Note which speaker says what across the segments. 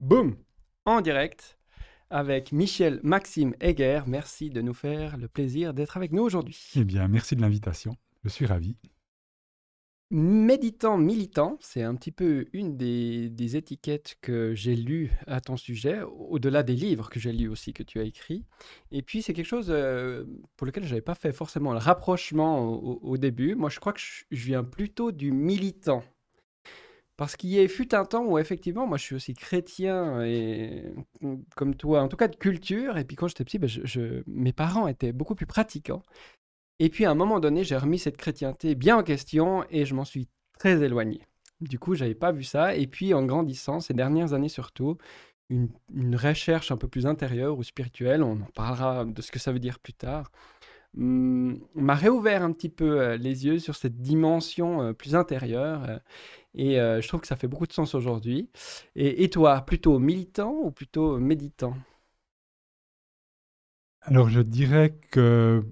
Speaker 1: Boum En direct avec Michel Maxime Heger. Merci de nous faire le plaisir d'être avec nous aujourd'hui.
Speaker 2: Eh bien, merci de l'invitation. Je suis ravi.
Speaker 1: Méditant militant, c'est un petit peu une des, étiquettes que j'ai lues à ton sujet, au-delà des livres que j'ai lus aussi, que tu as écrits. Et puis, c'est quelque chose euh, pour lequel je n'avais pas fait forcément le rapprochement au, début. Moi, je crois que je, viens plutôt du militant. Parce qu'il y a fut un temps où, effectivement, moi, je suis aussi chrétien, et comme toi, en tout cas de culture. Et puis, quand j'étais petit, ben, mes parents étaient beaucoup plus pratiquants. Et puis à un moment donné, j'ai remis cette chrétienté bien en question et je m'en suis très éloigné. Du coup, j'avais pas vu ça. Et puis en grandissant, ces dernières années surtout, une, recherche un peu plus intérieure ou spirituelle, on en parlera de ce que ça veut dire plus tard, hum, m'a réouvert un petit peu euh, les yeux sur cette dimension euh, plus intérieure. Euh, et je trouve que ça fait beaucoup de sens aujourd'hui. Et, et toi, plutôt militant ou plutôt méditant?
Speaker 2: Alors je dirais que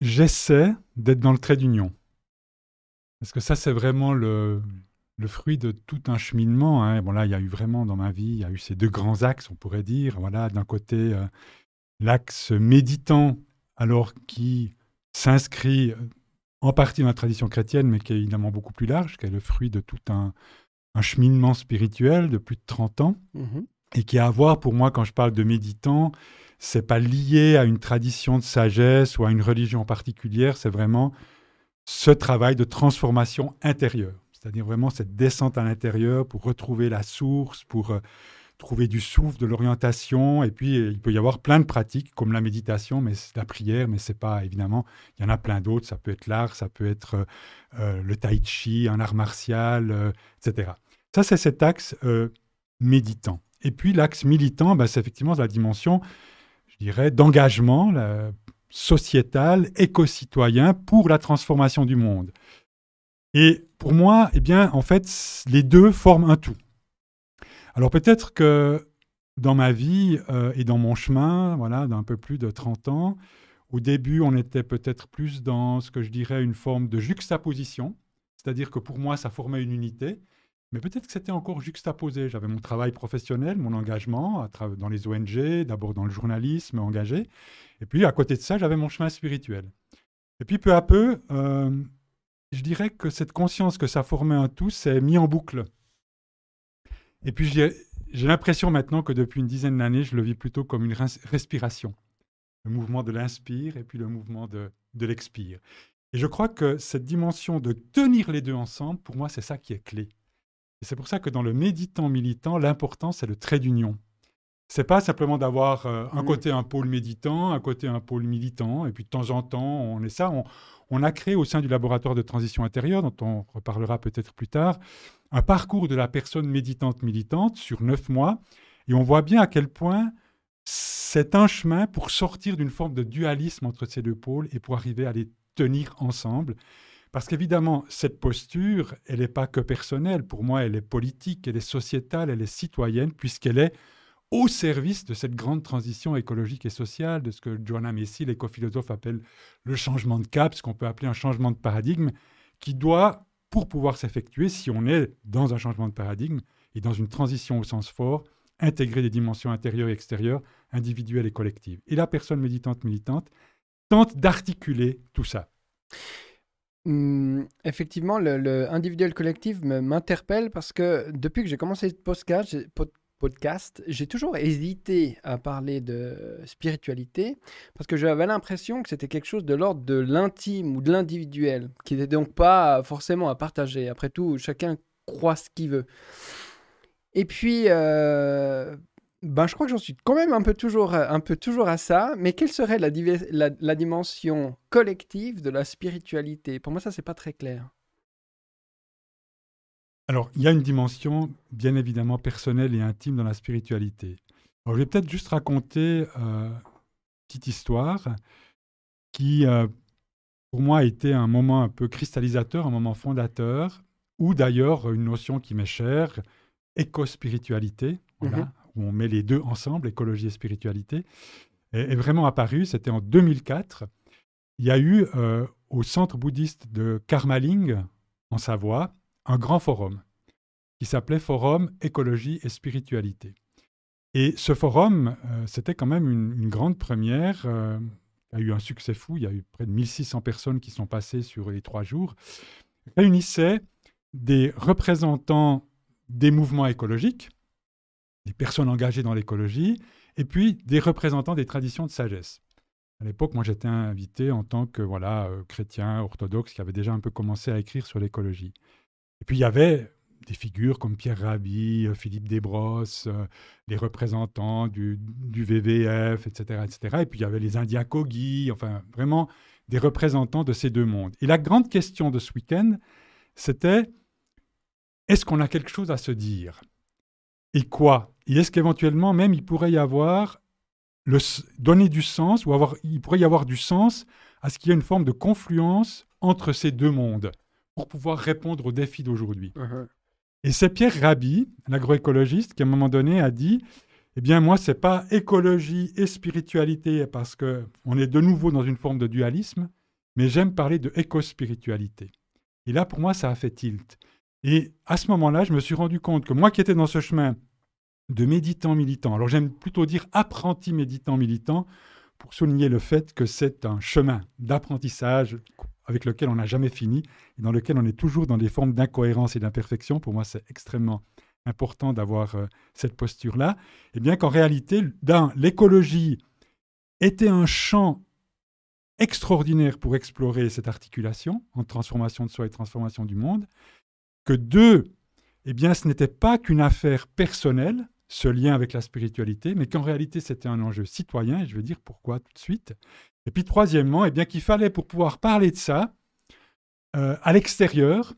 Speaker 2: j'essaie d'être dans le trait d'union. Parce que ça, c'est vraiment le, fruit de tout un cheminement. Hein. Bon, là, il y a eu vraiment dans ma vie, il y a eu ces deux grands axes, on pourrait dire. Voilà, d'un côté, l'axe méditant, alors qui s'inscrit euh, en partie dans la tradition chrétienne, mais qui est évidemment beaucoup plus large, qui est le fruit de tout un, cheminement spirituel de plus de 30 ans, mmh et qui a à voir, pour moi, quand je parle de méditant, c'est pas lié à une tradition de sagesse ou à une religion particulière, c'est vraiment ce travail de transformation intérieure, c'est-à-dire vraiment cette descente à l'intérieur pour retrouver la source, pour euh, trouver du souffle, de l'orientation, et puis il peut y avoir plein de pratiques comme la méditation, mais la prière, mais c'est pas évidemment, il y en a plein d'autres, ça peut être l'art, ça peut être euh, euh, le tai chi, un art martial, etc. Ça c'est cet axe méditant. Et puis l'axe militant, ben, c'est effectivement la dimension je dirais, d'engagement sociétal, éco-citoyen pour la transformation du monde. Et pour moi, eh bien, en fait, les deux forment un tout. Alors peut-être que dans ma vie euh, et dans mon chemin, voilà, d'un peu plus de 30 ans, au début, on était peut-être plus dans ce que je dirais une forme de juxtaposition, c'est-à-dire que pour moi, ça formait une unité. Mais peut-être que c'était encore juxtaposé. J'avais mon travail professionnel, mon engagement dans les ONG, d'abord dans le journalisme engagé. Et puis à côté de ça, j'avais mon chemin spirituel. Et puis peu à peu, euh, je dirais que cette conscience que ça formait un tout s'est mis en boucle. Et puis j'ai l'impression maintenant que depuis une dizaine d'années, je le vis plutôt comme une respiration. Le mouvement de l'inspire et puis le mouvement de, de l'expire. Et je crois que cette dimension de tenir les deux ensemble, pour moi, c'est ça qui est clé. Et c'est pour ça que dans le méditant militant, l'important, c'est le trait d'union. C'est pas simplement d'avoir euh, un mmh. côté un pôle méditant, un côté un pôle militant, et puis de temps en temps, on est ça. On, a créé au sein du laboratoire de transition intérieure, dont on reparlera peut-être plus tard, un parcours de la personne méditante militante sur neuf mois, et on voit bien à quel point c'est un chemin pour sortir d'une forme de dualisme entre ces deux pôles et pour arriver à les tenir ensemble. Parce qu'évidemment, cette posture, elle n'est pas que personnelle. Pour moi, elle est politique, elle est sociétale, elle est citoyenne, puisqu'elle est au service de cette grande transition écologique et sociale, de ce que Joanna Messi, l'écophilosophe, appelle le changement de cap, ce qu'on peut appeler un changement de paradigme, qui doit, pour pouvoir s'effectuer, si on est dans un changement de paradigme et dans une transition au sens fort, intégrer des dimensions intérieures et extérieures, individuelles et collectives. Et la personne méditante militante tente d'articuler tout ça.
Speaker 1: Mmh, effectivement, le, individuel collectif m'interpelle parce que depuis que j'ai commencé ce podcast, podcast, j'ai toujours hésité à parler de spiritualité parce que j'avais l'impression que c'était quelque chose de l'ordre de l'intime ou de l'individuel, qui n'était donc pas forcément à partager. Après tout, chacun croit ce qu'il veut. Et puis, euh, ben, je crois que j'en suis quand même un peu toujours, un peu toujours à ça, mais quelle serait la, la, dimension collective de la spiritualité? Pour moi, ça, c'est pas très clair.
Speaker 2: Alors, il y a une dimension bien évidemment personnelle et intime dans la spiritualité. Alors, je vais peut-être juste raconter euh, une petite histoire qui, euh, pour moi, a été un moment un peu cristallisateur, un moment fondateur, ou d'ailleurs une notion qui m'est chère, éco-spiritualité. Voilà. Mm-hmm où on met les deux ensemble, écologie et spiritualité, est, vraiment apparu. C'était en 2004. Il y a eu euh, au centre bouddhiste de Karmaling, en Savoie, un grand forum qui s'appelait Forum Écologie et Spiritualité. Et ce forum, c'était quand même une, grande première. il a eu un succès fou. Il y a eu près de 1600 personnes qui sont passées sur les trois jours. Réunissait des représentants des mouvements écologiques, des personnes engagées dans l'écologie, et puis des représentants des traditions de sagesse. À l'époque, moi, j'étais invité en tant que voilà euh, chrétien orthodoxe qui avait déjà un peu commencé à écrire sur l'écologie. Et puis il y avait des figures comme Pierre Rabhi, euh, Philippe Desbrosses, euh, les représentants du, VVF, etc., etc. Et puis il y avait les Indiens Kogi, enfin vraiment des représentants de ces deux mondes. Et la grande question de ce week-end, c'était est-ce qu'on a quelque chose à se dire? Et quoi? Et est-ce qu'éventuellement même il pourrait y avoir donner du sens ou avoir, il pourrait y avoir du sens à ce qu'il y ait une forme de confluence entre ces deux mondes? Pour pouvoir répondre aux défis d'aujourd'hui. Uh-huh. Et c'est Pierre Rabhi, l'agroécologiste, qui à un moment donné a dit eh bien, moi, c'est pas écologie et spiritualité parce que on est de nouveau dans une forme de dualisme, mais j'aime parler de éco-spiritualité. Et là, pour moi, ça a fait tilt. Et à ce moment-là, je me suis rendu compte que moi qui étais dans ce chemin de méditant militant, alors j'aime plutôt dire apprenti méditant militant, pour souligner le fait que c'est un chemin d'apprentissage avec lequel on n'a jamais fini et dans lequel on est toujours dans des formes d'incohérence et d'imperfection. Pour moi, c'est extrêmement important d'avoir euh, cette posture-là. Et bien qu'en réalité, l'écologie était un champ extraordinaire pour explorer cette articulation entre transformation de soi et transformation du monde, que deux, eh bien, ce n'était pas qu'une affaire personnelle, ce lien avec la spiritualité, mais qu'en réalité, c'était un enjeu citoyen, et je vais dire pourquoi tout de suite. Et puis, troisièmement, eh bien, qu'il fallait, pour pouvoir parler de ça, euh, à l'extérieur,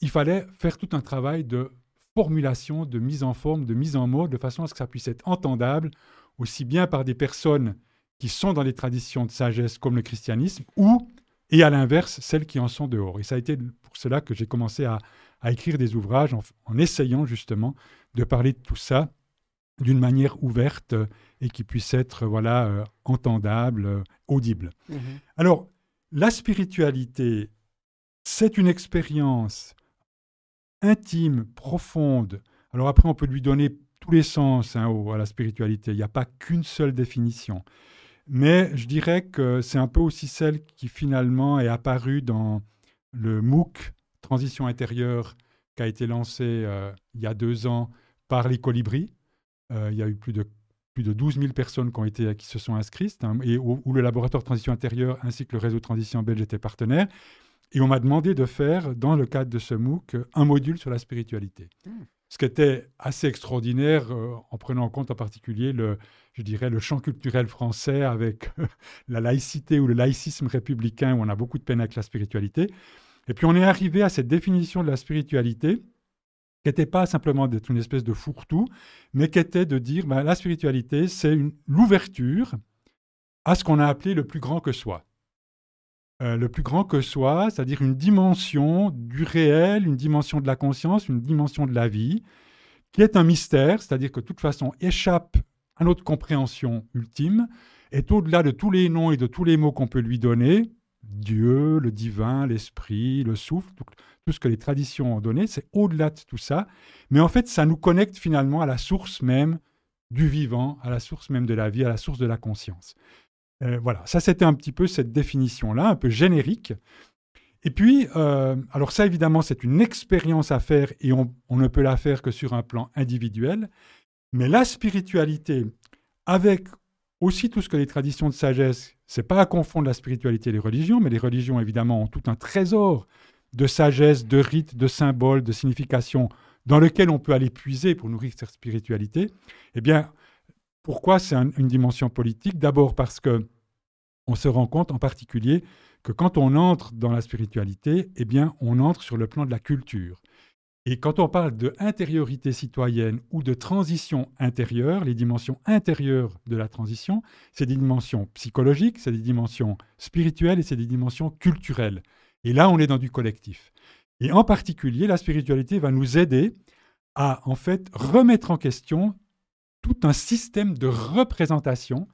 Speaker 2: il fallait faire tout un travail de formulation, de mise en forme, de mise en mots, de façon à ce que ça puisse être entendable, aussi bien par des personnes qui sont dans les traditions de sagesse comme le christianisme, ou, et à l'inverse, celles qui en sont dehors. Et ça a été pour cela que j'ai commencé à, écrire des ouvrages en, essayant justement de parler de tout ça d'une manière ouverte et qui puisse être voilà euh, entendable, euh, audible. Mhm. Alors, la spiritualité, c'est une expérience intime, profonde. Alors après, on peut lui donner tous les sens hein, à la spiritualité. Il n'y a pas qu'une seule définition. Mais je dirais que c'est un peu aussi celle qui finalement est apparue dans le MOOC Transition intérieure qui a été lancé euh, il y a deux ans par les colibris. Euh, il y a eu plus de, plus de 12 000 personnes qui, ont été, qui se sont inscrites, hein, et où, le laboratoire de transition intérieure ainsi que le réseau de transition belge étaient partenaires. Et on m'a demandé de faire, dans le cadre de ce MOOC, un module sur la spiritualité. Hmm. Ce qui était assez extraordinaire euh, en prenant en compte en particulier le, je dirais, le champ culturel français avec la laïcité ou le laïcisme républicain où on a beaucoup de peine avec la spiritualité. Et puis on est arrivé à cette définition de la spiritualité qui n'était pas simplement d'être une espèce de fourre-tout, mais qui était de dire ben, la spiritualité, c'est l'ouverture à ce qu'on a appelé le plus grand que soi. Euh, le plus grand que soi, c'est-à-dire une dimension du réel, une dimension de la conscience, une dimension de la vie, qui est un mystère, c'est-à-dire que de toute façon échappe à notre compréhension ultime, est au-delà de tous les noms et de tous les mots qu'on peut lui donner, Dieu, le divin, l'esprit, le souffle, tout, ce que les traditions ont donné, c'est au-delà de tout ça, mais en fait ça nous connecte finalement à la source même du vivant, à la source même de la vie, à la source de la conscience. Euh, voilà, ça c'était un petit peu cette définition-là, un peu générique. Et puis, euh, alors ça évidemment c'est une expérience à faire et on, ne peut la faire que sur un plan individuel, mais la spiritualité, avec aussi tout ce que les traditions de sagesse, c'est pas à confondre la spiritualité et les religions, mais les religions évidemment ont tout un trésor de sagesse, de rites, de symboles, de significations dans lequel on peut aller puiser pour nourrir cette spiritualité. Eh bien, pourquoi c'est une dimension politique? D'abord parce que on se rend compte en particulier que quand on entre dans la spiritualité, eh bien, on entre sur le plan de la culture. Et quand on parle de intériorité citoyenne ou de transition intérieure, les dimensions intérieures de la transition, c'est des dimensions psychologiques, c'est des dimensions spirituelles et c'est des dimensions culturelles. Et là, on est dans du collectif. Et en particulier, la spiritualité va nous aider à en fait remettre en question tout un système de représentation,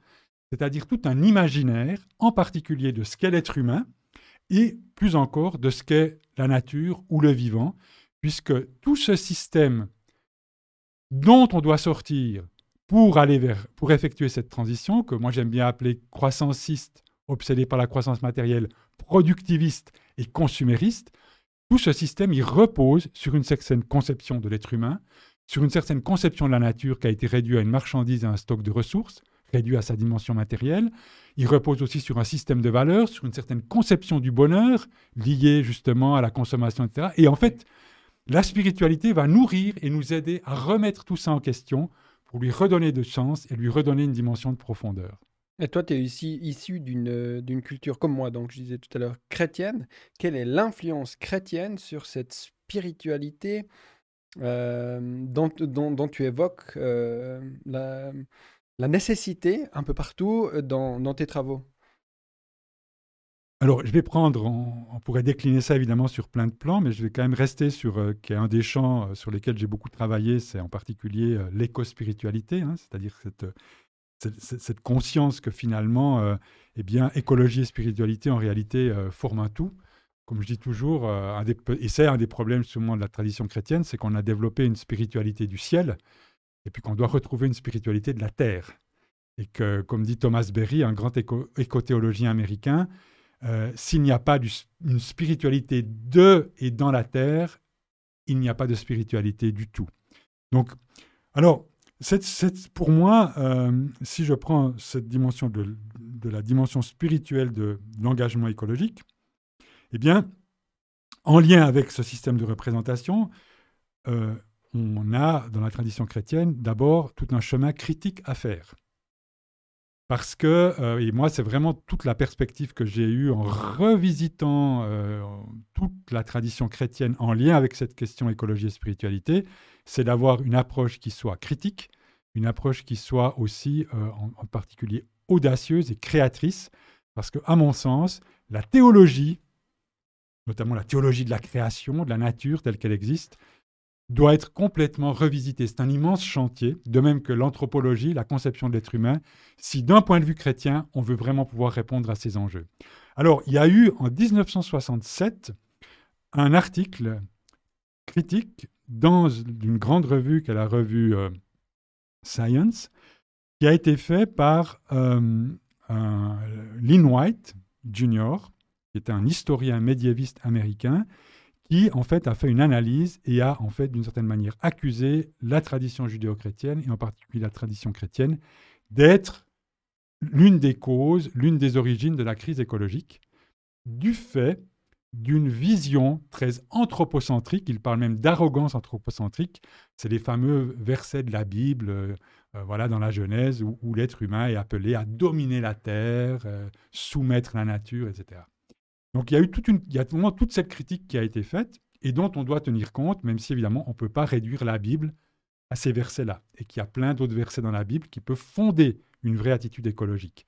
Speaker 2: c'est-à-dire tout un imaginaire, en particulier de ce qu'est l'être humain, et plus encore de ce qu'est la nature ou le vivant, puisque tout ce système dont on doit sortir pour aller vers, pour effectuer cette transition que moi j'aime bien appeler croissanciste, obsédé par la croissance matérielle, productiviste et consumériste, tout ce système, il repose sur une certaine conception de l'être humain, sur une certaine conception de la nature qui a été réduite à une marchandise et à un stock de ressources, réduit à sa dimension matérielle. Il repose aussi sur un système de valeurs, sur une certaine conception du bonheur liée justement à la consommation, etc. Et en fait, la spiritualité va nourrir et nous aider à remettre tout ça en question pour lui redonner de sens et lui redonner une dimension de profondeur.
Speaker 1: Et toi, tu es ici issu d'une, d'une culture comme moi, donc je disais tout à l'heure chrétienne. Quelle est l'influence chrétienne sur cette spiritualité euh, dont, dont, tu évoques euh, la, la, nécessité un peu partout dans, dans tes travaux?
Speaker 2: Alors, je vais prendre, on, pourrait décliner ça évidemment sur plein de plans, mais je vais quand même rester sur euh, qui est un des champs euh, sur lesquels j'ai beaucoup travaillé, c'est en particulier euh, l'éco-spiritualité, hein, c'est-à-dire cette, cette, conscience que finalement, eh bien, écologie et spiritualité en réalité forment un tout. Comme je dis toujours, et c'est un des problèmes souvent de la tradition chrétienne, c'est qu'on a développé une spiritualité du ciel, et puis qu'on doit retrouver une spiritualité de la terre. Et que, comme dit Thomas Berry, un grand éco-théologien américain, euh, s'il n'y a pas une spiritualité de et dans la terre, il n'y a pas de spiritualité du tout. Donc, alors, pour moi, euh, si je prends cette dimension de, la dimension spirituelle de l'engagement écologique, eh bien, en lien avec ce système de représentation, euh, on a dans la tradition chrétienne d'abord tout un chemin critique à faire. Parce que, euh, et moi, c'est vraiment toute la perspective que j'ai eue en revisitant euh, toute la tradition chrétienne en lien avec cette question écologie et spiritualité, c'est d'avoir une approche qui soit critique, une approche qui soit aussi euh, en, particulier audacieuse et créatrice, parce que, à mon sens, la théologie, notamment la théologie de la création, de la nature telle qu'elle existe, doit être complètement revisité. C'est un immense chantier, de même que l'anthropologie, la conception de l'être humain, si d'un point de vue chrétien, on veut vraiment pouvoir répondre à ces enjeux. Alors, il y a eu en 1967 un article critique dans une grande revue qu'est la revue euh, Science, qui a été fait par euh, Lynn White Jr., qui était un historien médiéviste américain, qui en fait a fait une analyse et a en fait d'une certaine manière accusé la tradition judéo-chrétienne et en particulier la tradition chrétienne d'être l'une des causes, l'une des origines de la crise écologique du fait d'une vision très anthropocentrique, il parle même d'arrogance anthropocentrique, c'est les fameux versets de la Bible, euh, voilà, dans la Genèse, où, l'être humain est appelé à dominer la terre, euh, soumettre la nature, etc. Donc il y a eu toute, une, il y a vraiment toute cette critique qui a été faite et dont on doit tenir compte, même si évidemment on ne peut pas réduire la Bible à ces versets-là, et qu'il y a plein d'autres versets dans la Bible qui peuvent fonder une vraie attitude écologique.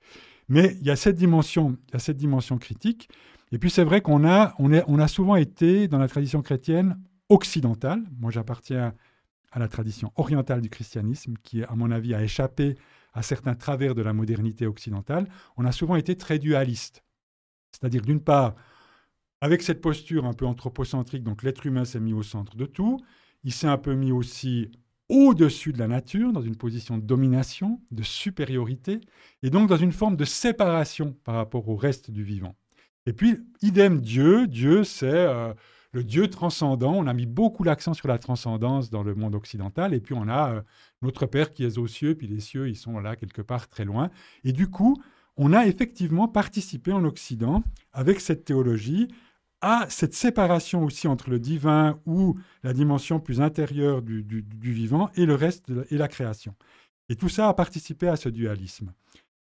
Speaker 2: Mais il y a cette dimension, il y a cette dimension critique. Et puis c'est vrai qu'on a, on on a souvent été dans la tradition chrétienne occidentale. Moi, j'appartiens à la tradition orientale du christianisme, qui, à mon avis, a échappé à certains travers de la modernité occidentale. On a souvent été très dualiste. C'est-à-dire, d'une part, avec cette posture un peu anthropocentrique, donc l'être humain s'est mis au centre de tout, il s'est un peu mis aussi au-dessus de la nature, dans une position de domination, de supériorité, et donc dans une forme de séparation par rapport au reste du vivant. Et puis, idem Dieu, Dieu c'est euh, le Dieu transcendant, on a mis beaucoup l'accent sur la transcendance dans le monde occidental, et puis on a euh, notre Père qui est aux cieux, puis les cieux, ils sont là quelque part très loin, et du coup, on a effectivement participé en Occident, avec cette théologie, à cette séparation aussi entre le divin ou la dimension plus intérieure du, vivant et le reste et la création. Et tout ça a participé à ce dualisme.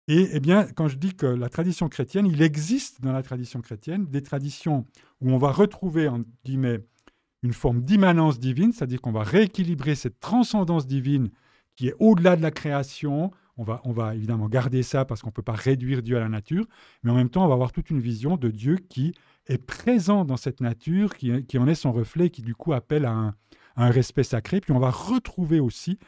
Speaker 2: Et eh bien, quand je dis que la tradition chrétienne, il existe dans la tradition chrétienne des traditions où on va retrouver, en guillemets, une forme d'immanence divine, c'est-à-dire qu'on va rééquilibrer cette transcendance divine qui est au-delà de la création, on va, on va évidemment garder ça parce qu'on ne peut pas réduire Dieu à la nature, mais en même temps, on va avoir toute une vision de Dieu qui est présent dans cette nature, qui, qui en est son reflet, qui du coup appelle à un, respect sacré. Puis on va retrouver aussi,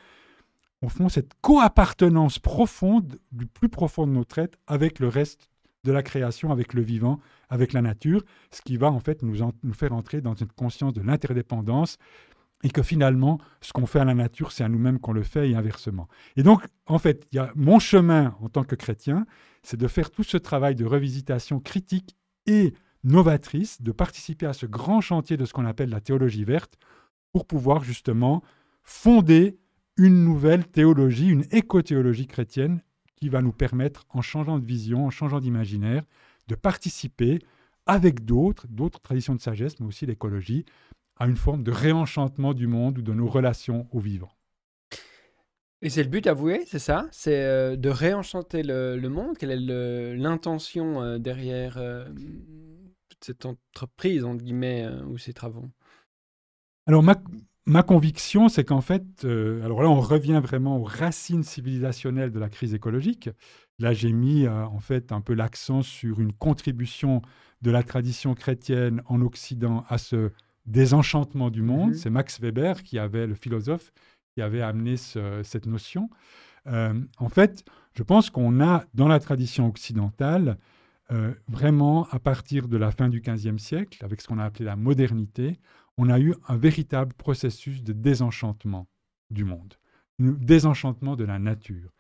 Speaker 2: au fond, cette co-appartenance profonde, du plus profond de notre être, avec le reste de la création, avec le vivant, avec la nature, ce qui va en fait nous, nous faire entrer dans une conscience de l'interdépendance et que finalement, ce qu'on fait à la nature, c'est à nous-mêmes qu'on le fait et inversement. Et donc, en fait, y a mon chemin en tant que chrétien, c'est de faire tout ce travail de revisitation critique et novatrice, de participer à ce grand chantier de ce qu'on appelle la théologie verte, pour pouvoir justement fonder une nouvelle théologie, une éco-théologie chrétienne qui va nous permettre, en changeant de vision, en changeant d'imaginaire, de participer avec d'autres, d'autres traditions de sagesse, mais aussi l'écologie, à une forme de réenchantement du monde ou de nos relations aux vivants.
Speaker 1: Et c'est le but avoué, c'est ça? C'est euh, de réenchanter le, monde? Quelle est l'intention euh, derrière euh, cette entreprise, entre guillemets, ou ces travaux?
Speaker 2: Alors, ma, ma conviction, c'est qu'en fait, alors là, on revient vraiment aux racines civilisationnelles de la crise écologique. Là, j'ai mis en fait un peu l'accent sur une contribution de la tradition chrétienne en Occident à ce désenchantement du monde. Mhm. C'est Max Weber qui avait, le philosophe, qui avait amené cette notion. Euh, en fait, je pense qu'on a dans la tradition occidentale, vraiment à partir de la fin du XVe siècle, avec ce qu'on a appelé la modernité, on a eu un véritable processus de désenchantement du monde, désenchantement de la nature.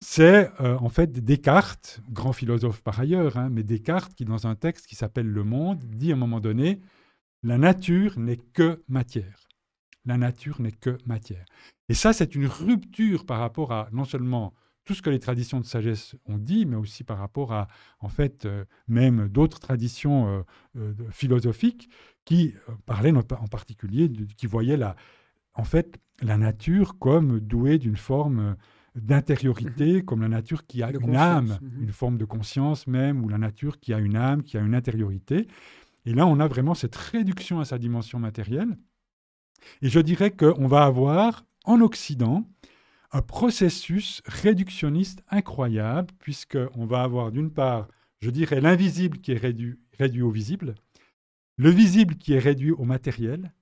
Speaker 2: C'est euh, en fait Descartes, grand philosophe par ailleurs, hein, mais Descartes qui dans un texte qui s'appelle Le Monde dit à un moment donné, la nature n'est que matière. La nature n'est que matière. Et ça, c'est une rupture par rapport à non seulement tout ce que les traditions de sagesse ont dit, mais aussi par rapport à, en fait, euh, même d'autres traditions euh, philosophiques qui euh, parlait en particulier, qui voyait la, en fait la nature comme douée d'une forme euh, d'intériorité, mhm. comme la nature qui a une âme, mhm. une forme de conscience même, ou la nature qui a une âme, qui a une intériorité. Et là, on a vraiment cette réduction à sa dimension matérielle. Et je dirais qu'on va avoir en Occident un processus réductionniste incroyable, puisqu'on va avoir d'une part, je dirais, l'invisible qui est réduit, réduit au visible, le visible qui est réduit au matériel,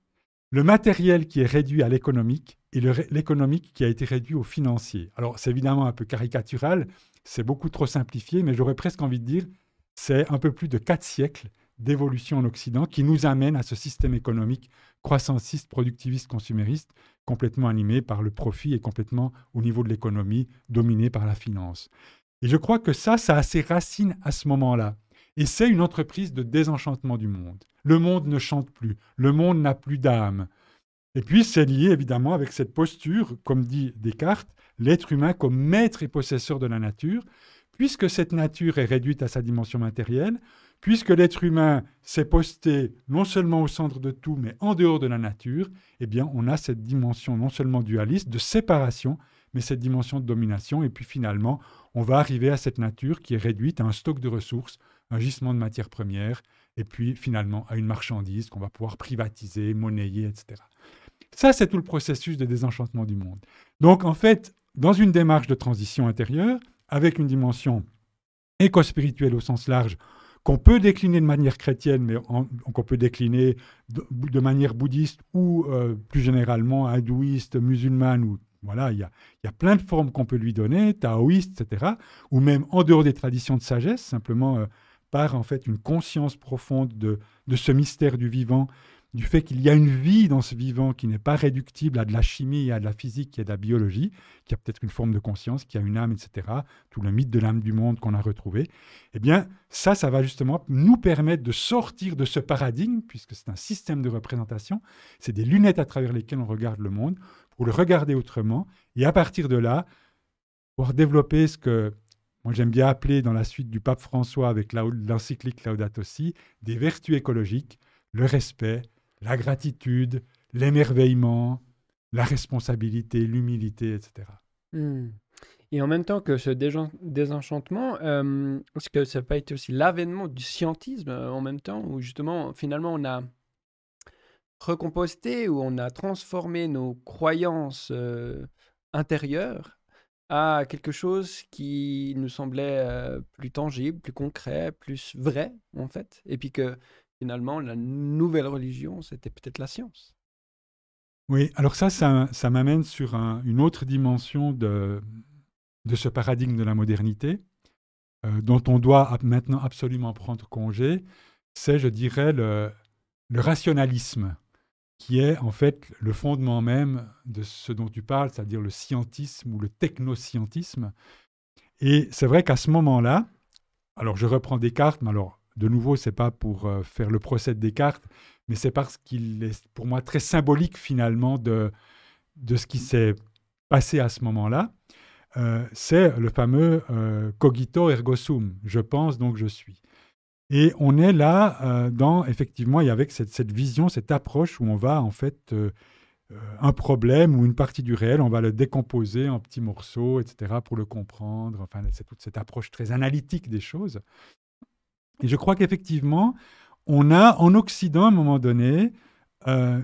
Speaker 2: le matériel qui est réduit à l'économique et l'économique qui a été réduit au financier. Alors c'est évidemment un peu caricatural, c'est beaucoup trop simplifié, mais j'aurais presque envie de dire c'est un peu plus de quatre siècles d'évolution en Occident qui nous amène à ce système économique croissanciste, productiviste, consumériste, complètement animé par le profit et complètement au niveau de l'économie dominé par la finance. Et je crois que ça, ça a ses racines à ce moment-là. Et c'est une entreprise de désenchantement du monde. Le monde ne chante plus, le monde n'a plus d'âme. Et puis c'est lié évidemment avec cette posture, comme dit Descartes, l'être humain comme maître et possesseur de la nature, puisque cette nature est réduite à sa dimension matérielle, puisque l'être humain s'est posté non seulement au centre de tout, mais en dehors de la nature, eh bien on a cette dimension non seulement dualiste, de séparation, mais cette dimension de domination, et puis finalement on va arriver à cette nature qui est réduite à un stock de ressources, un gisement de matières premières, et puis finalement à une marchandise qu'on va pouvoir privatiser, monnayer, etc. Ça, c'est tout le processus de désenchantement du monde. Donc en fait, dans une démarche de transition intérieure, avec une dimension éco-spirituelle au sens large, qu'on peut décliner de manière chrétienne, mais qu'on peut décliner de, manière bouddhiste ou euh, plus généralement hindouiste, musulmane ou voilà, il y a, plein de formes qu'on peut lui donner, taoïste, etc., ou même en dehors des traditions de sagesse, simplement euh, par en fait une conscience profonde de, de ce mystère du vivant, du fait qu'il y a une vie dans ce vivant qui n'est pas réductible à de la chimie, à de la physique à de la biologie, qui a peut-être une forme de conscience, qui a une âme, etc., tout le mythe de l'âme du monde qu'on a retrouvé, eh bien, ça, ça va justement nous permettre de sortir de ce paradigme, puisque c'est un système de représentation, c'est des lunettes à travers lesquelles on regarde le monde, pour le regarder autrement, et à partir de là, pouvoir développer ce que moi j'aime bien appeler dans la suite du pape François avec l'encyclique Laudato Si, des vertus écologiques, le respect, la gratitude, l'émerveillement, la responsabilité, l'humilité, etc.
Speaker 1: Hmm. Et en même temps que ce désenchantement, euh, est-ce que ça n'a pas été aussi l'avènement du scientisme euh, en même temps, où justement, finalement, on a recomposté, ou on a transformé nos croyances euh, intérieures à quelque chose qui nous semblait plus tangible, plus concret, plus vrai, en fait. Et puis que finalement, la nouvelle religion, c'était peut-être la science.
Speaker 2: Oui, alors ça, ça, m'amène sur une autre dimension de, ce paradigme de la modernité, euh, dont on doit maintenant absolument prendre congé, c'est, je dirais, le rationalisme, qui est en fait le fondement même de ce dont tu parles, c'est-à-dire le scientisme ou le technoscientisme. Et c'est vrai qu'à ce moment-là, alors je reprends Descartes, mais alors de nouveau, c'est pas pour euh, faire le procès de Descartes, mais c'est parce qu'il est pour moi très symbolique finalement de, de ce qui s'est passé à ce moment-là. Euh, c'est le fameux euh, cogito ergo sum, je pense donc je suis. Et on est là dans, effectivement, avec cette, cette, vision, cette approche où on va en fait un problème ou une partie du réel, on va le décomposer en petits morceaux, etc., pour le comprendre. Enfin, c'est toute cette approche très analytique des choses. Et je crois qu'effectivement, on a en Occident, à un moment donné, euh,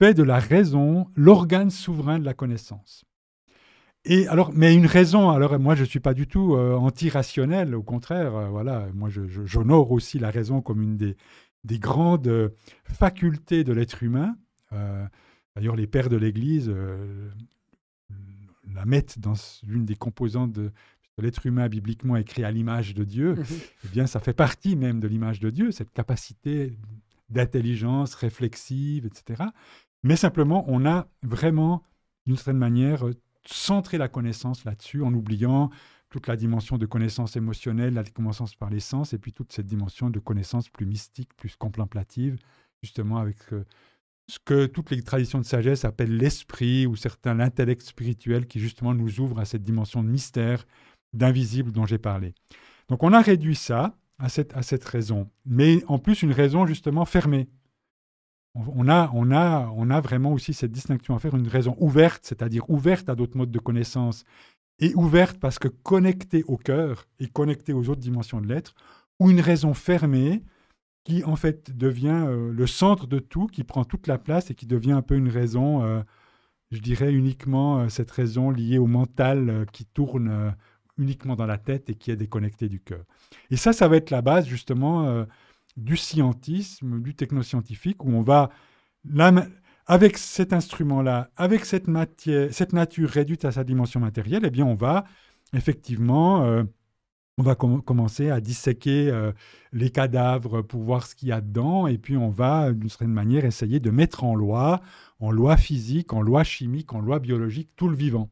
Speaker 2: fait de la raison l'organe souverain de la connaissance. Et alors, mais une raison, alors moi je ne suis pas du tout euh, anti-rationnel, au contraire, euh, voilà, moi j'honore aussi la raison comme une des, des grandes facultés de l'être humain. D'ailleurs, les pères de l'Église la mettent dans l'une des composantes de, l'être humain bibliquement écrit à l'image de Dieu, mhm. eh bien, ça fait partie même de l'image de Dieu, cette capacité d'intelligence réflexive, etc. Mais simplement, on a vraiment, d'une certaine manière, centré la connaissance là-dessus en oubliant toute la dimension de connaissance émotionnelle, la connaissance par les sens, et puis toute cette dimension de connaissance plus mystique, plus contemplative, justement avec euh, ce que toutes les traditions de sagesse appellent l'esprit ou certains l'intellect spirituel qui justement nous ouvre à cette dimension de mystère d'invisible dont j'ai parlé. Donc on a réduit ça à cette, à cette raison, mais en plus une raison justement fermée. On a, on, a, on a vraiment aussi cette distinction à faire, une raison ouverte, c'est-à-dire ouverte à d'autres modes de connaissance, et ouverte parce que connectée au cœur et connectée aux autres dimensions de l'être, ou une raison fermée qui en fait devient euh, le centre de tout, qui prend toute la place et qui devient un peu une raison, euh, je dirais uniquement euh, cette raison liée au mental qui tourne uniquement dans la tête et qui est déconnecté du cœur. Et ça, ça va être la base justement euh, du scientisme, du technoscientifique, où on va, avec cet instrument-là, avec cette, matière, cette nature réduite à sa dimension matérielle, eh bien, on va effectivement, euh, on va commencer à disséquer euh, les cadavres pour voir ce qu'il y a dedans, et puis on va, d'une certaine manière, essayer de mettre en loi, en loi physique, en loi chimique, en loi biologique, tout le vivant.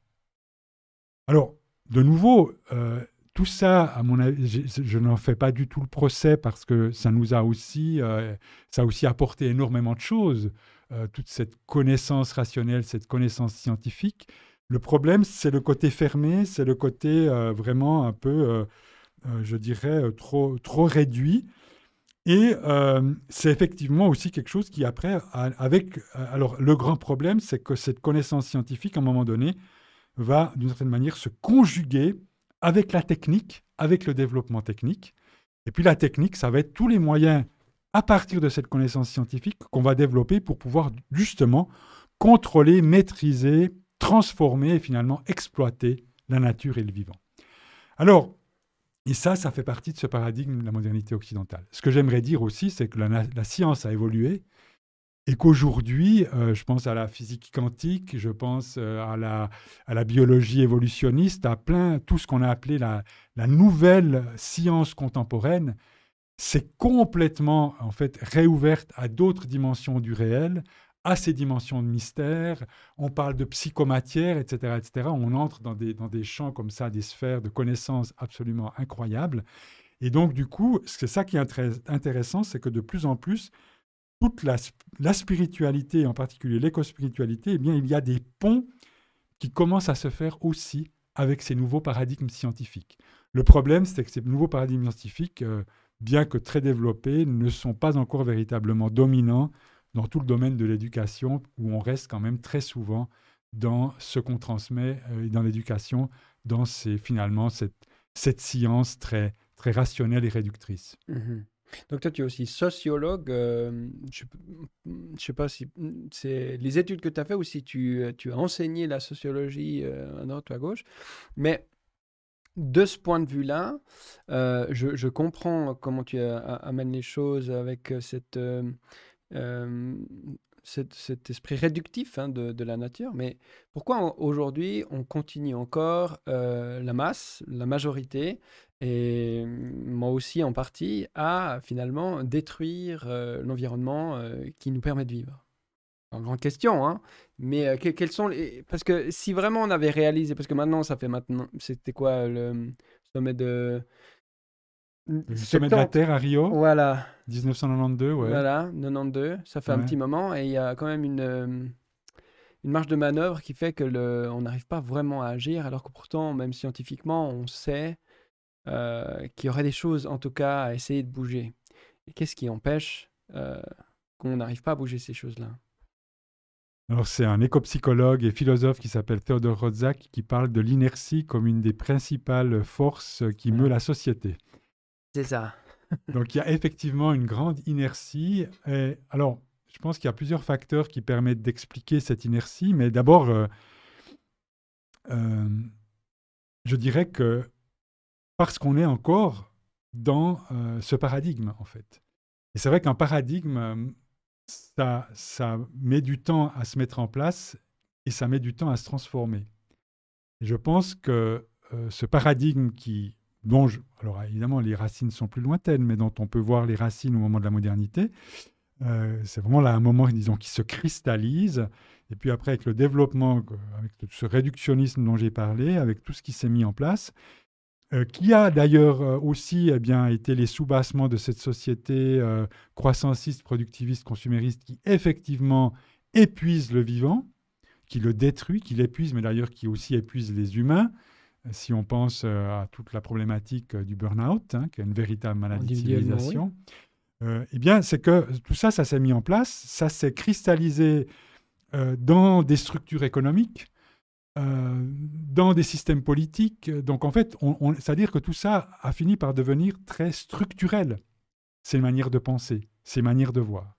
Speaker 2: Alors, de nouveau, euh, tout ça, à mon avis, je, n'en fais pas du tout le procès parce que ça nous a aussi, euh, ça a aussi apporté énormément de choses, euh, toute cette connaissance rationnelle, cette connaissance scientifique. Le problème, c'est le côté fermé, c'est le côté vraiment un peu, je dirais, trop, trop réduit. Et c'est effectivement aussi quelque chose qui, après, avec. Alors, le grand problème, c'est que cette connaissance scientifique, à un moment donné, va d'une certaine manière se conjuguer avec la technique, avec le développement technique. Et puis la technique, ça va être tous les moyens à partir de cette connaissance scientifique qu'on va développer pour pouvoir justement contrôler, maîtriser, transformer et finalement exploiter la nature et le vivant. Alors, et ça, ça fait partie de ce paradigme de la modernité occidentale. Ce que j'aimerais dire aussi, c'est que la, la, science a évolué et qu'aujourd'hui, euh, je pense à la physique quantique, je pense euh, à, la, à la biologie évolutionniste, à plein, tout ce qu'on a appelé la, la nouvelle science contemporaine, c'est complètement en fait réouverte à d'autres dimensions du réel, à ces dimensions de mystère. On parle de psychomatière, etc., etc. On entre dans des, dans des champs comme ça, des sphères de connaissances absolument incroyables. Et donc, du coup, c'est ça qui est intéressant, c'est que de plus en plus, toute la, spiritualité, en particulier l'éco-spiritualité, eh bien, il y a des ponts qui commencent à se faire aussi avec ces nouveaux paradigmes scientifiques. Le problème, c'est que ces nouveaux paradigmes scientifiques, euh, bien que très développés, ne sont pas encore véritablement dominants dans tout le domaine de l'éducation, où on reste quand même très souvent dans ce qu'on transmet euh, dans l'éducation, dans finalement cette, science très, rationnelle et réductrice.
Speaker 1: Mmh donc toi, tu es aussi sociologue. Euh, je ne sais pas si c'est les études que tu as fait ou si tu, as enseigné la sociologie euh, à droite ou à gauche. Mais de ce point de vue-là, euh, je, comprends comment tu amènes les choses avec cet, esprit réductif hein, de, la nature. Mais pourquoi aujourd'hui on continue encore la masse, la majorité, et moi aussi en partie, à finalement détruire euh, l'environnement euh, qui nous permet de vivre. en grande question, hein. Mais euh, quels sont les... Parce que si vraiment on avait réalisé, parce que maintenant, ça fait maintenant... C'était quoi le sommet de...
Speaker 2: Le sommet de la Terre à Rio?
Speaker 1: Voilà.
Speaker 2: 1992, ouais.
Speaker 1: Voilà, 92. Ça fait un petit moment et il y a quand même une, une marge de manœuvre qui fait que le, on n'arrive pas vraiment à agir, alors que pourtant, même scientifiquement, on sait euh, qu'il y aurait des choses, en tout cas, à essayer de bouger. Et qu'est-ce qui empêche qu'on n'arrive pas à bouger ces choses-là?
Speaker 2: Alors c'est un éco-psychologue et philosophe qui s'appelle Theodore Rodzak qui parle de l'inertie comme une des principales forces qui meut la société.
Speaker 1: C'est ça.
Speaker 2: Donc il y a effectivement une grande inertie. Et, alors je pense qu'il y a plusieurs facteurs qui permettent d'expliquer cette inertie, mais d'abord, euh, euh, je dirais que parce qu'on est encore dans euh, ce paradigme en fait. Et c'est vrai qu'un paradigme ça, ça met du temps à se mettre en place et ça met du temps à se transformer. Et je pense que euh, ce paradigme qui, dont alors évidemment les racines sont plus lointaines, mais dont on peut voir les racines au moment de la modernité, euh, c'est vraiment là un moment, disons, qui se cristallise. Et puis après, avec le développement, avec ce réductionnisme dont j'ai parlé, avec tout ce qui s'est mis en place, euh, qui a d'ailleurs euh, aussi eh bien, été les soubassements de cette société euh, croissanciste, productiviste, consumériste, qui effectivement épuise le vivant, qui le détruit, qui l'épuise, mais d'ailleurs qui aussi épuise les humains. Si on pense à toute la problématique du burn-out, hein, qui est une véritable maladie de civilisation, eh bien, c'est que tout ça, ça s'est mis en place, ça s'est cristallisé dans des structures économiques, euh, dans des systèmes politiques. Donc en fait, on, c'est-à-dire que tout ça a fini par devenir très structurel, ces manières de penser, ces manières de voir.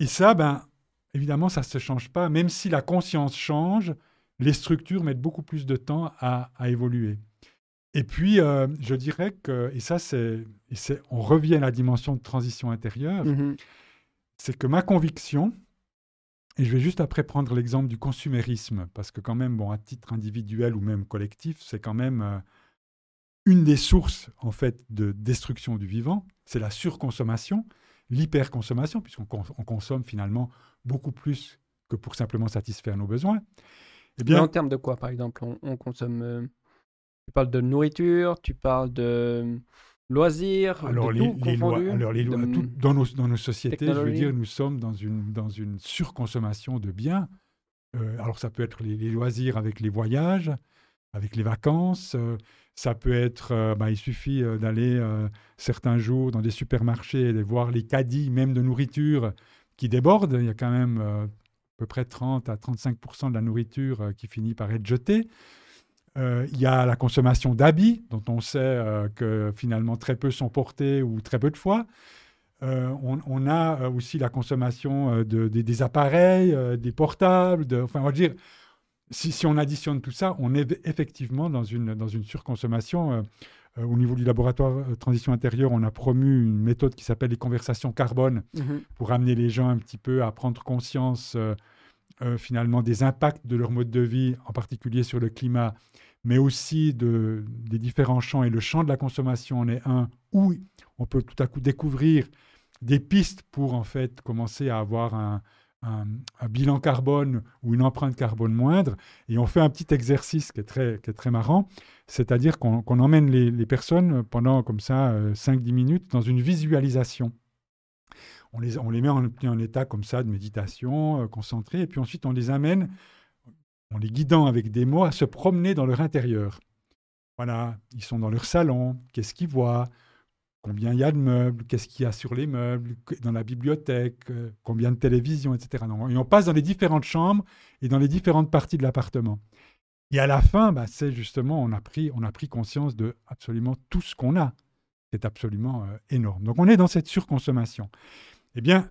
Speaker 2: Et ça, ben, évidemment, ça ne se change pas, même si la conscience change, les structures mettent beaucoup plus de temps à, évoluer. Et puis, euh, je dirais que, et ça, c'est, on revient à la dimension de transition intérieure, mm-hmm. c'est que ma conviction, et je vais juste après prendre l'exemple du consumérisme, parce que quand même, bon, à titre individuel ou même collectif, c'est quand même euh, une des sources en fait de destruction du vivant, c'est la surconsommation, l'hyperconsommation, puisqu'on consomme finalement beaucoup plus que pour simplement satisfaire nos besoins.
Speaker 1: Eh bien, en termes de quoi, par exemple, on, consomme euh, Tu parles de nourriture, tu parles de loisirs, alors, les,
Speaker 2: lois, alors les lois, dans, nos, dans nos sociétés, je veux dire, nous sommes dans une, dans une surconsommation de biens. Euh, alors ça peut être les, loisirs avec les voyages, avec les vacances. Euh, ça peut être, euh, bah, il suffit d'aller certains jours dans des supermarchés et de voir les caddies, même de nourriture, qui débordent. Il y a quand même à peu près 30 à 35% de la nourriture qui finit par être jetée. Euh, il y a la consommation d'habits, dont on sait euh, que finalement très peu sont portés ou très peu de fois. Euh, on, a aussi la consommation de, des appareils, des portables. enfin, on va dire, si, si, on additionne tout ça, on est effectivement dans une, dans une surconsommation. au niveau du laboratoire Transition intérieure, on a promu une méthode qui s'appelle les conversations carbone mhm. pour amener les gens un petit peu à prendre conscience finalement des impacts de leur mode de vie, en particulier sur le climat mais aussi de, des différents champs. Et le champ de la consommation en est un où on peut tout à coup découvrir des pistes pour en fait commencer à avoir un, bilan carbone ou une empreinte carbone moindre. Et on fait un petit exercice qui est très, qui est très marrant, c'est-à-dire qu'on emmène les, personnes pendant comme ça 5-10 euh, minutes dans une visualisation. On les, met en, état comme ça de méditation, euh, concentré, et puis ensuite on les amène en les guidant avec des mots, à se promener dans leur intérieur. Voilà, ils sont dans leur salon, qu'est-ce qu'ils voient, combien il y a de meubles, qu'est-ce qu'il y a sur les meubles, dans la bibliothèque, euh, combien de télévisions, etc. Et on passe dans les différentes chambres et dans les différentes parties de l'appartement. Et à la fin, bah, c'est justement, on a, pris, on a pris conscience de absolument tout ce qu'on a. C'est absolument euh, énorme. Donc on est dans cette surconsommation. Eh bien,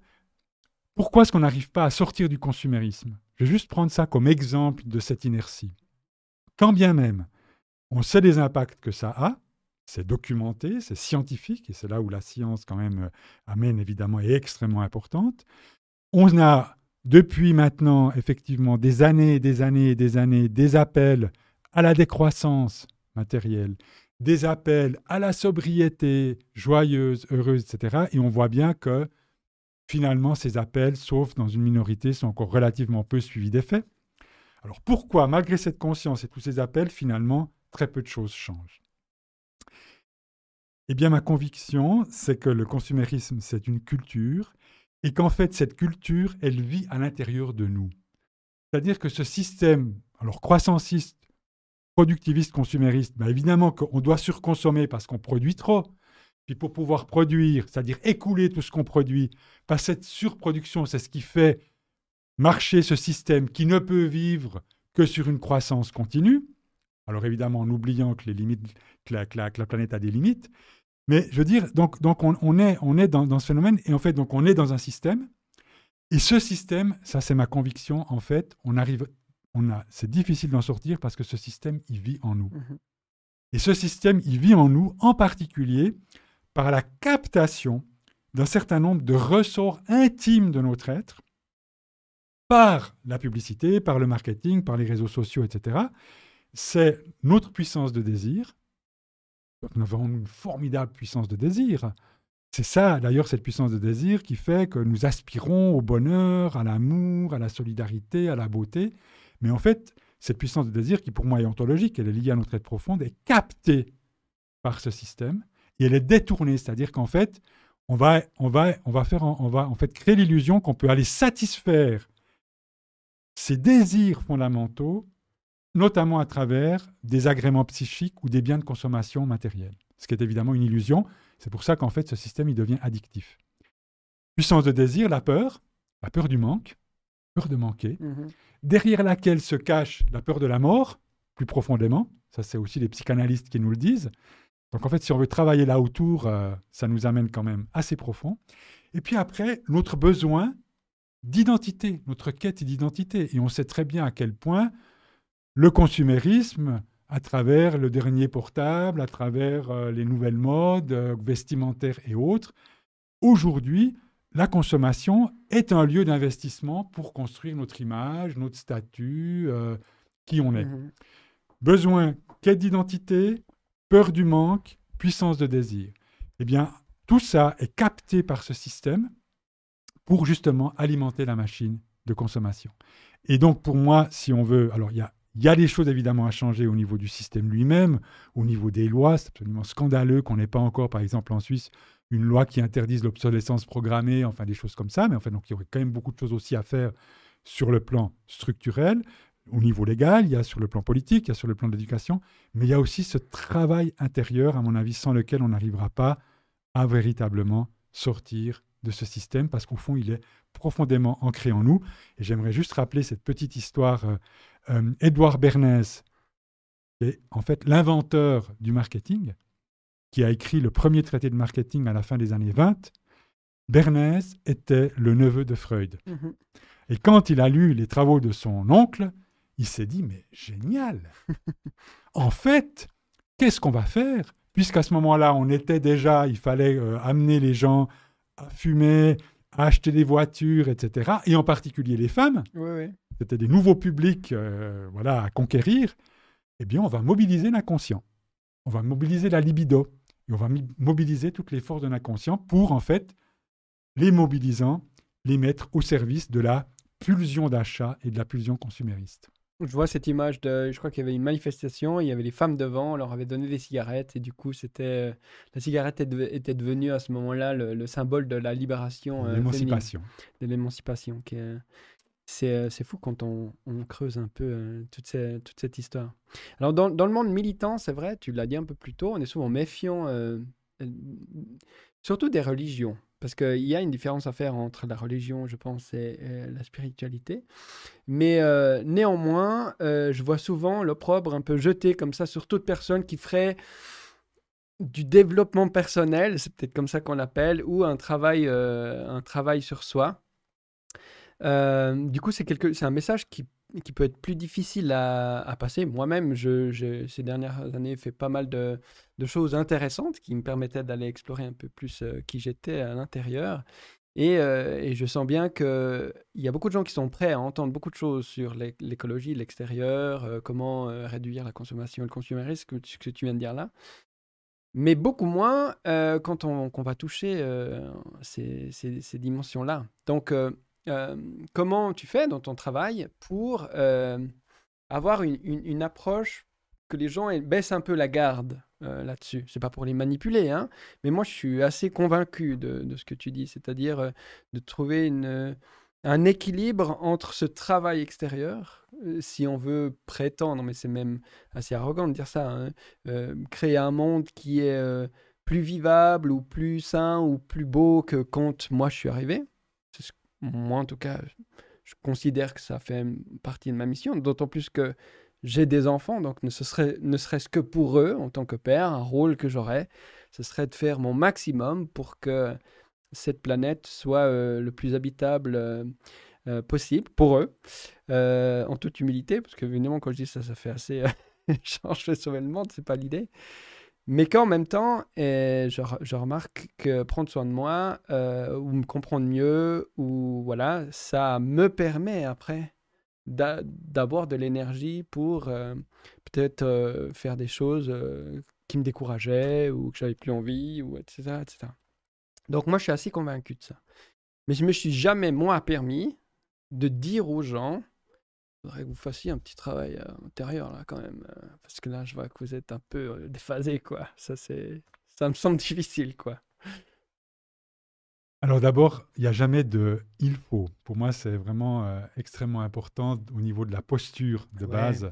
Speaker 2: pourquoi est-ce qu'on n'arrive pas à sortir du consumérisme? Je vais juste prendre ça comme exemple de cette inertie. Quand bien même on sait les impacts que ça a, c'est documenté, c'est scientifique, et c'est là où la science quand même euh, amène évidemment est extrêmement importante. On a depuis maintenant effectivement des années et des années et des années des appels à la décroissance matérielle, des appels à la sobriété joyeuse, heureuse, etc. Et on voit bien que finalement, ces appels, sauf dans une minorité, sont encore relativement peu suivis d'effet. Alors pourquoi, malgré cette conscience et tous ces appels, finalement, très peu de choses changent? Eh bien, ma conviction, c'est que le consumérisme, c'est une culture, et qu'en fait, cette culture, elle vit à l'intérieur de nous. C'est-à-dire que ce système, alors croissanciste, productiviste, consumériste, ben évidemment qu'on doit surconsommer parce qu'on produit trop. Puis pour pouvoir produire, c'est-à-dire écouler tout ce qu'on produit, pas cette surproduction, c'est ce qui fait marcher ce système qui ne peut vivre que sur une croissance continue. Alors évidemment en oubliant que, les limites, que, la, planète a des limites. Mais je veux dire, donc, donc on, est, on est dans, dans, ce phénomène et en fait, donc on est dans un système et ce système, ça c'est ma conviction, en fait, on arrive, on a, c'est difficile d'en sortir parce que ce système, il vit en nous. Mmh Et ce système, il vit en nous, en particulier par la captation d'un certain nombre de ressorts intimes de notre être, par la publicité, par le marketing, par les réseaux sociaux, etc. C'est notre puissance de désir. Nous avons une formidable puissance de désir. C'est ça, d'ailleurs, cette puissance de désir qui fait que nous aspirons au bonheur, à l'amour, à la solidarité, à la beauté. Mais en fait, cette puissance de désir, qui pour moi est ontologique, elle est liée à notre être profonde, est captée par ce système et elle est détournée. C'est-à-dire qu'en fait, on va, on va, on va, faire, on va en fait créer l'illusion qu'on peut aller satisfaire ces désirs fondamentaux, notamment à travers des agréments psychiques ou des biens de consommation matériels. Ce qui est évidemment une illusion. C'est pour ça qu'en fait, ce système, il devient addictif. Puissance de désir, la peur, la peur du manque, peur de manquer, mhm. derrière laquelle se cache la peur de la mort, plus profondément. Ça, c'est aussi les psychanalystes qui nous le disent. Donc, en fait, si on veut travailler là autour, euh, ça nous amène quand même assez profond. Et puis après, notre besoin d'identité, notre quête d'identité. Et on sait très bien à quel point le consumérisme, à travers le dernier portable, à travers euh, les nouvelles modes euh, vestimentaires et autres. Aujourd'hui, la consommation est un lieu d'investissement pour construire notre image, notre statut, qui on est. Mmh Besoin, quête d'identité, peur du manque, puissance de désir. Eh bien, tout ça est capté par ce système pour justement alimenter la machine de consommation. Et donc, pour moi, si on veut, alors il y a y a des choses évidemment à changer au niveau du système lui-même, au niveau des lois. C'est absolument scandaleux qu'on n'ait pas encore, par exemple en Suisse, une loi qui interdise l'obsolescence programmée, enfin des choses comme ça. Mais enfin, donc il y aurait quand même beaucoup de choses aussi à faire sur le plan structurel, au niveau légal, il y a sur le plan politique, il y a sur le plan de l'éducation, mais il y a aussi ce travail intérieur, à mon avis, sans lequel on n'arrivera pas à véritablement sortir de ce système, parce qu'au fond, il est profondément ancré en nous. Et j'aimerais juste rappeler cette petite histoire euh, euh, Edouard Bernays, qui est en fait l'inventeur du marketing, qui a écrit le premier traité de marketing à la fin des années 20, Bernays était le neveu de Freud. Mhm. Et quand il a lu les travaux de son oncle, il s'est dit, mais génial En fait, qu'est-ce qu'on va faire? Puisqu'à ce moment-là, on était déjà, il fallait euh, amener les gens à fumer, à acheter des voitures, etc. Et en particulier les femmes. Oui, oui c'était des nouveaux publics euh, voilà, à conquérir, eh bien, on va mobiliser l'inconscient. On va mobiliser la libido. Et on va mobiliser toutes les forces de l'inconscient pour, en fait, les mobilisant, les mettre au service de la pulsion d'achat et de la pulsion consumériste.
Speaker 1: Je vois cette image de, je crois qu'il y avait une manifestation, il y avait les femmes devant, on leur avait donné des cigarettes et du coup c'était, euh, la cigarette était devenue à ce moment-là le, symbole de la libération,
Speaker 2: euh, l'émancipation,
Speaker 1: de l'émancipation, qui est, euh, c'est fou quand on, creuse un peu euh, toute, cette, histoire. Alors, dans, le monde militant, c'est vrai, tu l'as dit un peu plus tôt, on est souvent méfiant, euh, surtout des religions. Parce qu'il y a une différence à faire entre la religion, je pense, et, la spiritualité. Mais néanmoins, je vois souvent l'opprobre un peu jeté comme ça sur toute personne qui ferait du développement personnel, c'est peut-être comme ça qu'on l'appelle, ou un travail, un travail sur soi. Euh, du coup, c'est un message qui, qui, peut être plus difficile à, passer. Moi-même, je, ces dernières années, fait pas mal de, de, choses intéressantes qui me permettaient d'aller explorer un peu plus euh, qui j'étais à l'intérieur. Et, euh, je sens bien qu'il y a beaucoup de gens qui sont prêts à entendre beaucoup de choses sur l'écologie, l'extérieur, comment réduire la consommation et le consumérisme, ce que tu viens de dire là. mais beaucoup moins euh, quand on, va toucher euh, ces, dimensions-là. Donc, euh, comment tu fais dans ton travail pour avoir une, approche que les gens baissent un peu la garde là-dessus C'est pas pour les manipuler, hein, mais moi je suis assez convaincu de, ce que tu dis, c'est-à-dire de trouver une un équilibre entre ce travail extérieur, euh, si on veut prétendre, mais c'est même assez arrogant de dire ça, hein, euh, créer un monde qui est euh, plus vivable ou plus sain ou plus beau que quand moi je suis arrivé. moi en tout cas, je considère que ça fait partie de ma mission, d'autant plus que j'ai des enfants, donc ne, serait, ne serait-ce que pour eux, en tant que père, un rôle que j'aurais, ce serait de faire mon maximum pour que cette planète soit euh, le plus habitable euh, euh, possible pour eux, en toute humilité, parce que évidemment, quand je dis ça, ça fait assez. je fais sauver le monde, c'est pas l'idée. Mais qu'en même temps, je, je, remarque que prendre soin de moi, ou me comprendre mieux, ou voilà, ça me permet après d'avoir de l'énergie pour peut-être faire des choses qui me décourageaient ou que j'avais plus envie, ou etc., etc. Donc moi, je suis assez convaincu de ça. Mais je me suis jamais, moi, permis de dire aux gens, faudrait que vous fassiez un petit travail euh, intérieur, là, quand même. Euh, parce que là, je vois que vous êtes un peu euh, déphasé, quoi. Ça, c'est... Ça me semble difficile, quoi.
Speaker 2: Alors d'abord, il n'y a jamais de il faut. Pour moi, c'est vraiment extrêmement important au niveau de la posture de base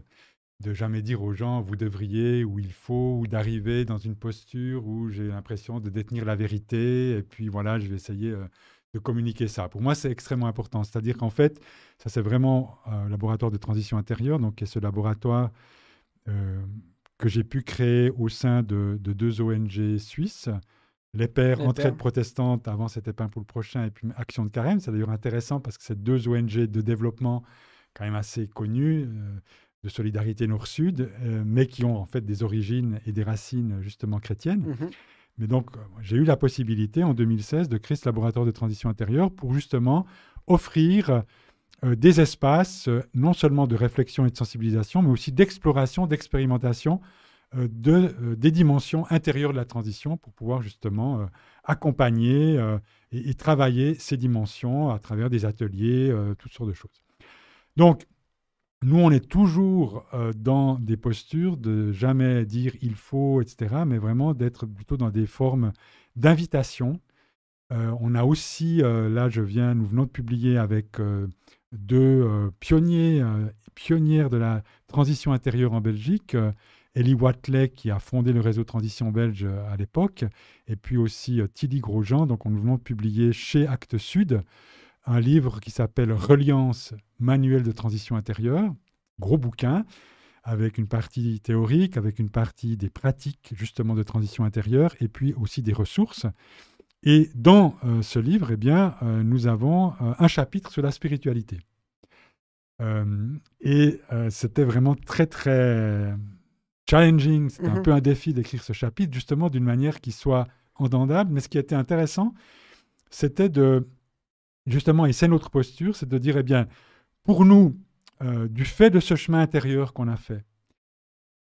Speaker 2: de jamais dire aux gens vous devriez ou il faut ou d'arriver dans une posture où j'ai l'impression de détenir la vérité et puis voilà je vais essayer euh, de communiquer ça. Pour moi c'est extrêmement important, c'est-à-dire qu'en fait ça c'est vraiment un laboratoire de transition intérieure donc est ce laboratoire euh, que j'ai pu créer au sein de, deux ONG suisses. Les Pères Entraide Protestante, avant c'était Pain pour le Prochain, et puis Action de Carême. C'est d'ailleurs intéressant parce que c'est deux ONG de développement quand même assez connues. Euh, de solidarité nord-sud, euh, mais qui ont en fait des origines et des racines justement chrétiennes. Mhm. Mais donc, euh, j'ai eu la possibilité en 2016 de créer ce laboratoire de transition intérieure pour justement offrir euh, des espaces non seulement de réflexion et de sensibilisation, mais aussi d'exploration, d'expérimentation de, des dimensions intérieures de la transition pour pouvoir justement accompagner et, travailler ces dimensions à travers des ateliers, toutes sortes de choses. Donc, nous, on est toujours euh, dans des postures de jamais dire il faut, etc., mais vraiment d'être plutôt dans des formes d'invitation. Euh, on a aussi, euh, là, je viens, nous venons de publier avec deux pionniers, pionnières de la transition intérieure en Belgique. Ellie Watley, qui a fondé le réseau Transition Belge à l'époque, et puis aussi Tilly Grosjean. Donc, nous venons de publier chez Actes Sud un livre qui s'appelle Reliance, manuel de transition intérieure, gros bouquin, avec une partie théorique, avec une partie des pratiques justement de transition intérieure, et puis aussi des ressources. Et dans euh, ce livre, eh bien, euh, nous avons euh, un chapitre sur la spiritualité. et c'était vraiment très, très challenging, c'était un mhm. peu un défi d'écrire ce chapitre, justement d'une manière qui soit entendable. Mais ce qui était intéressant, c'était de justement, et c'est notre posture, c'est de dire, eh bien, pour nous, euh, du fait de ce chemin intérieur qu'on a fait,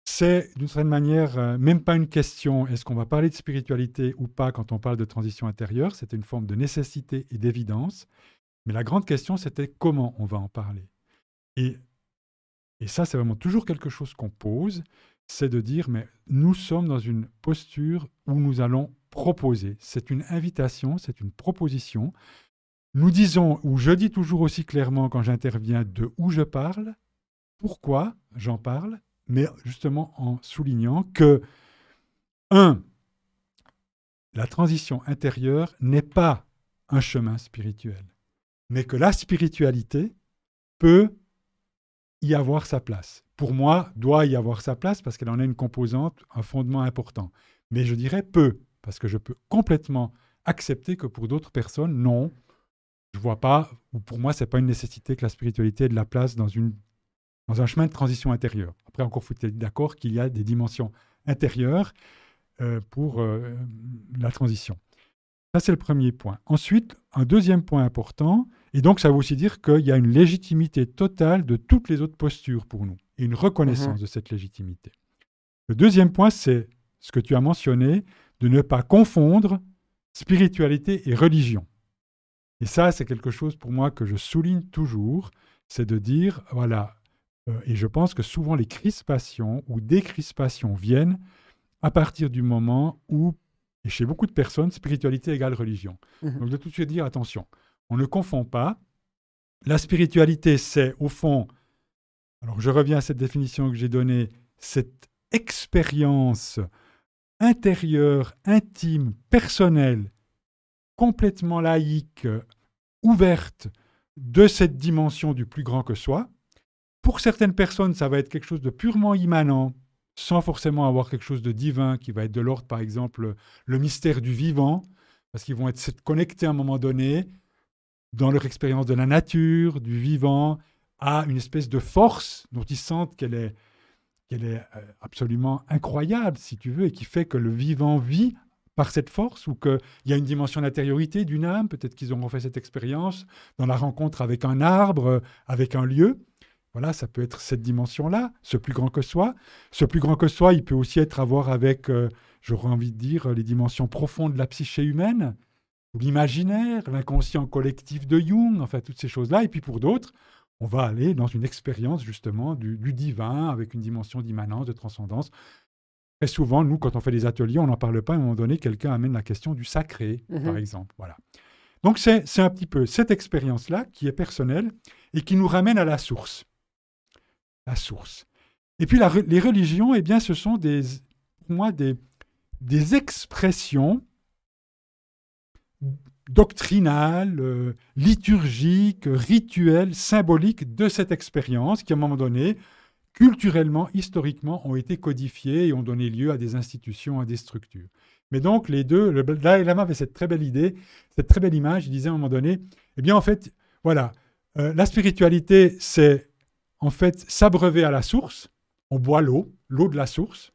Speaker 2: c'est d'une certaine manière euh, même pas une question, est-ce qu'on va parler de spiritualité ou pas quand on parle de transition intérieure, c'était une forme de nécessité et d'évidence, mais la grande question, c'était comment on va en parler. Et, et ça, c'est vraiment toujours quelque chose qu'on pose, c'est de dire, mais nous sommes dans une posture où nous allons proposer. C'est une invitation, c'est une proposition. Nous disons, ou je dis toujours aussi clairement quand j'interviens de où je parle, pourquoi j'en parle, mais justement en soulignant que, un, la transition intérieure n'est pas un chemin spirituel, mais que la spiritualité peut y avoir sa place. Pour moi, doit y avoir sa place parce qu'elle en a une composante, un fondement important. Mais je dirais peu, parce que je peux complètement accepter que pour d'autres personnes, non, je vois pas, ou pour moi, c'est pas une nécessité que la spiritualité ait de la place dans un chemin de transition intérieure. Après, encore faut-il être d'accord qu'il y a des dimensions intérieures euh, pour euh, la transition. Ça, c'est le premier point. Ensuite, un deuxième point important, et donc ça veut aussi dire qu'il y a une légitimité totale de toutes les autres postures pour nous, et une reconnaissance mhm. de cette légitimité. Le deuxième point, c'est ce que tu as mentionné, de ne pas confondre spiritualité et religion. Et ça, c'est quelque chose pour moi que je souligne toujours, c'est de dire, voilà, euh, et je pense que souvent les crispations ou décrispations viennent à partir du moment où, et chez beaucoup de personnes, spiritualité égale religion. Mmh Donc de tout de suite dire, attention, on ne confond pas. La spiritualité, c'est au fond, alors je reviens à cette définition que j'ai donnée, cette expérience intérieure, intime, personnelle, complètement laïque, ouverte de cette dimension du plus grand que soi. Pour certaines personnes, ça va être quelque chose de purement immanent, sans forcément avoir quelque chose de divin qui va être de l'ordre, par exemple, le mystère du vivant, parce qu'ils vont être connectés à un moment donné dans leur expérience de la nature, du vivant, à une espèce de force dont ils sentent qu'elle est, qu'elle est euh, absolument incroyable, si tu veux, et qui fait que le vivant vit par cette force, ou qu'il y a une dimension d'intériorité d'une âme, peut-être qu'ils auront fait cette expérience dans la rencontre avec un arbre, avec un lieu. Voilà, ça peut être cette dimension-là, ce plus grand que soi. Ce plus grand que soi, il peut aussi être à voir avec, euh, j'aurais envie de dire, les dimensions profondes de la psyché humaine, l'imaginaire, l'inconscient collectif de Jung, enfin toutes ces choses-là. Et puis pour d'autres, on va aller dans une expérience justement du, divin avec une dimension d'immanence, de transcendance. Très souvent, nous, quand on fait des ateliers, on n'en parle pas. À un moment donné, quelqu'un amène la question du sacré, par mhm. exemple. Voilà. Donc c'est un petit peu cette expérience-là qui est personnelle et qui nous ramène à la source la source. Et puis les religions, eh bien, ce sont des, pour moi des, des expressions doctrinales, euh, liturgiques, rituelles, symboliques de cette expérience qui, à un moment donné, culturellement, historiquement, ont été codifiées et ont donné lieu à des institutions, à des structures. Mais donc, les deux, le Dalai Lama avait cette très belle idée, cette très belle image. Il disait à un moment donné, eh bien, en fait, voilà, euh, la spiritualité, c'est en fait, s'abreuver à la source, on boit l'eau, l'eau de la source.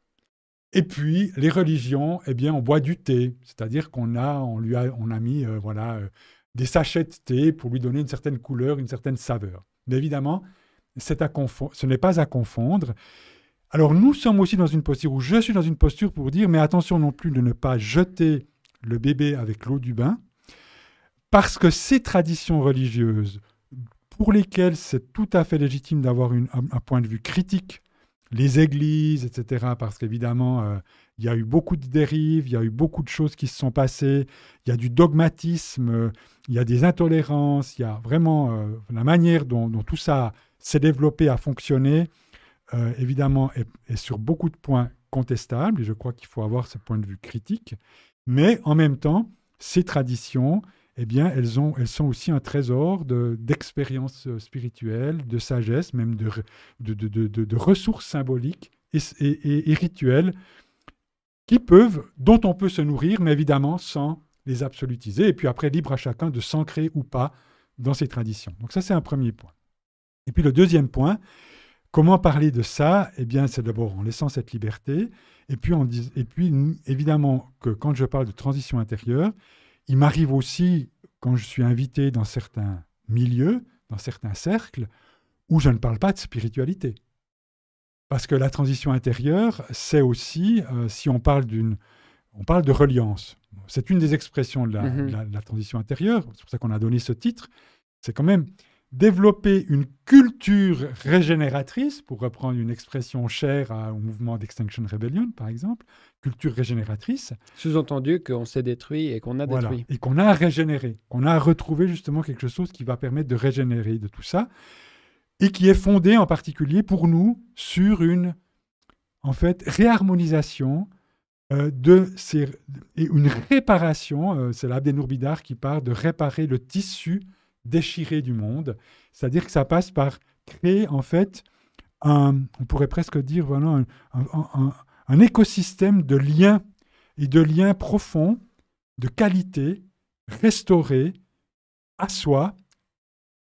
Speaker 2: Et puis, les religions, eh bien, on boit du thé. C'est-à-dire qu'on a, on lui a, on a mis, euh, voilà, euh, des sachets de thé pour lui donner une certaine couleur, une certaine saveur. Mais évidemment, à ce n'est pas à confondre. Alors, nous sommes aussi dans une posture où je suis dans une posture pour dire, mais attention non plus de ne pas jeter le bébé avec l'eau du bain, parce que ces traditions religieuses pour lesquels c'est tout à fait légitime d'avoir un, point de vue critique, les églises, etc., parce qu'évidemment, euh, il y a eu beaucoup de dérives, il y a eu beaucoup de choses qui se sont passées, il y a du dogmatisme, il y a des intolérances, il y a vraiment euh, la manière dont, tout ça s'est développé, a fonctionné, euh, évidemment, est, est, sur beaucoup de points contestables, et je crois qu'il faut avoir ce point de vue critique, mais en même temps, ces traditions, eh bien, elles, ont, elles sont aussi un trésor d'expériences euh, spirituelles, de sagesse, même de, de, de, de ressources symboliques et, et, et, rituelles qui peuvent, dont on peut se nourrir, mais évidemment sans les absolutiser. Et puis après, libre à chacun de s'ancrer ou pas dans ces traditions. Donc ça, c'est un premier point. Et puis le deuxième point, comment parler de ça? Eh bien, c'est d'abord en laissant cette liberté. Et puis, on dit, et puis, évidemment, que quand je parle de transition intérieure, il m'arrive aussi, quand je suis invité dans certains milieux, dans certains cercles, où je ne parle pas de spiritualité. Parce que la transition intérieure, c'est aussi, euh, si on parle d'une... On parle de reliance. C'est une des expressions de la, mm-hmm. de la transition intérieure, c'est pour ça qu'on a donné ce titre. C'est quand même développer une culture régénératrice, pour reprendre une expression chère au mouvement d'Extinction Rebellion, par exemple, culture régénératrice.
Speaker 1: Sous-entendu qu'on s'est détruit et qu'on a détruit.
Speaker 2: Et qu'on a régénéré, qu'on a retrouvé justement quelque chose qui va permettre de régénérer de tout ça, et qui est fondé en particulier pour nous sur une, en fait, réharmonisation euh, de ces, et une réparation, euh, c'est l'Abdenour Bidar qui parle de réparer le tissu déchiré du monde. C'est-à-dire que ça passe par créer en fait un, on pourrait presque dire voilà, un, écosystème de liens et de liens profonds, de qualité, restaurés à soi,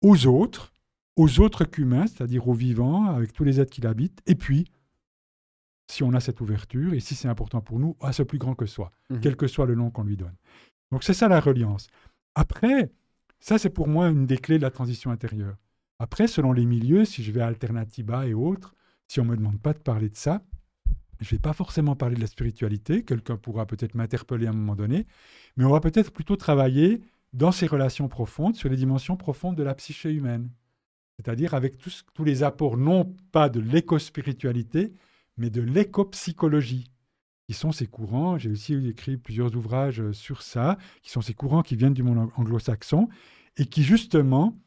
Speaker 2: aux autres, aux autres qu'humains, c'est-à-dire aux vivants, avec tous les êtres qui l'habitent, et puis, si on a cette ouverture, et si c'est important pour nous, à ce plus grand que soi, mmh quel que soit le nom qu'on lui donne. Donc c'est ça la reliance. Après, ça, c'est pour moi une des clés de la transition intérieure. Après, selon les milieux, si je vais à Alternativa et autres, si on ne me demande pas de parler de ça, je ne vais pas forcément parler de la spiritualité, quelqu'un pourra peut-être m'interpeller à un moment donné, mais on va peut-être plutôt travailler dans ces relations profondes, sur les dimensions profondes de la psyché humaine. C'est-à-dire avec tous, tous les apports, non pas de l'éco-spiritualité, mais de l'éco-psychologie, qui sont ces courants, j'ai aussi écrit plusieurs ouvrages euh, sur ça, qui sont ces courants qui viennent du monde anglo-saxon, et qui justement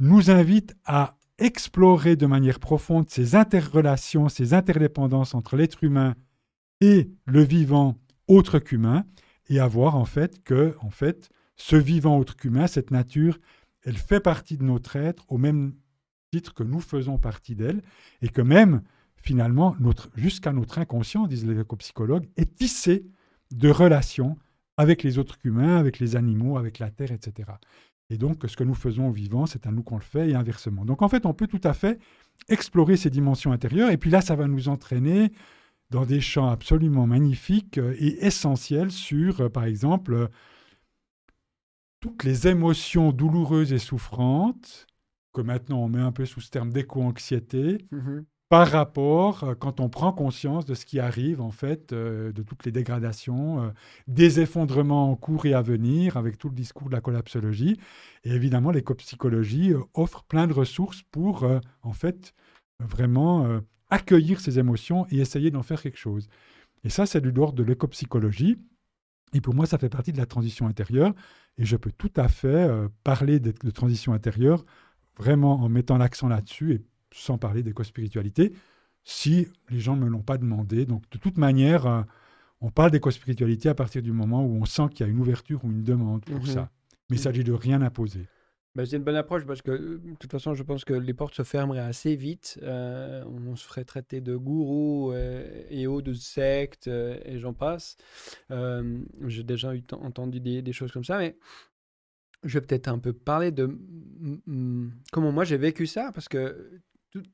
Speaker 2: nous invitent à explorer de manière profonde ces interrelations, ces interdépendances entre l'être humain et le vivant autre qu'humain, et à voir en fait que en fait, ce vivant autre qu'humain, cette nature, elle fait partie de notre être au même titre que nous faisons partie d'elle, et que même finalement, jusqu'à notre inconscient, disent les éco-psychologues, est tissé de relations avec les autres humains, avec les animaux, avec la terre, etc. Et donc, ce que nous faisons au vivant, c'est à nous qu'on le fait et inversement. Donc, en fait, on peut tout à fait explorer ces dimensions intérieures. Et puis là, ça va nous entraîner dans des champs absolument magnifiques et essentiels sur, euh, par exemple, euh, toutes les émotions douloureuses et souffrantes, que maintenant on met un peu sous ce terme d'éco-anxiété, mm-hmm par rapport, euh, quand on prend conscience de ce qui arrive, en fait, euh, de toutes les dégradations, euh, des effondrements en cours et à venir, avec tout le discours de la collapsologie. Et évidemment, l'éco-psychologie offre plein de ressources pour, en fait, vraiment accueillir ces émotions et essayer d'en faire quelque chose. Et ça, c'est du l'ordre de l'éco-psychologie. Et pour moi, ça fait partie de la transition intérieure. Et je peux tout à fait parler de, de transition intérieure vraiment en mettant l'accent là-dessus et sans parler d'éco-spiritualité, si les gens ne me l'ont pas demandé. Donc, de toute manière, euh, on parle d'éco-spiritualité à partir du moment où on sent qu'il y a une ouverture ou une demande pour mhm. ça. Mais il s'agit de rien imposer.
Speaker 1: Ben, c'est une bonne approche parce que, de toute façon, je pense que les portes se fermeraient assez vite. Euh, on se ferait traiter de gourou euh, et haut de secte et j'en passe. J'ai déjà entendu des, des, choses comme ça, mais je vais peut-être un peu parler de comment moi j'ai vécu ça parce que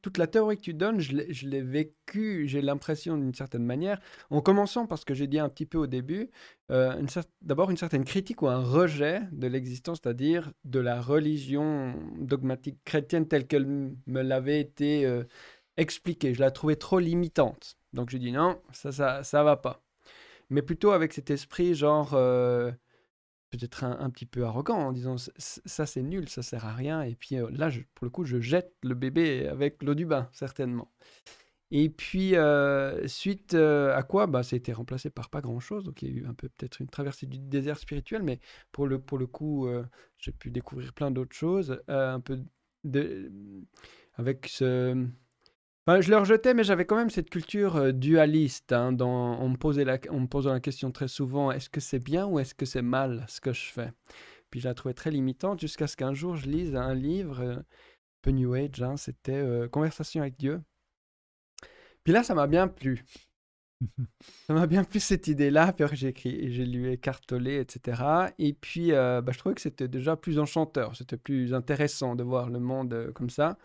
Speaker 1: toute la théorie que tu donnes, je l'ai vécu, j'ai l'impression d'une certaine manière, en commençant parce que j'ai dit un petit peu au début, euh, d'abord une certaine critique ou un rejet de l'existence, c'est-à-dire de la religion dogmatique chrétienne telle qu'elle me l'avait été euh, expliquée. Je la trouvais trop limitante. Donc j'ai dit non, ça, ça, ça va pas. Mais plutôt avec cet esprit genre... Euh, peut-être un, petit peu arrogant en disant ça c'est nul, ça sert à rien. Et puis euh, là, pour le coup, je jette le bébé avec l'eau du bain, certainement. Et puis, euh, suite euh, à quoi bah, Ça a été remplacé par pas grand-chose. Donc, il y a eu un peu peut-être une traversée du désert spirituel, mais pour le, pour le coup, j'ai pu découvrir plein d'autres choses. un peu de, avec ce, je le rejetais, mais j'avais quand même cette culture euh, dualiste. Hein, on, me posait la, on me posait la question très souvent est-ce que c'est bien ou est-ce que c'est mal ce que je fais? Puis je la trouvais très limitante jusqu'à ce qu'un jour je lise un livre, euh, un peu New Age, hein, c'était euh, Conversation avec Dieu. Puis là, ça m'a bien plu. ça m'a bien plu cette idée-là, puis j'ai écrit, j'ai lu écartelé, etc. Et puis, bah, je trouvais que c'était déjà plus enchanteur, c'était plus intéressant de voir le monde comme ça.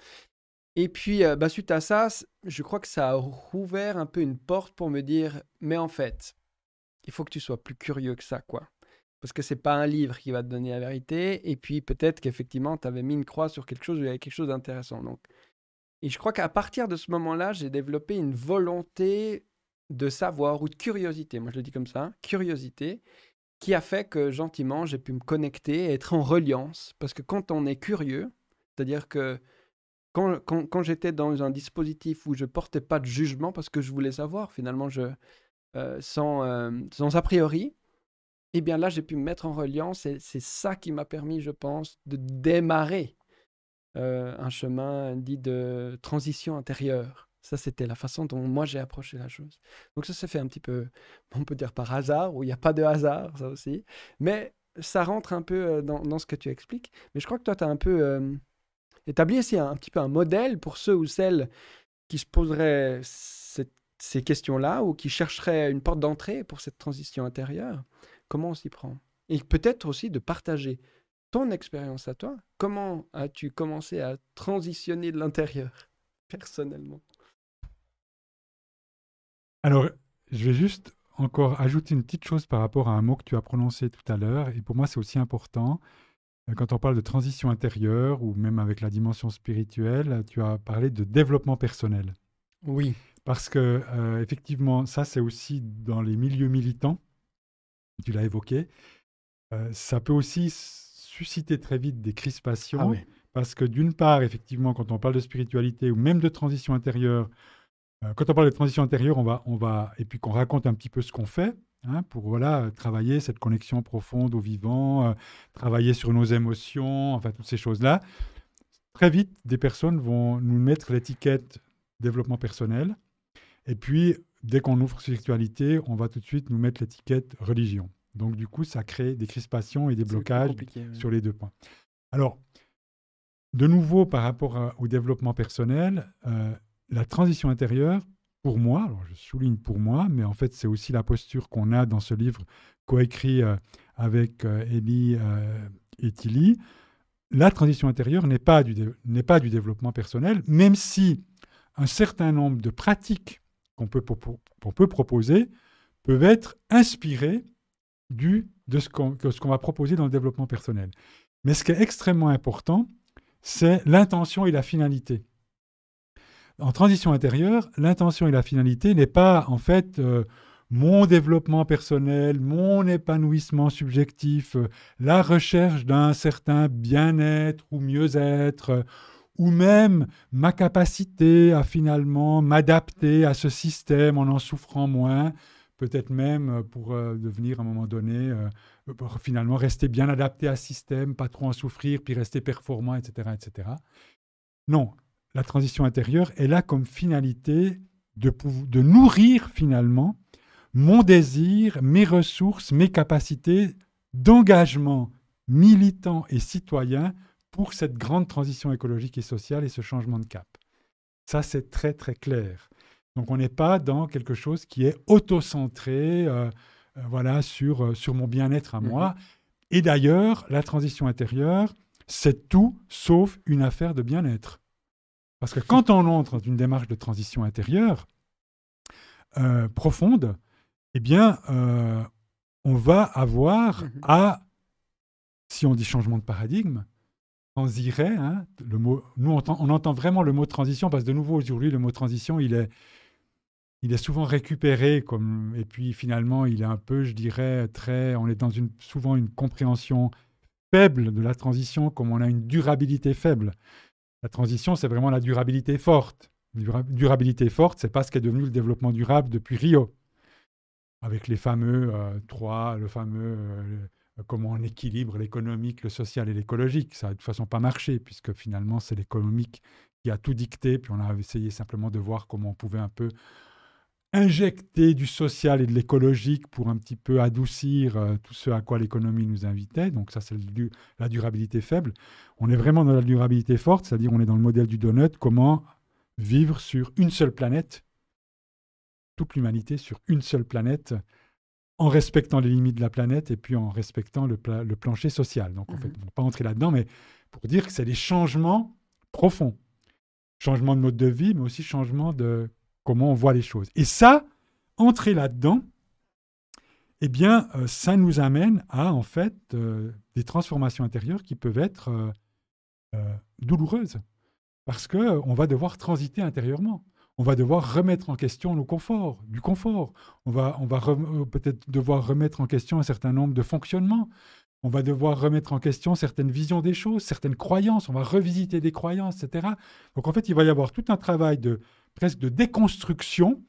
Speaker 1: Et puis, euh, bah, suite à ça, je crois que ça a rouvert un peu une porte pour me dire, mais en fait, il faut que tu sois plus curieux que ça, quoi. Parce que c'est pas un livre qui va te donner la vérité. Et puis, peut-être qu'effectivement, tu avais mis une croix sur quelque chose où il y avait quelque chose d'intéressant. Donc, et je crois qu'à partir de ce moment-là, j'ai développé une volonté de savoir ou de curiosité. Moi, je le dis comme ça, curiosité, qui a fait que gentiment, j'ai pu me connecter et être en reliance. Parce que quand on est curieux, c'est-à-dire que quand, j'étais dans un dispositif où je portais pas de jugement parce que je voulais savoir, finalement, je, euh, sans, euh, sans a priori, eh bien là, j'ai pu me mettre en reliance et c'est ça qui m'a permis, je pense, de démarrer euh, un chemin dit de transition intérieure. Ça, c'était la façon dont moi j'ai approché la chose. Donc ça s'est fait un petit peu, on peut dire par hasard, ou il n'y a pas de hasard, ça aussi. Mais ça rentre un peu dans, dans, ce que tu expliques. Mais je crois que toi, tu as un peu établir ici un, petit peu un modèle pour ceux ou celles qui se poseraient ces questions-là ou qui chercheraient une porte d'entrée pour cette transition intérieure. Comment on s'y prend? Et peut-être aussi de partager ton expérience à toi. Comment as-tu commencé à transitionner de l'intérieur, personnellement?
Speaker 2: Alors, je vais juste encore ajouter une petite chose par rapport à un mot que tu as prononcé tout à l'heure, et pour moi c'est aussi important, quand on parle de transition intérieure ou même avec la dimension spirituelle, tu as parlé de développement personnel.
Speaker 1: Oui.
Speaker 2: parce que euh, effectivement, ça c'est aussi dans les milieux militants, tu l'as évoqué, euh, ça peut aussi susciter très vite des crispations,
Speaker 1: Ah
Speaker 2: parce que d'une part, effectivement, quand on parle de spiritualité ou même de transition intérieure, euh, quand on parle de transition intérieure, on va, on va, et puis qu'on raconte un petit peu ce qu'on fait, hein, pour voilà, travailler cette connexion profonde au vivant, euh, travailler sur nos émotions, enfin toutes ces choses-là. Très vite, des personnes vont nous mettre l'étiquette développement personnel, et puis dès qu'on ouvre spiritualité, on va tout de suite nous mettre l'étiquette religion. Donc du coup, ça crée des crispations et des blocages
Speaker 1: ouais.
Speaker 2: sur les deux points. Alors, de nouveau, par rapport à- au développement personnel, euh, la transition intérieure, pour moi, alors je souligne pour moi, mais en fait c'est aussi la posture qu'on a dans ce livre coécrit euh, avec euh, Elie euh, et Tilly, la transition intérieure n'est pas, du pas du développement personnel, même si un certain nombre de pratiques qu'on peut, peut proposer peuvent être inspirées de ce qu'on, que ce qu'on va proposer dans le développement personnel. Mais ce qui est extrêmement important, c'est l'intention et la finalité. En transition intérieure, l'intention et la finalité n'est pas en fait euh, mon développement personnel, mon épanouissement subjectif, euh, la recherche d'un certain bien-être ou mieux-être, euh, ou même ma capacité à finalement m'adapter à ce système en en souffrant moins, peut-être même pour devenir à un moment donné, pour finalement rester bien adapté à ce système, pas trop en souffrir, puis rester performant, etc. etc. Non, la transition intérieure est là comme finalité de, nourrir finalement mon désir, mes ressources, mes capacités d'engagement militant et citoyen pour cette grande transition écologique et sociale et ce changement de cap. Ça, c'est très, très clair. Donc, on n'est pas dans quelque chose qui est auto-centré euh, euh, voilà, sur, euh, sur mon bien-être à moi. Et d'ailleurs, la transition intérieure, c'est tout sauf une affaire de bien-être. Parce que quand on entre dans une démarche de transition intérieure euh, profonde, eh bien, euh, on va avoir
Speaker 1: Mhm.
Speaker 2: à, si on dit changement de paradigme, transirait, hein, le mot, nous on entend, on entend vraiment le mot transition parce que de nouveau aujourd'hui le mot transition il est, il est souvent récupéré comme et puis finalement il est un peu, je dirais, très, on est dans une souvent une compréhension faible de la transition comme on a une durabilité faible. La transition c'est vraiment la durabilité forte. Dura- durabilité forte, c'est pas ce qui est devenu le développement durable depuis Rio avec les fameux euh, trois, le fameux euh, comment on équilibre l'économique, le social et l'écologique. Ça n'a de toute façon pas marché, puisque finalement, c'est l'économique qui a tout dicté, puis on a essayé simplement de voir comment on pouvait un peu injecter du social et de l'écologique pour un petit peu adoucir euh, tout ce à quoi l'économie nous invitait. Donc ça, c'est du- la durabilité faible. On est vraiment dans la durabilité forte, c'est-à-dire on est dans le modèle du donut, comment vivre sur une seule planète, toute l'humanité sur une seule planète, en respectant les limites de la planète et puis en respectant le, pla- le plancher social. Donc, en fait, on ne va pas entrer là-dedans, mais pour dire que c'est des changements profonds. Changement de mode de vie, mais aussi changement de comment on voit les choses. Et ça, entrer là-dedans, eh bien, euh, ça nous amène à, en fait, euh, des transformations intérieures qui peuvent être euh, douloureuses. Parce qu'on va devoir transiter intérieurement. On va devoir remettre en question nos conforts, du confort. On va, on va peut-être devoir remettre en question un certain nombre de fonctionnements. On va devoir remettre en question certaines visions des choses, certaines croyances. On va revisiter des croyances, etc. Donc en fait, il va y avoir tout un travail de presque de déconstruction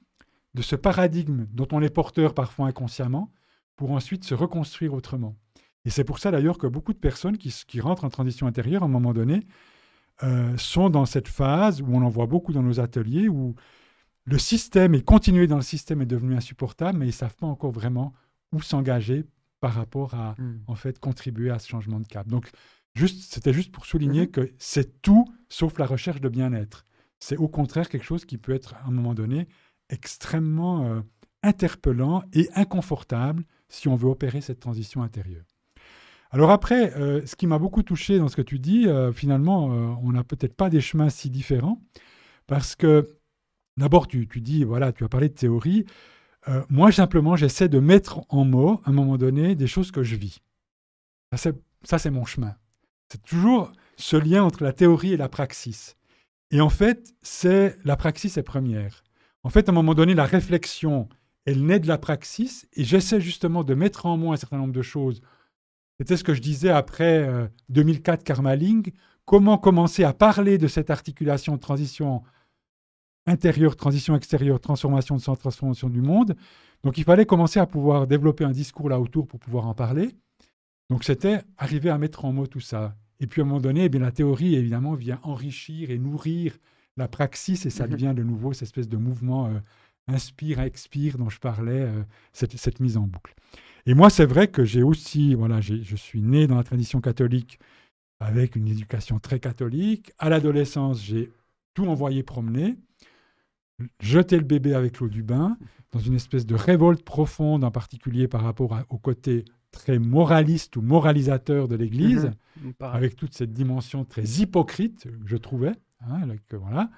Speaker 2: de ce paradigme dont on est porteur parfois inconsciemment, pour ensuite se reconstruire autrement. Et c'est pour ça d'ailleurs que beaucoup de personnes qui, qui rentrent en transition intérieure, à un moment donné, euh, sont dans cette phase où on en voit beaucoup dans nos ateliers, où le système et continuer dans le système est devenu insupportable, mais ils ne savent pas encore vraiment où s'engager par rapport à
Speaker 1: Mm.
Speaker 2: en fait contribuer à ce changement de cap. Donc juste, c'était juste pour souligner
Speaker 1: Mhm.
Speaker 2: que c'est tout sauf la recherche de bien-être. C'est au contraire quelque chose qui peut être à un moment donné extrêmement euh, interpellant et inconfortable si on veut opérer cette transition intérieure. Alors après, euh, ce qui m'a beaucoup touché dans ce que tu dis, euh, finalement, on n'a peut-être pas des chemins si différents, parce que d'abord, tu, tu dis, voilà, tu as parlé de théorie. Moi, simplement, j'essaie de mettre en mots, à un moment donné, des choses que je vis. Ça, c'est mon chemin. C'est toujours ce lien entre la théorie et la praxis. Et en fait, c'est la praxis est première. en fait, à un moment donné, la réflexion, elle naît de la praxis et j'essaie justement de mettre en moi un certain nombre de choses. C'était ce que je disais après 2004 euh, Karmaling, comment commencer à parler de cette articulation de transition intérieure, transition extérieure, transformation de sens, transformation du monde? Donc il fallait commencer à pouvoir développer un discours là autour pour pouvoir en parler. Donc c'était arriver à mettre en mots tout ça. Et puis à un moment donné, eh bien, la théorie, évidemment, vient enrichir et nourrir la praxis, et ça mhm. devient de nouveau cette espèce de mouvement euh, inspire, expire dont je parlais, euh, cette, cette, mise en boucle. Et moi, c'est vrai que j'ai aussi, voilà, je suis né dans la tradition catholique avec une éducation très catholique. À l'adolescence, j'ai tout envoyé promener, jeté le bébé avec l'eau du bain, dans une espèce de révolte profonde, en particulier par rapport au côté très moraliste ou moralisateur de l'Église, mhm. avec toute cette dimension très hypocrite, je trouvais. Hein, voilà.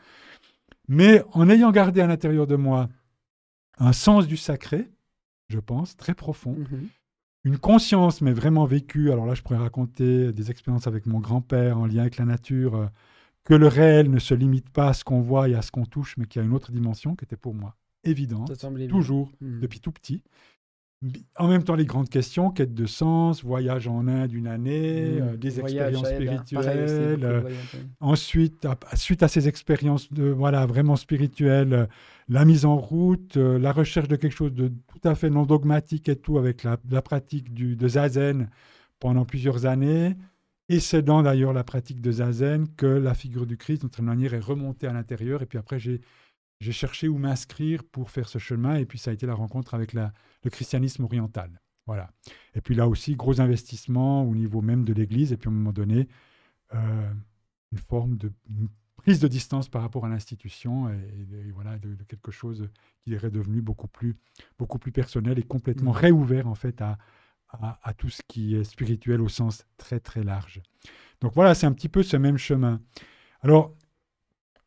Speaker 2: Mais en ayant gardé à l'intérieur de moi un sens du sacré, je pense, très profond, mhm. une conscience, mais vraiment vécue. Alors là, je pourrais raconter des expériences avec mon grand-père en lien avec la nature, euh, que le réel ne se limite pas à ce qu'on voit et à ce qu'on touche, mais qu'il y a une autre dimension qui était pour moi évidente, toujours, mhm. depuis tout petit en même temps, les grandes questions, quête de sens, voyage en Inde une année, mmh. euh, des expériences spirituelles. Euh, ensuite, suite à ces expériences de, voilà, vraiment spirituelles, euh, la mise en route, la recherche de quelque chose de tout à fait non dogmatique et tout, avec la, pratique du, de Zazen pendant plusieurs années. Et c'est dans d'ailleurs la pratique de Zazen que la figure du Christ, d'une certaine manière, est remontée à l'intérieur. Et puis après, j'ai cherché où m'inscrire pour faire ce chemin, et puis ça a été la rencontre avec la, le christianisme oriental. Voilà. Et puis là aussi, gros investissement au niveau même de l'Église, et puis à un moment donné, euh, une forme de prise de distance par rapport à l'institution, et, voilà, de, quelque chose qui est redevenu beaucoup plus, beaucoup plus personnel et complètement mmh. réouvert en fait à, à, à tout ce qui est spirituel au sens très très large. Donc voilà, c'est un petit peu ce même chemin. Alors,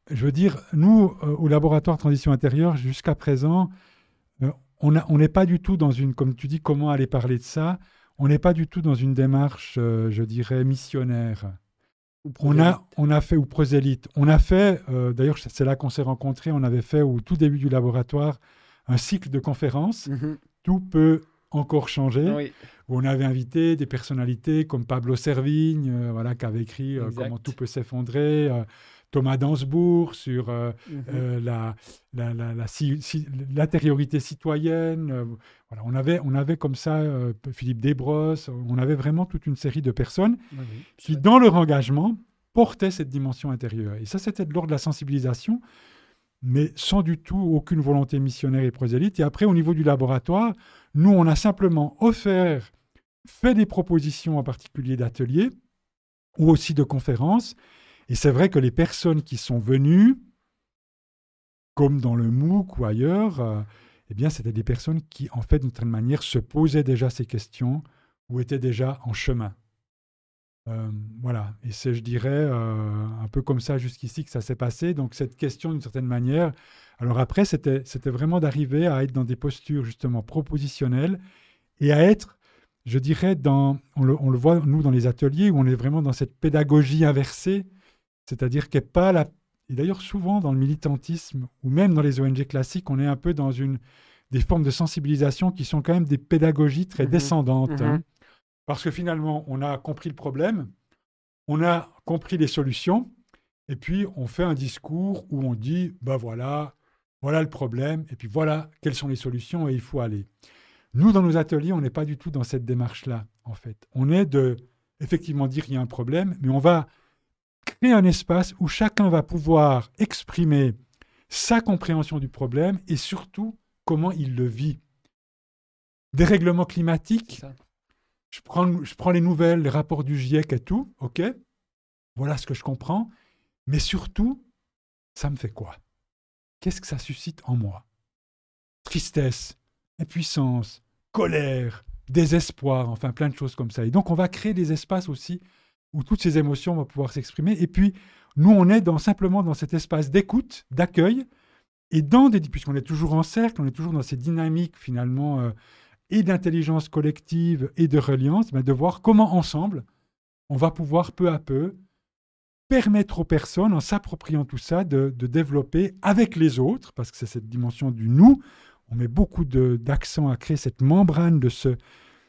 Speaker 2: je veux dire, nous, euh, au laboratoire Transition intérieure, jusqu'à présent, on n'est pas du tout dans une, comme tu dis, comment aller parler de ça, on n'est pas du tout dans une démarche, euh, je dirais, missionnaire. On a, on a fait, ou prosélyte, on a fait, d'ailleurs c'est là qu'on s'est rencontrés, on avait fait au tout début du laboratoire un cycle de conférences, mhm. tout peut encore changer, où on avait invité des personnalités comme Pablo Servigne, voilà, qui avait écrit Comment tout peut s'effondrer, Thomas Dansbourg sur euh, mhm. euh, la, l'intériorité citoyenne. Euh, voilà, on, avait, on avait comme ça Philippe Desbrosses, on avait vraiment toute une série de personnes qui, dans leur engagement, portaient cette dimension intérieure. Et ça, c'était de l'ordre de la sensibilisation, mais sans du tout aucune volonté missionnaire et prosélyte. Et après, au niveau du laboratoire, nous, on a simplement offert, fait des propositions en particulier d'ateliers ou aussi de conférences, et c'est vrai que les personnes qui sont venues, comme dans le MOOC ou ailleurs, euh, eh bien, c'était des personnes qui, en fait, d'une certaine manière, se posaient déjà ces questions ou étaient déjà en chemin. Euh, voilà, et c'est, je dirais, euh, un peu comme ça jusqu'ici que ça s'est passé. Donc cette question, d'une certaine manière, alors après, c'était, vraiment d'arriver à être dans des postures justement propositionnelles et à être, je dirais, dans, on le voit nous dans les ateliers où on est vraiment dans cette pédagogie inversée c'est-à-dire qu'elle pas la... Et d'ailleurs, souvent dans le militantisme, ou même dans les ONG classiques, on est un peu dans une... des formes de sensibilisation qui sont quand même des pédagogies très mhm. descendantes. Mhm. Hein. Parce que finalement, on a compris le problème, on a compris les solutions, et puis on fait un discours où on dit, ben voilà, voilà le problème, et puis voilà quelles sont les solutions, et il faut aller. Nous, dans nos ateliers, on n'est pas du tout dans cette démarche-là, en fait. On est de, effectivement, dire qu'il y a un problème, mais on va créer un espace où chacun va pouvoir exprimer sa compréhension du problème et surtout comment il le vit. Dérèglement climatique, je prends, je prends les nouvelles, les rapports du GIEC et tout, ok, voilà ce que je comprends, mais surtout, ça me fait quoi? Qu'est-ce que ça suscite en moi? Tristesse, impuissance, colère, désespoir, enfin plein de choses comme ça. Et donc on va créer des espaces aussi où toutes ces émotions vont pouvoir s'exprimer. Et puis, nous, on est simplement dans cet espace d'écoute, d'accueil, et dans. Puisqu'on est toujours en cercle, on est toujours dans ces dynamiques, finalement, euh, et d'intelligence collective et de reliance, mais de voir comment, ensemble, on va pouvoir peu à peu permettre aux personnes, en s'appropriant tout ça, de, développer avec les autres, parce que c'est cette dimension du nous, on met beaucoup d'accent à créer cette membrane de ce,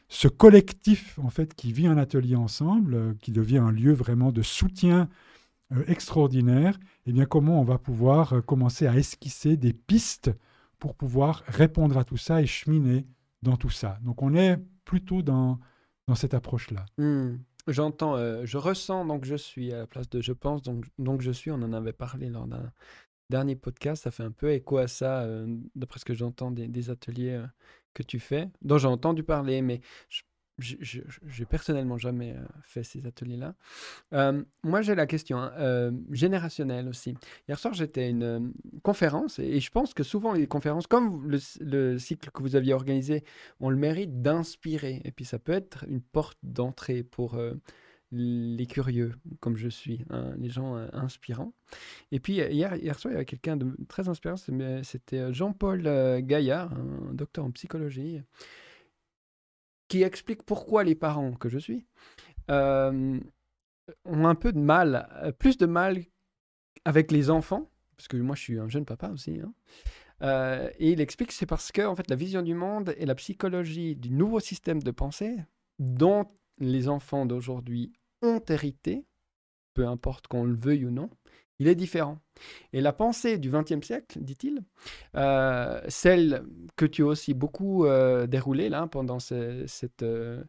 Speaker 2: ce collectif en fait qui vit un atelier ensemble, euh, qui devient un lieu vraiment de soutien euh, extraordinaire, eh bien comment on va pouvoir euh, commencer à esquisser des pistes pour pouvoir répondre à tout ça et cheminer dans tout ça. Donc on est plutôt dans, dans cette approche-là.
Speaker 1: Hmm. J'entends, je ressens, donc je suis à la place de je pense, donc, donc je suis, on en avait parlé lors d'un dernier podcast, ça fait un peu écho à ça, d'après ce que j'entends des, ateliers que tu fais, dont j'ai entendu parler, mais je n'ai personnellement jamais euh, fait ces ateliers-là. Euh, moi, j'ai la question hein, euh, générationnelle aussi. Hier soir, j'étais à une conférence et, je pense que souvent les conférences, comme le, cycle que vous aviez organisé, ont le mérite d'inspirer. Et puis, ça peut être une porte d'entrée pour les curieux, comme je suis, hein, les gens inspirants. Et puis, hier, hier soir, il y avait quelqu'un de très inspirant, c'était Jean-Paul Gaillard, un docteur en psychologie qui explique pourquoi les parents que je suis euh, ont un peu de mal, euh, plus de mal avec les enfants, parce que moi je suis un jeune papa aussi. Hein. Euh, et il explique que c'est parce que en fait la vision du monde et la psychologie du nouveau système de pensée dont les enfants d'aujourd'hui ont hérité, peu importe qu'on le veuille ou non, il est différent. Et la pensée du XXe siècle, dit-il, euh, celle que tu as aussi beaucoup euh, déroulée là pendant cette, euh,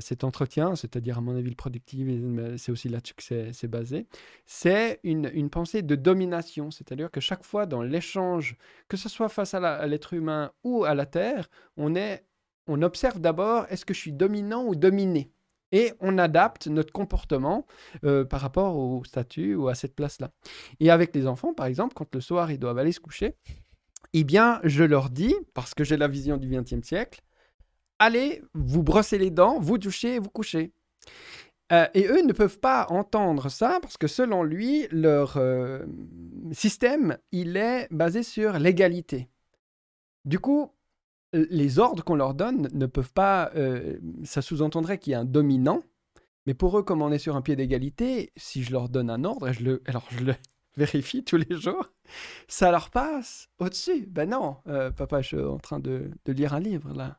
Speaker 1: cet entretien, c'est-à-dire à mon avis le productivisme, c'est aussi là-dessus que c'est basé, c'est une, une, pensée de domination, c'est-à-dire que chaque fois dans l'échange, que ce soit face à l'être humain ou à la Terre, on, est, on observe d'abord est-ce que je suis dominant ou dominé? Et on adapte notre comportement euh, par rapport au statut ou à cette place-là. Et avec les enfants, par exemple, quand le soir ils doivent aller se coucher, eh bien, je leur dis, parce que j'ai la vision du XXe siècle, allez, vous brossez les dents, vous douchez et vous couchez. Euh, et eux ne peuvent pas entendre ça parce que selon lui, leur euh, système, il est basé sur l'égalité. Du coup, les ordres qu'on leur donne ne peuvent pas. Euh, ça sous-entendrait qu'il y a un dominant, mais pour eux, comme on est sur un pied d'égalité, si je leur donne un ordre, et je le, alors je le vérifie tous les jours, ça leur passe au-dessus. Ben non, euh, papa, je suis en train de, lire un livre là.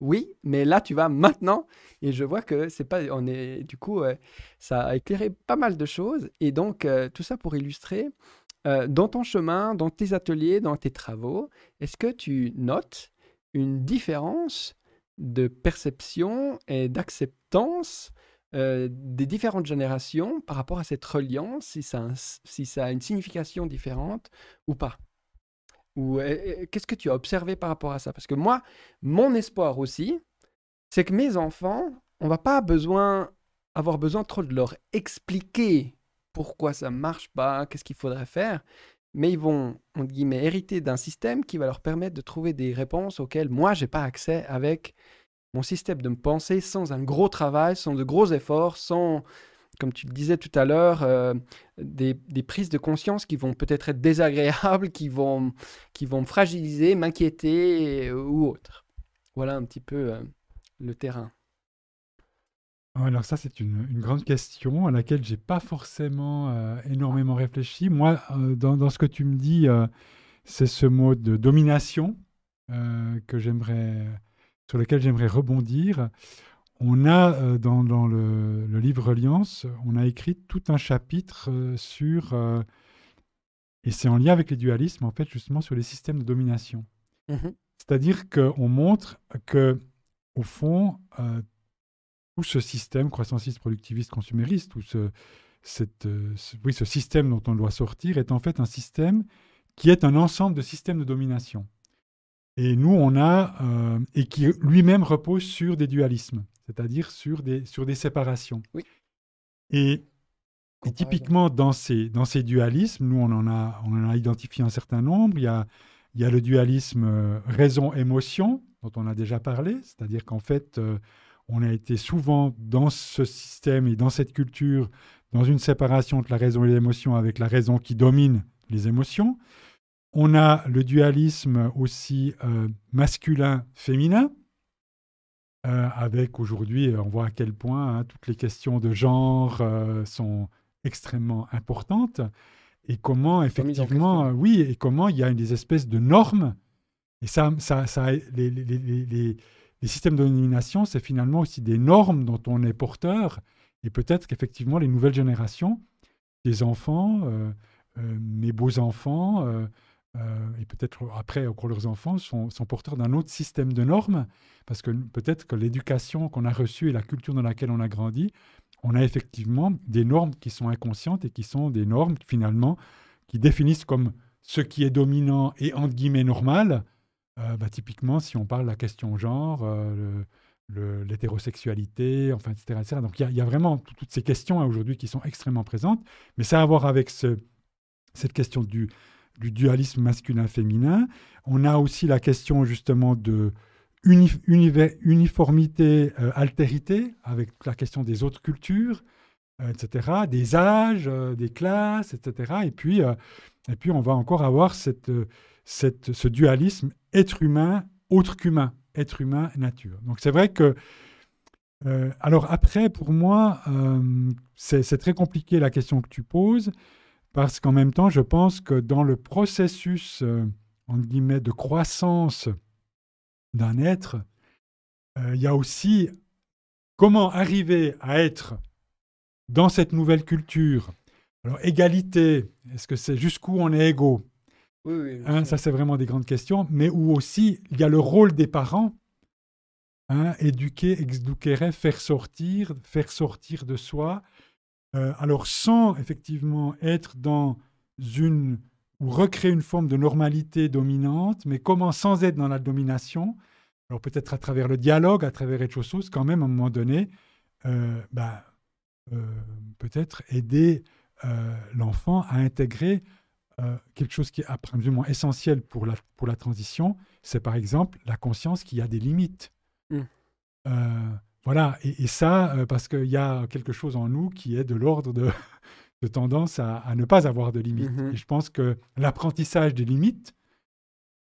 Speaker 1: Oui, mais là tu vas maintenant et je vois que c'est pas on est du coup ça a éclairé pas mal de choses et donc euh, tout ça pour illustrer dans ton chemin, dans tes ateliers, dans tes travaux, est-ce que tu notes une différence de perception et d'acceptance euh, des différentes générations par rapport à cette reliance, si ça, a, une signification différente ou pas. Ou qu'est-ce que tu as observé par rapport à ça? Parce que moi, mon espoir aussi, c'est que mes enfants, on va pas besoin avoir besoin trop de leur expliquer pourquoi ça marche pas, qu'est-ce qu'il faudrait faire, mais ils vont, on guillemets, hériter d'un système qui va leur permettre de trouver des réponses auxquelles moi, j'ai pas accès avec mon système de me penser sans un gros travail, sans de gros efforts, sans, comme tu le disais tout à l'heure, euh, des, prises de conscience qui vont peut-être être désagréables, qui vont, qui vont me fragiliser, m'inquiéter ou autre. Voilà un petit peu euh, le terrain.
Speaker 2: Alors ça, c'est une, grande question à laquelle j'ai pas forcément euh, énormément réfléchi. Moi, euh, dans, ce que tu me dis, euh, c'est ce mot de domination que j'aimerais, sur lequel j'aimerais rebondir. On a dans, le, livre Reliance, on a écrit tout un chapitre sur, et c'est en lien avec les dualismes, en fait, justement sur les systèmes de domination. Mmh C'est-à-dire qu'on montre que, au fond, tout ce système croissanciste, productiviste, consumériste, ou ce, cette, euh, oui, ce système dont on doit sortir est en fait un système qui est un ensemble de systèmes de domination. Et nous, on a, euh, et qui lui-même repose sur des dualismes, c'est-à-dire sur des, sur des séparations.
Speaker 1: Oui.
Speaker 2: Et, typiquement, dans ces, dans ces dualismes, nous, on en, a, on en a identifié un certain nombre. Il y a, il y a le dualisme euh, raison-émotion, dont on a déjà parlé, c'est-à-dire qu'en fait, on a été souvent dans ce système et dans cette culture, dans une séparation entre la raison et l'émotion, avec la raison qui domine les émotions. On a le dualisme aussi euh, masculin-féminin, euh, avec aujourd'hui, on voit à quel point hein, toutes les questions de genre euh, sont extrêmement importante et comment effectivement, oui, et comment il y a des espèces de normes. Et ça, ça, ça les, les, les, les systèmes de domination, c'est finalement aussi des normes dont on est porteur. Et peut-être qu'effectivement, les nouvelles générations, les enfants, euh, euh, mes beaux-enfants, euh, et peut-être après encore leurs enfants, sont, sont porteurs d'un autre système de normes. Parce que peut-être que l'éducation qu'on a reçue et la culture dans laquelle on a grandi on a effectivement des normes qui sont inconscientes et qui sont des normes finalement qui définissent comme ce qui est dominant et entre guillemets normal. Euh, bah, typiquement, si on parle de la question genre, euh, l'hétérosexualité, enfin, etc., Donc il y, a vraiment toutes ces questions hein, aujourd'hui qui sont extrêmement présentes, mais ça a à voir avec cette question du, du dualisme masculin-féminin. On a aussi la question justement de uniformité, euh, altérité, avec la question des autres cultures, euh, etc., des âges, des classes, etc. Et puis, et puis, on va encore avoir cette, ce dualisme être humain, autre qu'humain, être humain, nature. Donc c'est vrai que... alors après, pour moi, c'est très compliqué la question que tu poses, parce qu'en même temps, je pense que dans le processus, en guillemets, de croissance d'un être, euh, il y a aussi comment arriver à être dans cette nouvelle culture. Alors, égalité, est-ce que c'est jusqu'où on est égaux?
Speaker 1: Oui,
Speaker 2: hein, Ça, c'est vraiment des grandes questions. Mais où aussi, il y a le rôle des parents. Hein, éduquer, exduquere, faire sortir, faire sortir de soi. Euh, alors, sans effectivement être dans une ou recréer une forme de normalité dominante, mais comment sans être dans la domination, alors peut-être à travers le dialogue, à travers autre chose, quand même à un moment donné, euh, bah, euh, peut-être aider euh, l'enfant à intégrer quelque chose qui est absolument essentiel pour la, pour la transition, c'est par exemple la conscience qu'il y a des limites. Mmh. voilà, et, ça, parce qu'il y a quelque chose en nous qui est de l'ordre de, de tendance à, ne pas avoir de limites. Mhm. Et je pense que l'apprentissage des limites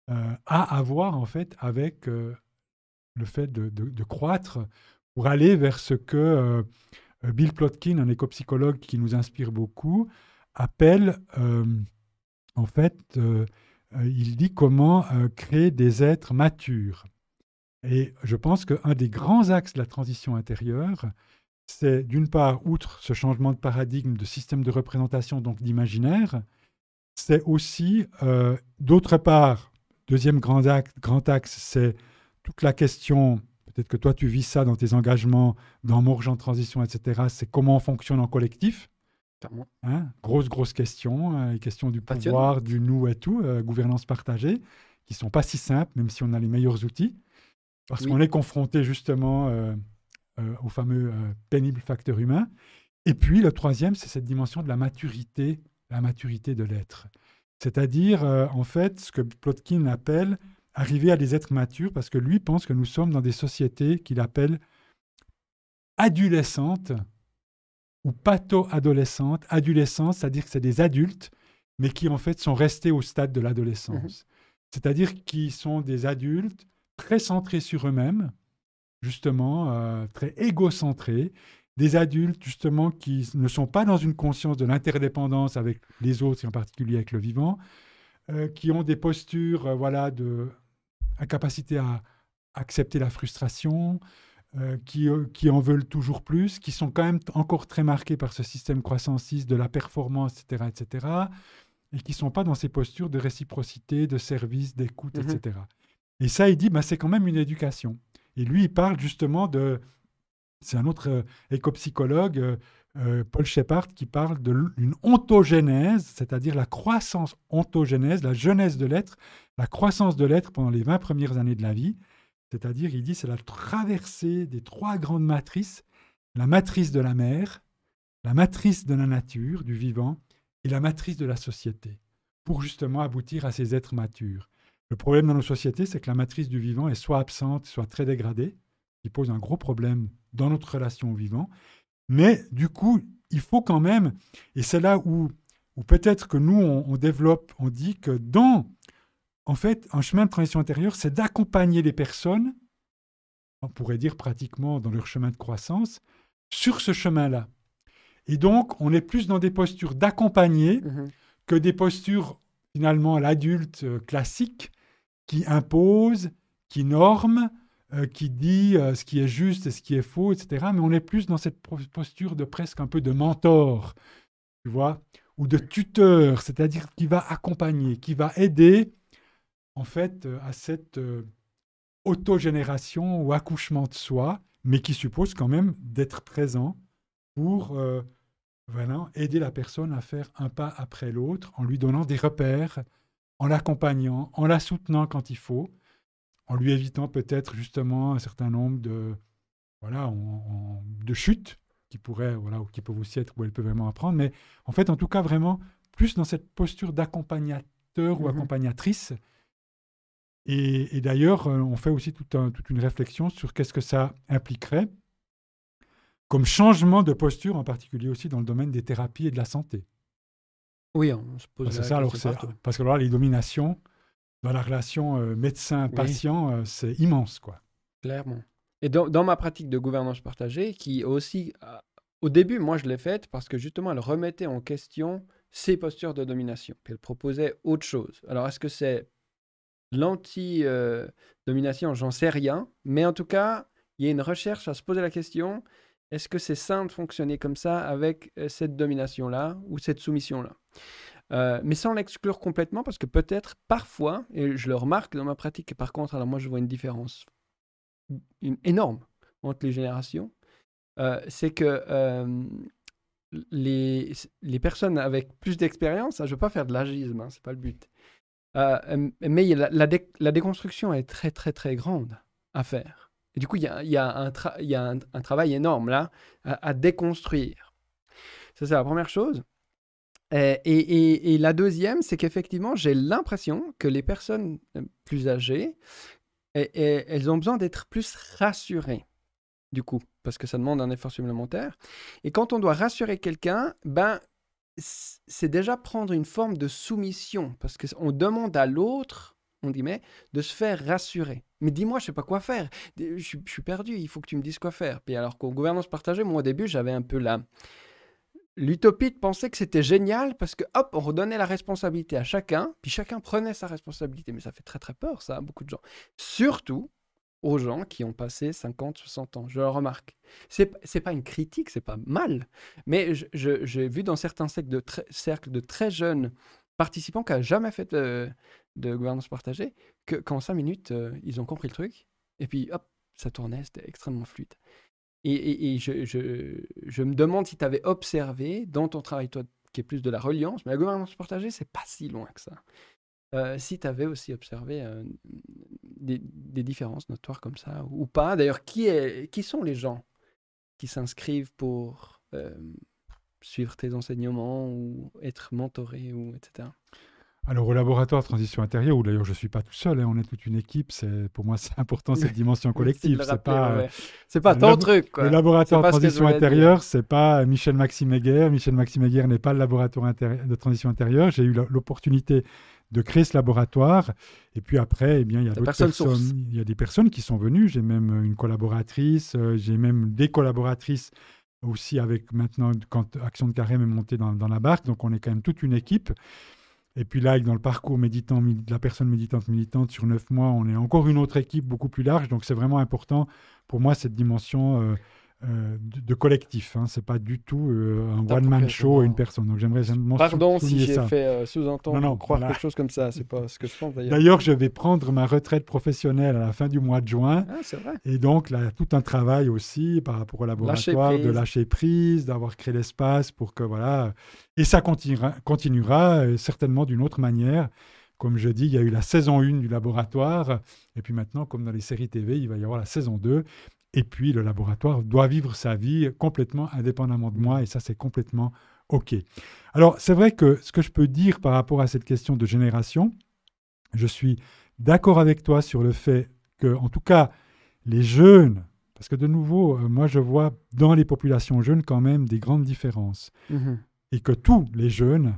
Speaker 2: euh, a à voir en fait avec euh, le fait de, croître pour aller vers ce que euh, Bill Plotkin, un éco-psychologue qui nous inspire beaucoup, appelle en fait, il dit comment créer des êtres matures. Et je pense qu'un des grands axes de la transition intérieure, c'est d'une part, outre ce changement de paradigme, de système de représentation, donc d'imaginaire, c'est aussi, euh, d'autre part, deuxième grand axe, grand axe c'est toute la question, peut-être que toi tu vis ça dans tes engagements, dans Morge en transition, etc., c'est comment on fonctionne en collectif. Hein grosse, grosse question, les questions du pouvoir, du nous et tout, euh, gouvernance partagée, qui sont pas si simples, même si on a les meilleurs outils, parce qu'on est confronté justement euh, euh, au fameux euh, pénible facteur humain. Et puis le troisième, c'est cette dimension de la maturité, la maturité de l'être. C'est-à-dire, euh, en fait, ce que Plotkin appelle arriver à des êtres matures, parce que lui pense que nous sommes dans des sociétés qu'il appelle adolescentes ou pato-adolescentes. Adolescentes, c'est-à-dire que c'est des adultes, mais qui en fait sont restés au stade de l'adolescence. Mmh c'est-à-dire qui sont des adultes très centrés sur eux-mêmes, justement, euh, très égocentrés, des adultes, justement, qui ne sont pas dans une conscience de l'interdépendance avec les autres, et en particulier avec le vivant, euh, qui ont des postures, euh, voilà, de incapacité à accepter la frustration, qui, qui en veulent toujours plus, qui sont quand même encore très marqués par ce système croissanciste de la performance, etc., etc., et qui ne sont pas dans ces postures de réciprocité, de service, d'écoute, mmh etc. Et ça, il dit, bah, c'est quand même une éducation. Et lui, il parle justement de... C'est un autre euh, éco-psychologue, euh, euh, Paul Shepard, qui parle d'une ontogénèse, c'est-à-dire la croissance ontogénèse, la jeunesse de l'être, la croissance de l'être pendant les 20 premières années de la vie. C'est-à-dire, il dit, c'est la traversée des trois grandes matrices, la matrice de la mère, la matrice de la nature, du vivant, et la matrice de la société, pour justement aboutir à ces êtres matures. Le problème dans nos sociétés, c'est que la matrice du vivant est soit absente, soit très dégradée, qui pose un gros problème dans notre relation au vivant. Mais du coup, il faut quand même, et c'est là où, peut-être que nous, on, développe, on dit que dans, en fait, un chemin de transition intérieure, c'est d'accompagner les personnes, on pourrait dire pratiquement dans leur chemin de croissance, sur ce chemin-là. Et donc, on est plus dans des postures d'accompagner
Speaker 1: Mhm.
Speaker 2: que des postures, finalement, l'adulte euh, classique qui impose, qui norme, euh, qui dit euh, ce qui est juste et ce qui est faux, etc. Mais on est plus dans cette posture de presque un peu de mentor, tu vois, ou de tuteur, c'est-à-dire qui va accompagner, qui va aider, en fait, euh, à cette euh, autogénération ou accouchement de soi, mais qui suppose quand même d'être présent pour euh, voilà, aider la personne à faire un pas après l'autre en lui donnant des repères, en l'accompagnant, en la soutenant quand il faut, en lui évitant peut-être justement un certain nombre de, voilà, de chutes qui pourraient, voilà, ou qui peuvent aussi être où elle peut vraiment apprendre. Mais en fait, en tout cas, vraiment plus dans cette posture d'accompagnateur ou
Speaker 1: Mhm.
Speaker 2: accompagnatrice. Et, et d'ailleurs, euh, on fait aussi tout un- toute une réflexion sur qu'est-ce que ça impliquerait comme changement de posture, en particulier aussi dans le domaine des thérapies et de la santé.
Speaker 1: Oui, on se pose la
Speaker 2: ça, alors, parce que là, les dominations dans la relation euh, médecin-patient, euh, c'est immense, quoi.
Speaker 1: Clairement. Et dans, dans ma pratique de gouvernance partagée, qui aussi, euh, au début, moi je l'ai faite parce que justement, elle remettait en question ses postures de domination. Elle proposait autre chose. Alors, est-ce que c'est l'anti-domination J'en sais rien. Mais en tout cas, il y a une recherche à se poser la question est-ce que c'est sain de fonctionner comme ça avec euh, cette domination-là ou cette soumission-là? Euh, mais sans l'exclure complètement, parce que peut-être parfois, et je le remarque dans ma pratique, et par contre, alors moi je vois une différence énorme entre les générations, euh, c'est que euh, les, les personnes avec plus d'expérience, hein, je ne veux pas faire de l'agisme, hein, c'est pas le but, euh, mais la, la dé- la déconstruction est très très très grande à faire. Et du coup, il y a, un, travail énorme là à, déconstruire. Ça, c'est la première chose. Euh, Et, la deuxième, c'est qu'effectivement, j'ai l'impression que les personnes euh, plus âgées, elles ont besoin d'être plus rassurées, du coup, parce que ça demande un effort supplémentaire. Et quand on doit rassurer quelqu'un, ben, c'est déjà prendre une forme de soumission, parce qu'on demande à l'autre, on dit, mais, de se faire rassurer. Mais dis-moi, je sais pas quoi faire. Je, suis- perdu, il faut que tu me dises quoi faire. Puis alors qu'en gouvernance partagée, moi au début, j'avais un peu la, l'utopie de penser que c'était génial parce que hop, on redonnait la responsabilité à chacun, puis chacun prenait sa responsabilité. Mais ça fait très très peur, ça, à beaucoup de gens. Surtout aux gens qui ont passé 50, 60 ans. Je le remarque. C'est c'est pas une critique, c'est pas mal. Mais j'ai vu dans certains cercles de, très, jeunes participants qui n'ont jamais fait de, gouvernance partagée, que- qu'en 5 minutes, euh, ils ont compris le truc. Et puis hop, ça tournait, c'était extrêmement fluide. Et, je me demande si tu avais observé dans ton travail, toi, qui est plus de la reliance, mais la gouvernance partagée, c'est pas si loin que ça. Euh, si tu avais aussi observé euh, des, des différences notoires comme ça, ou pas. D'ailleurs, qui, est, qui sont les gens qui s'inscrivent pour euh, suivre tes enseignements ou être mentorés, ou etc.
Speaker 2: Alors, au laboratoire de transition intérieure, où d'ailleurs je ne suis pas tout seul, hein, on est toute une équipe, c'est, pour moi c'est important cette dimension collective.
Speaker 1: le
Speaker 2: C'est
Speaker 1: rappeler,
Speaker 2: pas,
Speaker 1: ouais,
Speaker 2: euh.
Speaker 1: C'est pas ton
Speaker 2: labo-
Speaker 1: truc, quoi.
Speaker 2: Le laboratoire
Speaker 1: ce
Speaker 2: transition
Speaker 1: dire.
Speaker 2: intérieure, c'est pas Michel Maxime Heger. Michel Maxime Heger n'est pas le laboratoire intérie- de transition intérieure. J'ai eu l'opportunité de créer ce laboratoire. Et puis après, eh bien, il y a d'autres
Speaker 1: personne
Speaker 2: personnes.
Speaker 1: source.
Speaker 2: Il y a des personnes qui sont venues. J'ai même une collaboratrice. euh, J'ai même des collaboratrices aussi avec maintenant, quand Action de Carême est montée dans, dans la barque. Donc on est quand même toute une équipe. Et puis là, dans le parcours méditant la personne méditante militante sur neuf mois, on est encore une autre équipe beaucoup plus large. Donc c'est vraiment important pour moi cette dimension euh, euh, de, de collectif. Hein. C'est pas du tout euh, un one-man show et une personne. Donc j'aimerais
Speaker 1: Pardon si j'ai fait euh, sous-entendre croire
Speaker 2: voilà.
Speaker 1: quelque chose comme ça. C'est pas ce que je pense d'ailleurs.
Speaker 2: D'ailleurs, je vais prendre ma retraite professionnelle à la fin du mois de juin.
Speaker 1: Ah, c'est vrai.
Speaker 2: Et donc, là, tout un travail aussi par rapport au
Speaker 1: Lâcher
Speaker 2: laboratoire, de lâcher prise, d'avoir créé l'espace pour que, voilà. Et ça continuera, continuera certainement d'une autre manière. Comme je dis, il y a eu la saison 1 du laboratoire. Et puis maintenant, comme dans les séries TV, il va y avoir la saison 2. Et puis, le laboratoire doit vivre sa vie complètement indépendamment de moi. Et ça, c'est complètement OK. Alors, c'est vrai que ce que je peux dire par rapport à cette question de génération, je suis d'accord avec toi sur le fait que, en tout cas, les jeunes, parce que de nouveau, euh, moi je vois dans les populations jeunes quand même des grandes différences,
Speaker 1: Mhm.
Speaker 2: et que tous les jeunes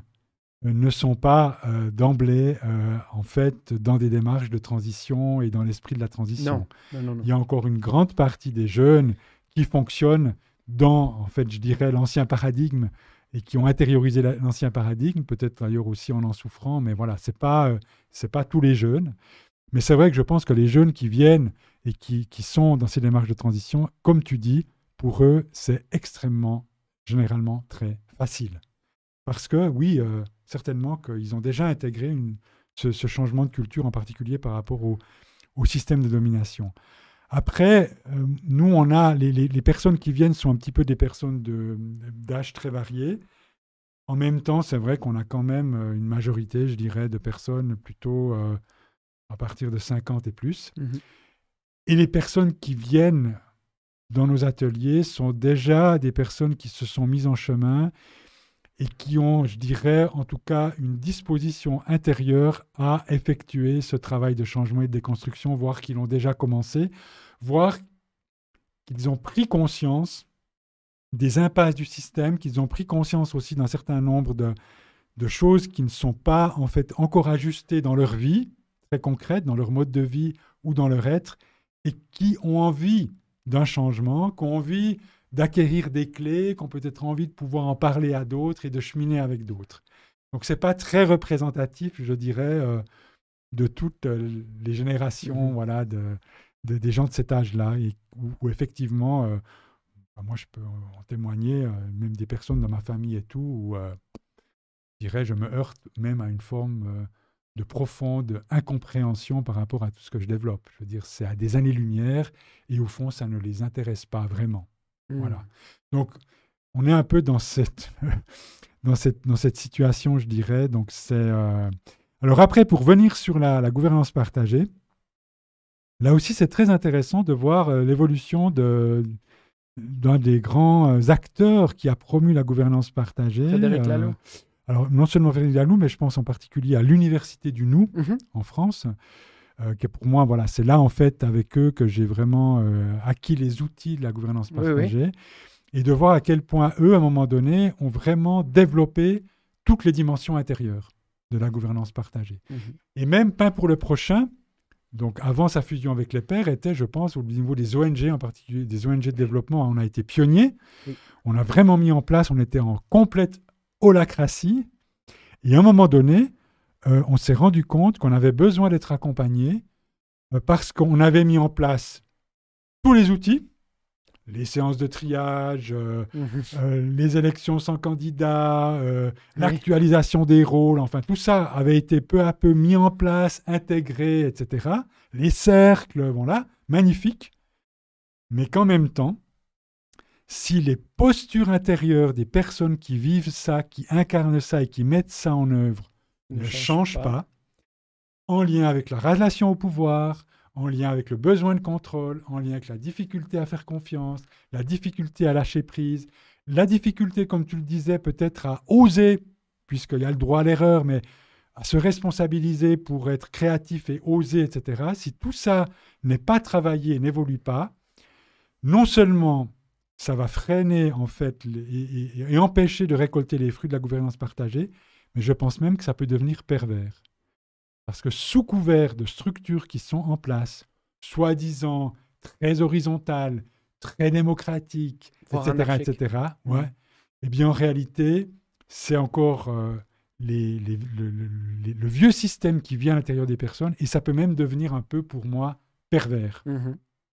Speaker 2: ne sont pas euh, d'emblée, euh, en fait, dans des démarches de transition et dans l'esprit de la transition.
Speaker 1: Non, non, non.
Speaker 2: Il y a encore une grande partie des jeunes qui fonctionnent dans, en fait, je dirais, l'ancien paradigme et qui ont intériorisé l'ancien paradigme, peut-être d'ailleurs aussi en en souffrant, mais voilà, ce n'est pas, euh, c'est pas tous les jeunes. Mais c'est vrai que je pense que les jeunes qui viennent et qui, qui sont dans ces démarches de transition, comme tu dis, pour eux, c'est extrêmement, généralement, très facile. Parce que, oui, euh, certainement qu'ils ont déjà intégré une, ce, changement de culture, en particulier par rapport au, au système de domination. Après, euh, nous, on a les, les, personnes qui viennent sont un petit peu des personnes d'âge très varié. En même temps, c'est vrai qu'on a quand même euh, une majorité, je dirais, de personnes plutôt euh, à partir de 50 et plus. Mmh et les personnes qui viennent dans nos ateliers sont déjà des personnes qui se sont mises en chemin et qui ont, je dirais, en tout cas, une disposition intérieure à effectuer ce travail de changement et de déconstruction, voire qu'ils l'ont déjà commencé, voire qu'ils ont pris conscience des impasses du système, qu'ils ont pris conscience aussi d'un certain nombre de, de, choses qui ne sont pas en fait encore ajustées dans leur vie, très concrète, dans leur mode de vie ou dans leur être, et qui ont envie d'un changement, qui ont envie d'acquérir des clés, qui ont peut-être envie de pouvoir en parler à d'autres et de cheminer avec d'autres. Donc ce n'est pas très représentatif, je dirais, euh, de toutes euh, les générations mmh voilà, de, des gens de cet âge-là, et où, effectivement, euh, bah, moi je peux en témoigner, même des personnes dans ma famille et tout, où je dirais, je me heurte même à une forme de profonde incompréhension par rapport à tout ce que je développe. Je veux dire, c'est à des années-lumière, et au fond, ça ne les intéresse pas vraiment. Voilà. Mmh. Donc, on est un peu dans cette, dans cette, dans cette situation, je dirais. Donc, c'est. Euh, alors, après, pour venir sur la, la, gouvernance partagée, là aussi, c'est très intéressant de voir euh, l'évolution de d'un des grands euh, acteurs qui a promu la gouvernance partagée.
Speaker 1: Frédéric Laloux.
Speaker 2: alors, non seulement Frédéric Laloux, mais je pense en particulier à l'Université du Nou, mmh en France. Euh, que pour moi, voilà, c'est là en fait avec eux que j'ai vraiment euh, acquis les outils de la gouvernance partagée et de voir à quel point eux, à un moment donné, ont vraiment développé toutes les dimensions intérieures de la gouvernance partagée. Mhm. Et même Pain pour le prochain, donc avant sa fusion avec les pairs, était, je pense, au niveau des ONG, en particulier des ONG de développement, on a été pionniers. On a vraiment mis en place, on était en complète holacratie. Et à un moment donné, euh, on s'est rendu compte qu'on avait besoin d'être accompagné euh, parce qu'on avait mis en place tous les outils, les séances de triage, euh, mhm. les élections sans candidat, l'actualisation des rôles, enfin tout ça avait été peu à peu mis en place, intégré, etc. Les cercles, voilà, magnifiques, mais qu'en même temps, si les postures intérieures des personnes qui vivent ça, qui incarnent ça et qui mettent ça en œuvre ne, change, pas. en lien avec la relation au pouvoir, en lien avec le besoin de contrôle, en lien avec la difficulté à faire confiance, la difficulté à lâcher prise, la difficulté, comme tu le disais, peut-être à oser, puisqu'il y a le droit à l'erreur, mais à se responsabiliser pour être créatif et oser, etc. Si tout ça n'est pas travaillé, n'évolue pas, non seulement ça va freiner en fait et, empêcher de récolter les fruits de la gouvernance partagée, mais je pense même que ça peut devenir pervers. Parce que sous couvert de structures qui sont en place, soi-disant très horizontales, très démocratiques, etc., etc., ouais, eh bien en réalité, c'est encore euh, les, le, vieux système qui vient à l'intérieur des personnes, et ça peut même devenir un peu, pour moi, pervers, mmh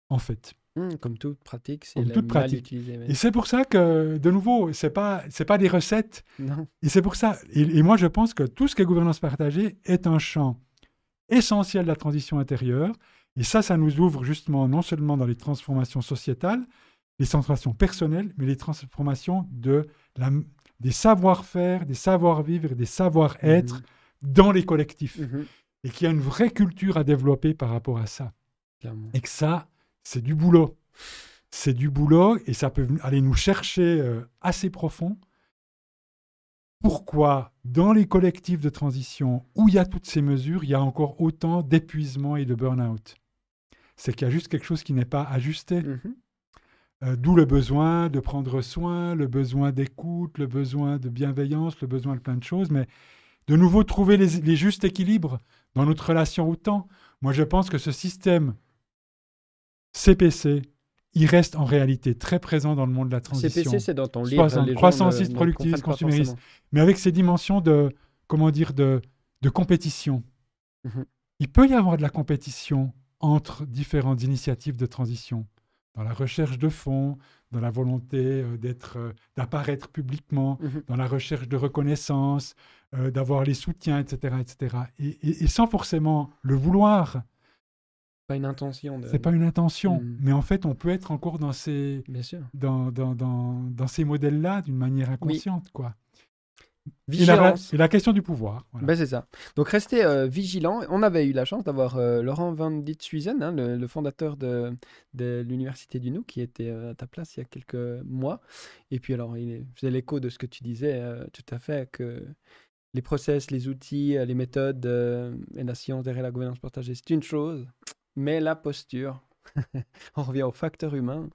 Speaker 2: en fait.
Speaker 1: Mmh, comme toute pratique, c'est toute pratique.
Speaker 2: Et c'est pour ça que, de nouveau, c'est pas c'est pas des recettes. Non. Et c'est pour ça. Et, moi, je pense que tout ce qui est gouvernance partagée est un champ essentiel de la transition intérieure. Et ça, ça nous ouvre justement non seulement dans les transformations sociétales, les transformations personnelles, mais les transformations de la, des savoir-faire, des savoir-vivre des savoir-être mmh dans les collectifs. Mmh et qu'il y a une vraie culture à développer par rapport à ça. Et que ça, c'est du boulot. C'est du boulot et ça peut aller nous chercher euh, assez profond. Pourquoi, dans les collectifs de transition où il y a toutes ces mesures, il y a encore autant d'épuisement et de burn-out? C'est qu'il y a juste quelque chose qui n'est pas ajusté. Mm-hmm. Euh, d'où le besoin de prendre soin, le besoin d'écoute, le besoin de bienveillance, le besoin de plein de choses, mais de nouveau trouver les, les justes équilibres dans notre relation au temps. Moi, je pense que ce système CPC, il reste en réalité très présent dans le monde de la transition.
Speaker 1: CPC, c'est dans ton livre.
Speaker 2: Croissance, croissance productiviste, consumériste. Mais avec ces dimensions de, comment dire, de, de compétition. Mhm. Il peut y avoir de la compétition entre différentes initiatives de transition, dans la recherche de fonds, dans la volonté euh, d'être, euh, d'apparaître publiquement, mhm. dans la recherche de reconnaissance, euh, d'avoir les soutiens, etc., etc. Et, sans forcément le vouloir.
Speaker 1: Pas une intention.
Speaker 2: C'est pas une intention, mhm. mais en fait, on peut être encore dans ces, Dans, dans, dans, dans, ces modèles-là d'une manière inconsciente, quoi.
Speaker 1: Vigilance.
Speaker 2: Et la, question du pouvoir.
Speaker 1: Ben c'est ça. Donc restez euh, vigilants. On avait eu la chance d'avoir euh, Laurent Van Ditsuizen, hein, le, fondateur de, de l'Université du Nou, qui était euh, à ta place il y a quelques mois. Et puis alors, il faisait l'écho de ce que tu disais tout à fait, que les process, les outils, les méthodes et la science derrière la gouvernance partagée, c'est une chose, mais la posture, on revient au facteur humain,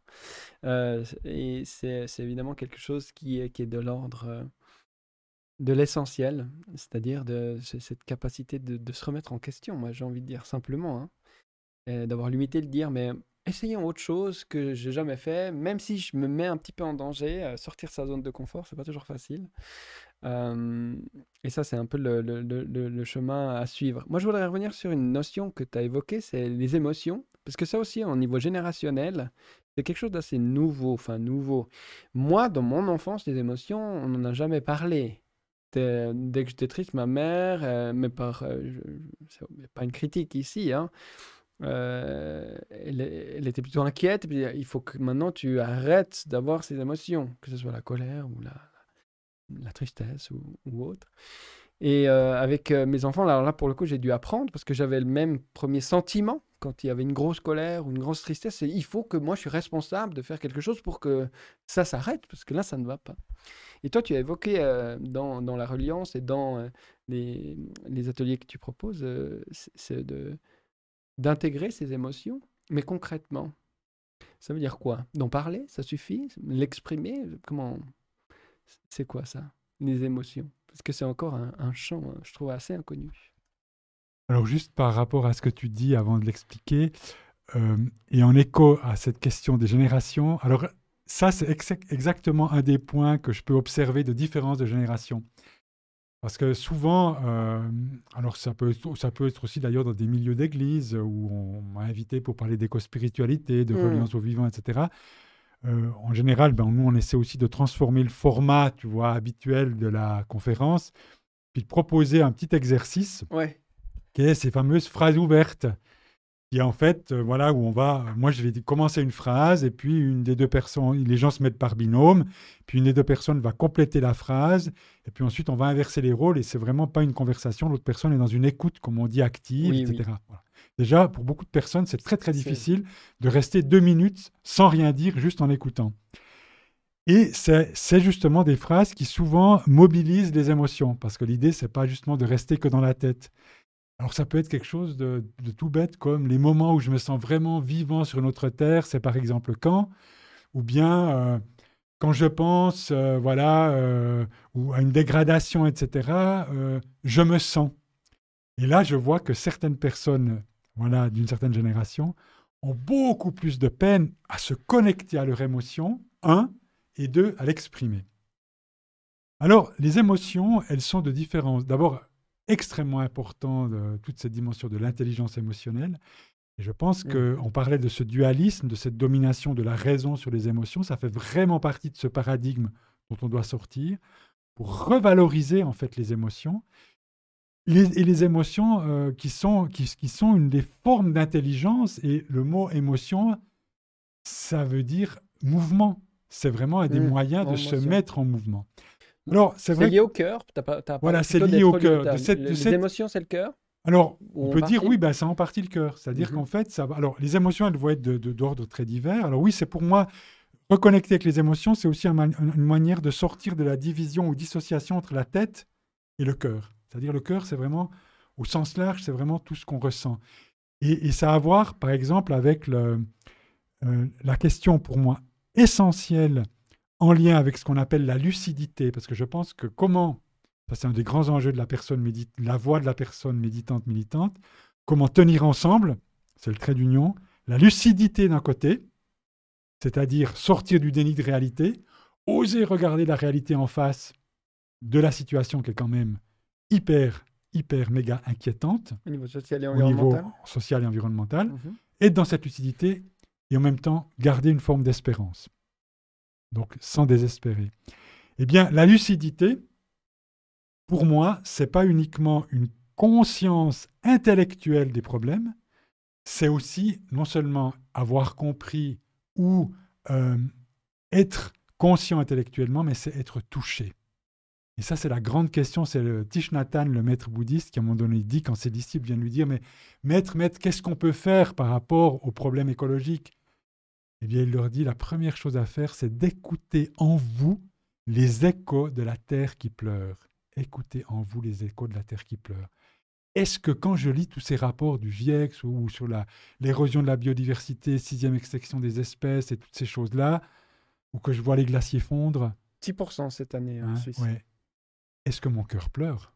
Speaker 1: et c'est évidemment quelque chose qui est, qui est de l'ordre de l'essentiel, c'est-à-dire de cette capacité de, se remettre en question, moi j'ai envie de dire simplement, hein, d'avoir l'humilité de dire mais essayons autre chose que j'ai jamais fait, même si je me mets un petit peu en danger, euh, sortir sa zone de confort, c'est pas toujours facile. Et ça c'est un peu le, chemin à suivre. Moi je voudrais revenir sur une notion que tu as évoquée, c'est les émotions, parce que ça aussi au niveau générationnel, c'est quelque chose d'assez nouveau, enfin nouveau. Moi, dans mon enfance, les émotions, on n'en a jamais parlé dès que j'étais triste, ma mère, euh, mais par, euh, pas une critique ici, hein, euh, elle, était plutôt inquiète. il faut que maintenant tu arrêtes d'avoir ces émotions, que ce soit la colère ou la, la tristesse ou, autre. Et avec mes enfants, alors là pour le coup j'ai dû apprendre parce que j'avais le même premier sentiment quand il y avait une grosse colère ou une grosse tristesse. il faut que moi je suis responsable de faire quelque chose pour que ça s'arrête parce que là ça ne va pas. Et toi, tu as évoqué euh, dans, dans, la reliance et dans euh, les, les, ateliers que tu proposes, euh, c'est d'intégrer ces émotions, mais concrètement, ça veut dire quoi? D'en parler, ça suffit? L'exprimer? Comment C'est quoi ça? Les émotions Parce que c'est encore un, un, champ, je trouve, assez inconnu.
Speaker 2: Alors juste par rapport à ce que tu dis avant de l'expliquer, et en écho à cette question des générations, alors ça, c'est exactement un des points que je peux observer de différence de génération. Parce que souvent, euh, alors ça peut, ça peut être aussi d'ailleurs dans des milieux d'église où on m'a invité pour parler d'éco-spiritualité, de mmh. reliance au vivant, etc. Euh, en général, ben, nous, on essaie aussi de transformer le format, tu vois, habituel de la conférence, puis de proposer un petit exercice
Speaker 1: ouais.
Speaker 2: qui est ces fameuses phrases ouvertes qui en fait, euh, voilà, où on va, moi je vais commencer une phrase et puis une des deux personnes, les gens se mettent par binôme, puis une des deux personnes va compléter la phrase et puis ensuite on va inverser les rôles et c'est vraiment pas une conversation, l'autre personne est dans une écoute, comme on dit, active, etc. Déjà, pour beaucoup de personnes, c'est très très difficile de rester deux minutes sans rien dire, juste en écoutant. Et c'est justement des phrases qui souvent mobilisent les émotions, parce que l'idée, c'est pas justement de rester que dans la tête. Alors ça peut être quelque chose de, tout bête comme les moments où je me sens vraiment vivant sur notre terre, c'est par exemple quand, ou bien euh, quand je pense euh, voilà euh, ou à une dégradation, etc. je me sens. Et là, je vois que certaines personnes voilà d'une certaine génération ont beaucoup plus de peine à se connecter à leur émotion, un, et deux, à l'exprimer. Alors, les émotions, elles sont de différence. D'abord, extrêmement important de toute cette dimension de l'intelligence émotionnelle. Et je pense qu'on parlait de ce dualisme, de cette domination de la raison sur les émotions. Ça fait vraiment partie de ce paradigme dont on doit sortir pour revaloriser en fait les émotions. Et les émotions euh, qui, sont, qui, qui, sont une des formes d'intelligence. Et le mot émotion, ça veut dire mouvement. C'est vraiment un des mmh, moyens de se mettre en mouvement.
Speaker 1: Alors, c'est lié au cœur.
Speaker 2: voilà, c'est lié au cœur.
Speaker 1: De cette, les émotions, c'est le cœur?
Speaker 2: Alors, on peut dire oui, ben, c'est en partie le cœur. C'est-à-dire mhm. qu'en fait, ça Alors, les émotions, elles vont être d'ordre de, très divers. Alors oui, c'est pour moi reconnecter avec les émotions, c'est aussi une manière de sortir de la division ou dissociation entre la tête et le cœur. C'est-à-dire le cœur, c'est vraiment au sens large, c'est vraiment tout ce qu'on ressent. Et, ça a à voir, par exemple, avec euh, la question pour moi essentielle en lien avec ce qu'on appelle la lucidité, parce que je pense que comment, ça c'est un des grands enjeux de la personne médite, la voix de la personne méditante militante, comment tenir ensemble, c'est le trait d'union, la lucidité d'un côté, c'est-à-dire sortir du déni de réalité, oser regarder la réalité en face de la situation qui est quand même hyper, hyper, méga inquiétante.
Speaker 1: Au niveau social et environnemental.
Speaker 2: Niveau social et environnemental. Mhm. Être dans cette lucidité et en même temps garder une forme d'espérance. Donc sans désespérer. Eh bien, la lucidité, pour moi, c'est pas uniquement une conscience intellectuelle des problèmes, c'est aussi non seulement avoir compris ou euh, être conscient intellectuellement, mais c'est être touché. Et ça, c'est la grande question. C'est le Thich le maître bouddhiste, qui à un moment donné dit, quand ses disciples viennent lui dire, mais maître, maître, qu'est-ce qu'on peut faire par rapport aux problèmes écologiques Eh bien, il leur dit, la première chose à faire, c'est d'écouter en vous les échos de la terre qui pleure. Écoutez en vous les échos de la terre qui pleure. Est-ce que quand je lis tous ces rapports du GIEC ou sur l'érosion de la biodiversité, sixième extinction des espèces et toutes ces choses-là, ou que je vois les glaciers fondre?
Speaker 1: 6% cette année en hein, Suisse.
Speaker 2: Est-ce que mon cœur pleure?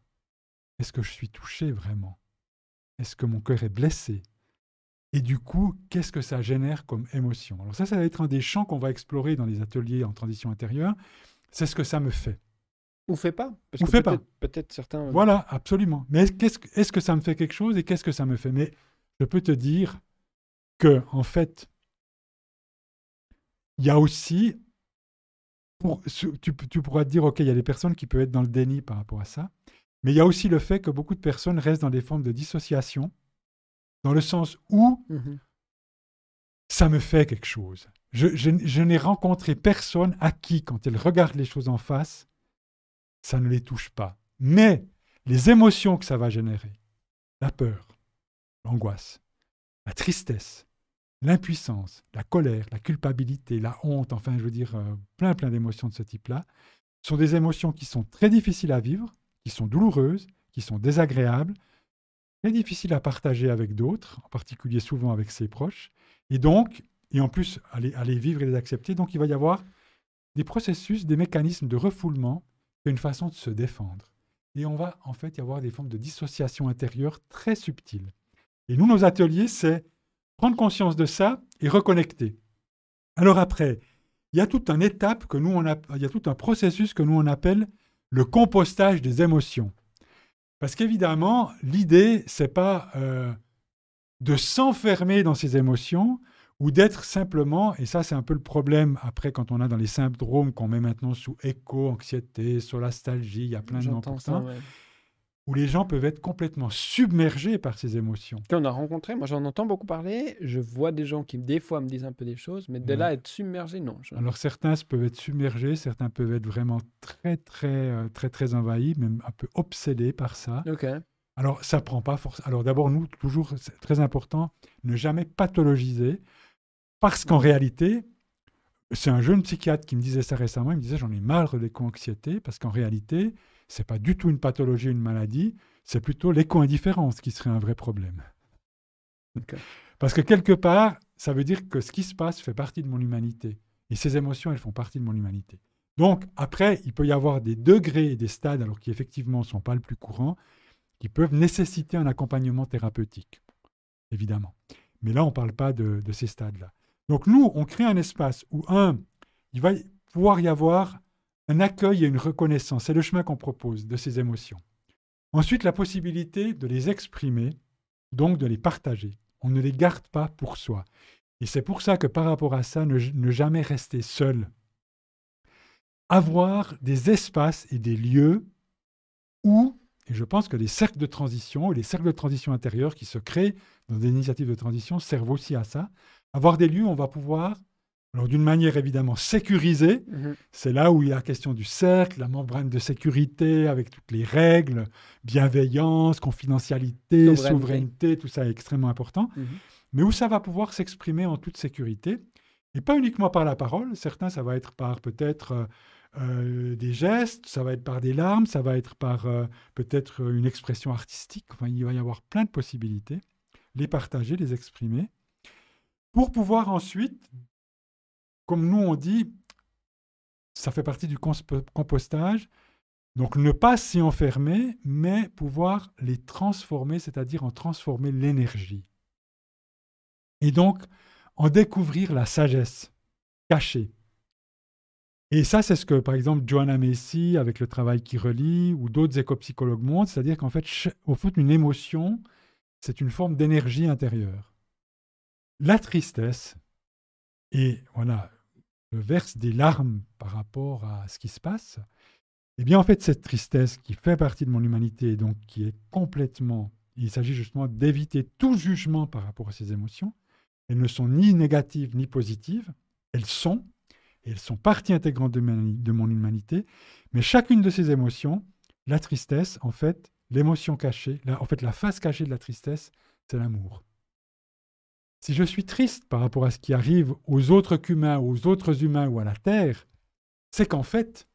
Speaker 2: Est-ce que je suis touché vraiment? Est-ce que mon cœur est blessé? Et du coup, qu'est-ce que ça génère comme émotion? Alors ça, ça va être un des champs qu'on va explorer dans les ateliers en transition intérieure. C'est ce que ça me fait.
Speaker 1: Ou fait pas.
Speaker 2: Parce Ou fait pas.
Speaker 1: Peut-être certains.
Speaker 2: Voilà, absolument. Mais est-ce est que ça me fait quelque chose et qu'est-ce que ça me fait? Mais je peux te dire que, en fait, il y a aussi. Pour, tu, tu pourras te dire, OK, il y a des personnes qui peuvent être dans le déni par rapport à ça. Mais il y a aussi le fait que beaucoup de personnes restent dans des formes de dissociation, dans le sens où mmh ça me fait quelque chose. Je, je, je n'ai rencontré personne à qui, quand elle regarde les choses en face, ça ne les touche pas. Mais les émotions que ça va générer, la peur, l'angoisse, la tristesse, l'impuissance, la colère, la culpabilité, la honte, enfin je veux dire euh, plein plein d'émotions de ce type-là, sont des émotions qui sont très difficiles à vivre, qui sont douloureuses, qui sont désagréables, très difficiles à partager avec d'autres, en particulier souvent avec ses proches, et donc, et en plus, à les vivre et les accepter, donc il va y avoir des processus, des mécanismes de refoulement une façon de se défendre. Et on va en fait y avoir des formes de dissociation intérieure très subtiles. Et nous, nos ateliers, c'est prendre conscience de ça et reconnecter. Alors après, il y a toute une étape que nous, on a, il y a tout un processus que nous, on appelle le compostage des émotions. Parce qu'évidemment, l'idée, c'est pas euh, de s'enfermer dans ces émotions, ou d'être simplement, et ça c'est un peu le problème après quand on a dans les syndromes qu'on met maintenant sous écho, anxiété, solastalgie, il y a plein de noms pour ça, où les gens peuvent être complètement submergés par ces émotions.
Speaker 1: on a rencontré, moi j'en entends beaucoup parler, je vois des gens qui des fois me disent un peu des choses, mais de là être submergé, non.
Speaker 2: Alors certains peuvent être submergés, certains peuvent être vraiment très très euh, très très envahis, même un peu obsédés par ça.
Speaker 1: Ok.
Speaker 2: Alors, ça prend pas forcément. Alors, d'abord, nous, toujours, c'est très important, ne jamais pathologiser. Parce qu'en réalité, c'est un jeune psychiatre qui me disait ça récemment, il me disait j'en ai marre de l'éco-anxiété, parce qu'en réalité, ce n'est pas du tout une pathologie, une maladie, c'est plutôt l'éco-indifférence qui serait un vrai problème. Parce que quelque part, ça veut dire que ce qui se passe fait partie de mon humanité. Et ces émotions, elles font partie de mon humanité. Donc, après, il peut y avoir des degrés et des stades, alors qui effectivement ne sont pas le plus courant, qui peuvent nécessiter un accompagnement thérapeutique, évidemment. Mais là, on ne parle pas de ces stades-là. Donc nous, on crée un espace où, un, il va pouvoir y avoir un accueil et une reconnaissance. C'est le chemin qu'on propose de ces émotions. Ensuite, la possibilité de les exprimer, donc de les partager. On ne les garde pas pour soi. Et c'est pour ça que par rapport à ça, ne, jamais rester seul. Avoir des espaces et des lieux où, et je pense que les cercles de transition les cercles de transition intérieure qui se créent dans des initiatives de transition servent aussi à ça, avoir des lieux où on va pouvoir, alors d'une manière évidemment sécurisée, mhm. c'est là où il y a la question du cercle, la membrane de sécurité avec toutes les règles, bienveillance, confidentialité, souveraineté, tout ça est extrêmement important, mhm. mais où ça va pouvoir s'exprimer en toute sécurité, et pas uniquement par la parole, certains ça va être par peut-être... Euh, euh, des gestes, ça va être par des larmes, ça va être par euh, peut-être une expression artistique. Enfin, il va y avoir plein de possibilités. Les partager, les exprimer pour pouvoir ensuite, comme nous on dit, ça fait partie du compostage, donc ne pas s'y enfermer, mais pouvoir les transformer, c'est-à-dire en transformer l'énergie. Et donc en découvrir la sagesse. cachées. Et ça, c'est ce que, par exemple, Joanna Macy, avec le travail qui relie, ou d'autres éco-psychologues montrent, c'est-à-dire qu'en fait, au fond, une émotion, c'est une forme d'énergie intérieure. La tristesse, et voilà, verse des larmes par rapport à ce qui se passe, eh bien, en fait, cette tristesse qui fait partie de mon humanité, donc qui est complètement, il s'agit justement d'éviter tout jugement par rapport à ces émotions, elles ne sont ni négatives ni positives, elles sont, et elles sont partie intégrante de mon humanité, mais chacune de ces émotions, la tristesse, en fait, l'émotion cachée, en fait, la face cachée de la tristesse, c'est l'amour. Si je suis triste par rapport à ce qui arrive aux autres humains, aux autres humains ou à la Terre, c'est qu'en fait,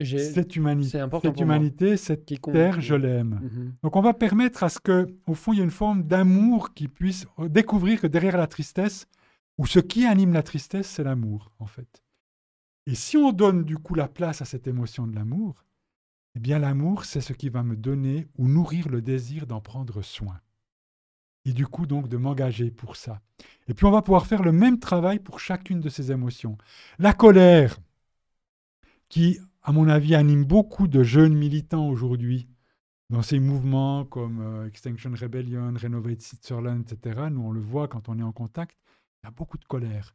Speaker 2: cette humanité, cette, humanité, cette terre, je l'aime. Mhm. Donc on va permettre à ce que, au fond, il y ait une forme d'amour qui puisse découvrir que derrière la tristesse, ou ce qui anime la tristesse, c'est l'amour, en fait. Et si on donne du coup la place à cette émotion de l'amour, eh bien l'amour, c'est ce qui va me donner ou nourrir le désir d'en prendre soin. Et du coup, donc, de m'engager pour ça. Et puis on va pouvoir faire le même travail pour chacune de ces émotions. La colère, qui à mon avis, anime beaucoup de jeunes militants aujourd'hui dans ces mouvements comme euh, Extinction Rebellion, Renovate Switzerland, etc. Nous, on le voit quand on est en contact, il y a beaucoup de colère.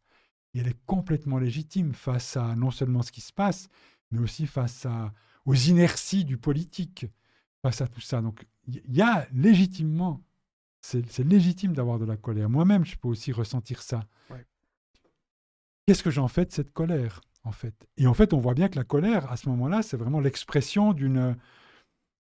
Speaker 2: Et elle est complètement légitime face à non seulement ce qui se passe, mais aussi face à, aux inerties du politique, face à tout ça. Donc, il y a légitimement, c'est légitime d'avoir de la colère. Moi-même, je peux aussi ressentir ça. Qu'est-ce que j'en fais de cette colère en fait? Et en fait, on voit bien que la colère, à ce moment-là, c'est vraiment l'expression d'une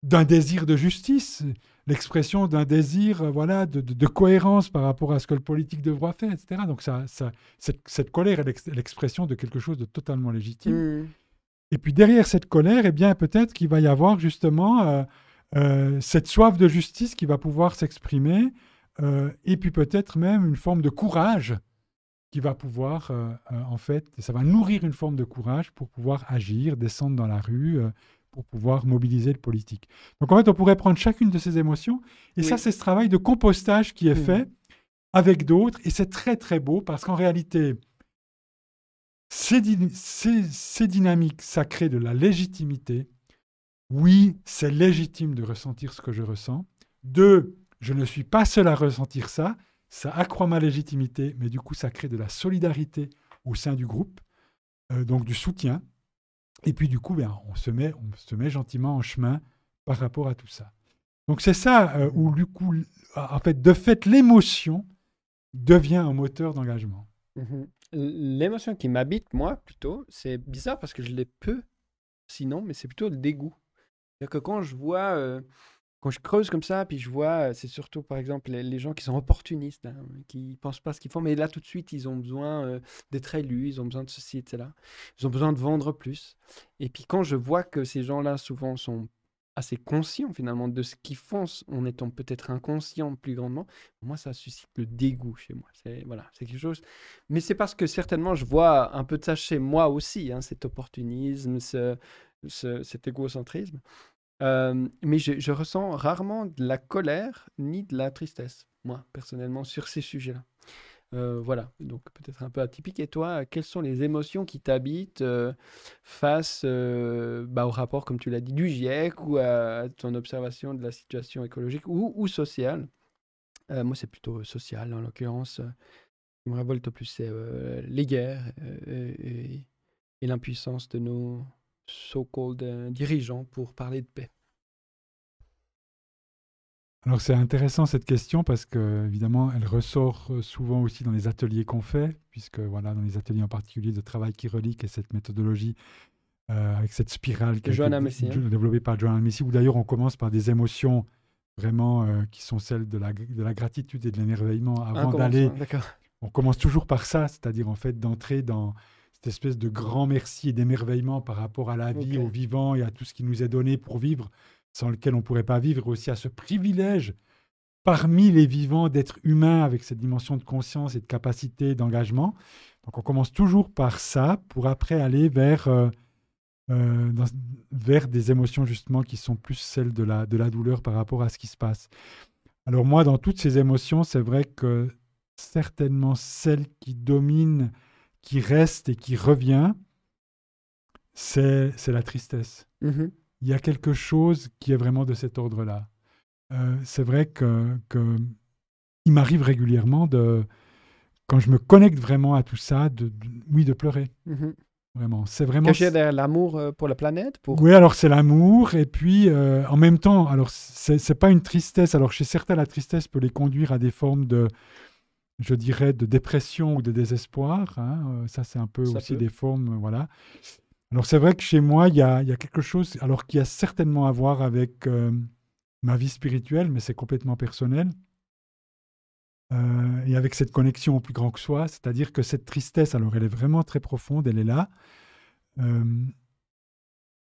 Speaker 2: d'un désir de justice, l'expression d'un désir euh, voilà, de, cohérence par rapport à ce que le politique devra faire, etc. Donc ça, ça cette, colère est l'expression de quelque chose de totalement légitime. Mmh. Et puis derrière cette colère, eh bien peut-être qu'il va y avoir justement euh, euh, cette soif de justice qui va pouvoir s'exprimer, et puis peut-être même une forme de courage qui va pouvoir, euh, euh, en fait, ça va nourrir une forme de courage pour pouvoir agir, descendre dans la rue, euh, pour pouvoir mobiliser le politique. Donc en fait, on pourrait prendre chacune de ces émotions, et ça, c'est ce travail de compostage qui est fait avec d'autres, et c'est très très beau, parce qu'en réalité, ces, ces, dynamiques, ça crée de la légitimité. Oui, c'est légitime de ressentir ce que je ressens. Deux, je ne suis pas seul à ressentir ça, ça accroît ma légitimité, mais du coup, ça crée de la solidarité au sein du groupe, euh, donc du soutien. Et puis, du coup, ben, on, se met, on se met gentiment en chemin par rapport à tout ça. Donc, c'est ça euh, où, du coup, en fait, de fait, l'émotion devient un moteur d'engagement.
Speaker 1: Mhm. L'émotion qui m'habite, moi, plutôt, c'est bizarre parce que je l'ai peu, sinon, mais c'est plutôt le dégoût. Que quand je vois. Quand je creuse comme ça, puis je vois, c'est surtout par exemple les, gens qui sont opportunistes, hein, qui pensent pas ce qu'ils font, mais là tout de suite ils ont besoin d'être élus, ils ont besoin de ceci, etc. Ils ont besoin de vendre plus. Et puis quand je vois que ces gens-là souvent sont assez conscients finalement de ce qu'ils font en étant peut-être inconscients plus grandement, moi ça suscite le dégoût chez moi. C'est voilà, quelque chose. Mais c'est parce que certainement je vois un peu de ça chez moi aussi, hein, cet opportunisme, ce, cet égocentrisme mais je, ressens rarement de la colère ni de la tristesse, moi, personnellement, sur ces sujets-là. voilà, donc peut-être un peu atypique. Et toi, quelles sont les émotions qui t'habitent face bah, au rapport, comme tu l'as dit, du GIEC ou à, ton observation de la situation écologique ou, sociale? Moi, c'est plutôt social, en l'occurrence. Ce qui me révolte le plus, c'est les guerres et l'impuissance de nos, so-called euh, dirigeants pour parler de paix
Speaker 2: alors c'est intéressant cette question parce que évidemment elle ressort euh, souvent aussi dans les ateliers qu'on fait, puisque voilà dans les ateliers en particulier de travail qui relie et cette méthodologie euh, avec cette spirale qui
Speaker 1: a hein.
Speaker 2: développée par Joanna Messi, où d'ailleurs on commence par des émotions vraiment qui sont celles de la, de la gratitude et de l'émerveillement avant d'aller. On commence toujours par ça, c'est-à-dire en fait d'entrer dans cette espèce de grand merci et d'émerveillement par rapport à la vie, au vivant et à tout ce qui nous est donné pour vivre, sans lequel on ne pourrait pas vivre, aussi à ce privilège parmi les vivants d'être humain avec cette dimension de conscience et de capacité d'engagement. Donc on commence toujours par ça pour après aller vers, euh, euh, vers des émotions justement qui sont plus celles de la, de la douleur par rapport à ce qui se passe. Alors moi, dans toutes ces émotions, c'est vrai que certainement celle qui domine qui reste et qui revient, c'est la tristesse.
Speaker 1: Mhm.
Speaker 2: Il y a quelque chose qui est vraiment de cet ordre-là. Euh, c'est vrai que, que il m'arrive régulièrement de, quand je me connecte vraiment à tout ça, de, oui, de pleurer.
Speaker 1: Mhm.
Speaker 2: Vraiment, c'est vraiment.
Speaker 1: Caché derrière l'amour euh, pour la planète pour...
Speaker 2: Oui, alors c'est l'amour, et puis euh, en même temps, alors c'est c'est pas une tristesse. Alors chez certains, la tristesse peut les conduire à des formes de, je dirais, de dépression ou de désespoir. hein, euh, ça, c'est un peu
Speaker 1: Ça
Speaker 2: aussi
Speaker 1: peut.
Speaker 2: des formes, euh, voilà. Alors c'est vrai que chez moi, il y a, il y a quelque chose, alors qui a certainement à voir avec euh, ma vie spirituelle, mais c'est complètement personnel. Euh, et avec cette connexion au plus grand que soi, c'est-à-dire que cette tristesse, alors elle est vraiment très profonde, elle est là. Euh,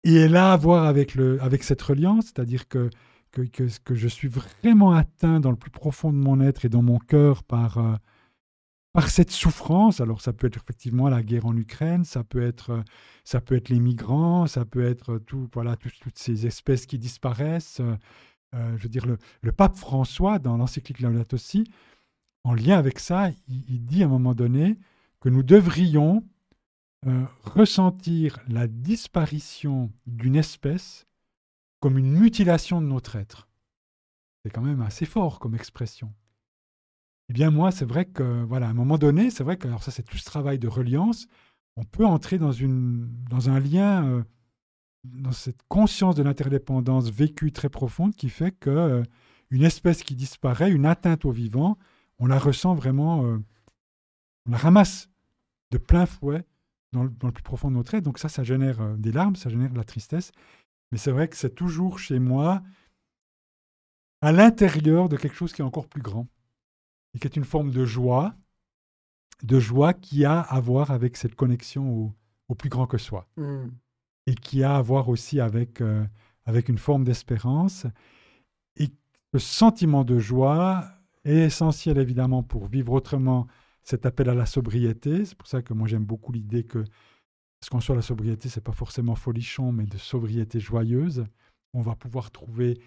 Speaker 2: et elle a à voir avec, le, avec cette reliance, c'est-à-dire que, que, je suis vraiment atteint dans le plus profond de mon être et dans mon cœur par, euh, par cette souffrance. Alors ça peut être effectivement la guerre en Ukraine, ça peut être, euh, ça peut être les migrants, ça peut être tout, voilà, tout- toutes ces espèces qui disparaissent. Euh, euh, je veux dire, le, le pape François, dans l'encyclique Laudato Si, en lien avec ça, il, dit à un moment donné que nous devrions euh, ressentir la disparition d'une espèce comme une mutilation de notre être. C'est quand même assez fort comme expression. Eh bien moi, c'est vrai que, voilà, à un moment donné, c'est vrai que, alors ça c'est tout ce travail de reliance, on peut entrer dans, une, dans un lien, euh, dans cette conscience de l'interdépendance vécue très profonde qui fait que euh, une espèce qui disparaît, une atteinte au vivant, on la ressent vraiment, euh, on la ramasse de plein fouet dans le, dans le plus profond de notre être. Donc ça, ça génère des larmes, ça génère de la tristesse. Mais c'est vrai que c'est toujours chez moi à l'intérieur de quelque chose qui est encore plus grand et qui est une forme de joie, de joie qui a à voir avec cette connexion au, au plus grand que soi
Speaker 1: Hmm.
Speaker 2: et qui a à voir aussi avec, euh, avec une forme d'espérance. Et le sentiment de joie est essentiel évidemment pour vivre autrement cet appel à la sobriété. C'est pour ça que moi j'aime beaucoup l'idée que ce qu'on soit la sobriété, c'est pas forcément folichon, mais de sobriété joyeuse. On va pouvoir trouver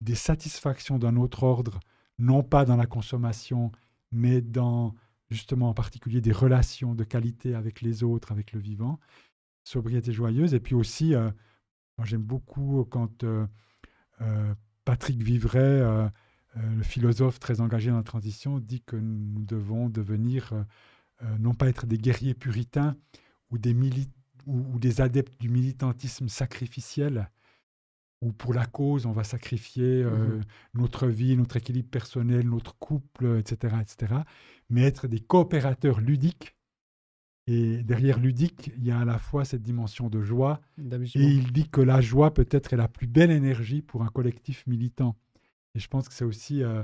Speaker 2: des satisfactions d'un autre ordre, non pas dans la consommation, mais dans justement en particulier des relations de qualité avec les autres, avec le vivant sobriété joyeuse. Et puis aussi, euh, moi j'aime beaucoup quand euh, euh, Patrick Vivray, le philosophe très engagé dans la transition, dit que nous devons devenir, non pas être des guerriers puritains ou des, mili- ou, ou des adeptes du militantisme sacrificiel, où pour la cause on va sacrifier euh,
Speaker 1: Mhm.
Speaker 2: notre vie, notre équilibre personnel, notre couple, etc., etc., mais être des coopérateurs ludiques et derrière ludique, il y a à la fois cette dimension de joie, et il dit que la joie peut-être est la plus belle énergie pour un collectif militant. Et je pense que c'est aussi, euh,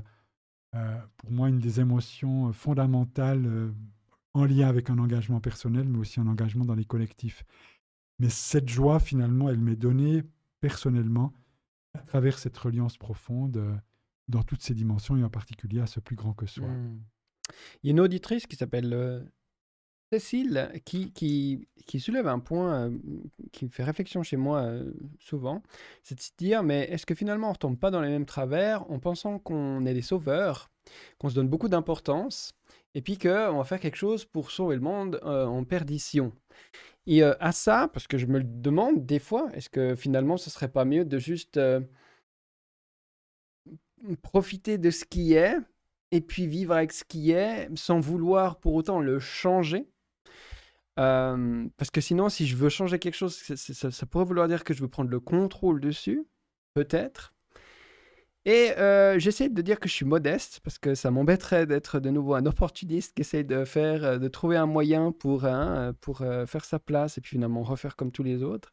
Speaker 2: euh, pour moi, une des émotions fondamentales en lien avec un engagement personnel, mais aussi un engagement dans les collectifs. Mais cette joie, finalement, elle m'est donnée personnellement à travers cette reliance profonde euh, dans toutes ses dimensions, et en particulier à ce plus grand que soi.
Speaker 1: Hmm. Il y a une auditrice qui s'appelle euh, Cécile qui, qui, soulève un point euh, qui fait réflexion chez moi souvent. C'est de se dire, mais est-ce que finalement on ne retombe pas dans les mêmes travers en pensant qu'on est des sauveurs, qu'on se donne beaucoup d'importance et puis qu'on va faire quelque chose pour sauver le monde euh, en perdition Et euh, à ça, parce que je me le demande des fois, est-ce que finalement ce serait pas mieux de juste euh, profiter de ce qui est et puis vivre avec ce qui est sans vouloir pour autant le changer? Parce que sinon, si je veux changer quelque chose, ça pourrait vouloir dire que je veux prendre le contrôle dessus, peut-être. Et euh, j'essaie de dire que je suis modeste, parce que ça m'embêterait d'être de nouveau un opportuniste qui essaie de faire, euh, de trouver un moyen pour, hein, euh, pour euh, faire sa place et puis finalement refaire comme tous les autres.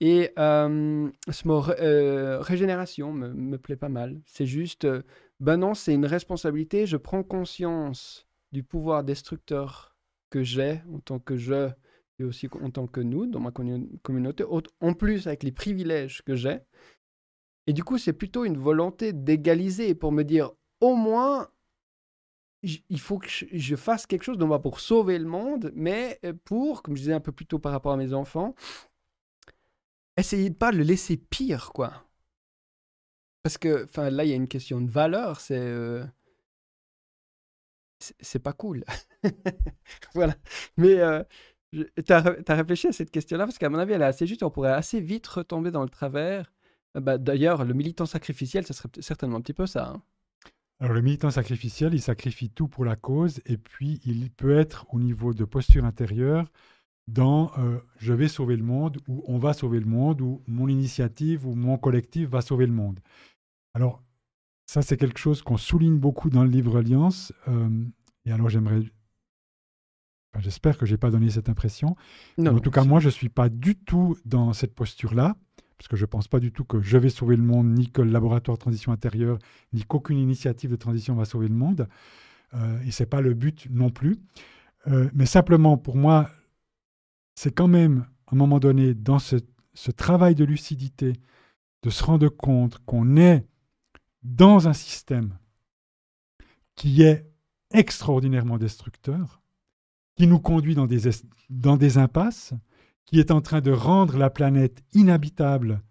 Speaker 1: Et ce mot ré- régénération me, plaît pas mal. C'est juste, ben non, c'est une responsabilité. Je prends conscience du pouvoir destructeur que j'ai en tant que je et aussi en tant que nous dans ma commu- communauté, au- en plus avec les privilèges que j'ai. Et du coup, c'est plutôt une volonté d'égaliser pour me dire, au moins, il faut que je, fasse quelque chose, non pas pour sauver le monde, mais euh, pour, comme je disais un peu plus tôt par rapport à mes enfants, essayer de pas le laisser pire, quoi. Parce que, là, il y a une question de valeur, c'est... euh, c'est pas cool. voilà. Mais euh, tu as, réfléchi à cette question-là? Parce qu'à mon avis, elle est assez juste. On pourrait assez vite retomber dans le travers. Euh, bah, d'ailleurs, le militant sacrificiel, ça serait certainement un petit peu ça. Hein.
Speaker 2: Alors, le militant sacrificiel, il sacrifie tout pour la cause et puis il peut être au niveau de posture intérieure dans euh, je vais sauver le monde ou on va sauver le monde ou mon initiative ou mon collectif va sauver le monde. Alors, ça, c'est quelque chose qu'on souligne beaucoup dans le livre Alliance. Euh, et alors, j'aimerais. J'espère que je n'ai pas donné cette impression. en tout cas, moi, je ne suis pas du tout dans cette posture-là, parce que je ne pense pas du tout que je vais sauver le monde, ni que le laboratoire de transition intérieure, ni qu'aucune initiative de transition va sauver le monde. Euh, et ce n'est pas le but non plus. Euh, mais simplement, pour moi, c'est quand même, à un moment donné, dans ce, travail de lucidité, de se rendre compte qu'on est dans un système qui est extraordinairement destructeur, qui nous conduit dans des impasses, qui est en train de rendre la planète inhabitable.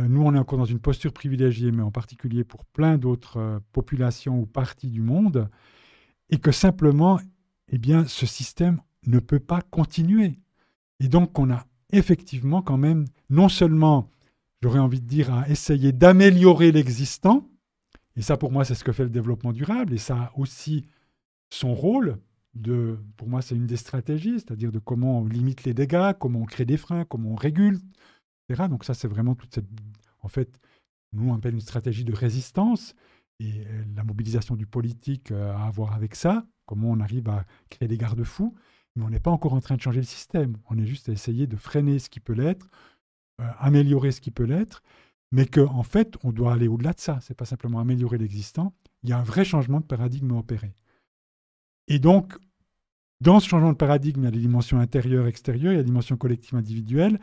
Speaker 2: Euh, nous, on est encore dans une posture privilégiée, mais en particulier pour plein d'autres euh, populations ou parties du monde, et que simplement, eh bien, ce système ne peut pas continuer. Et donc, on a effectivement quand même, non seulement, j'aurais envie de dire, à essayer d'améliorer l'existant, et ça, pour moi, c'est ce que fait le développement durable. Et ça a aussi son rôle pour moi, c'est une des stratégies, c'est-à-dire de comment on limite les dégâts, comment on crée des freins, comment on régule, etc. Donc ça, c'est vraiment toute cette, en fait, nous on appelle une stratégie de résistance et euh, la mobilisation du politique euh, à avoir avec ça, comment on arrive à créer des garde-fous. Mais on n'est pas encore en train de changer le système. On est juste à essayer de freiner ce qui peut l'être, euh, améliorer ce qui peut l'être mais qu'en en fait, on doit aller au-delà de ça. Ce n'est pas simplement améliorer l'existant. Il y a un vrai changement de paradigme à opérer. Et donc, dans ce changement de paradigme, il y a des dimensions intérieures, extérieures, il y a des dimensions collectives, individuelles.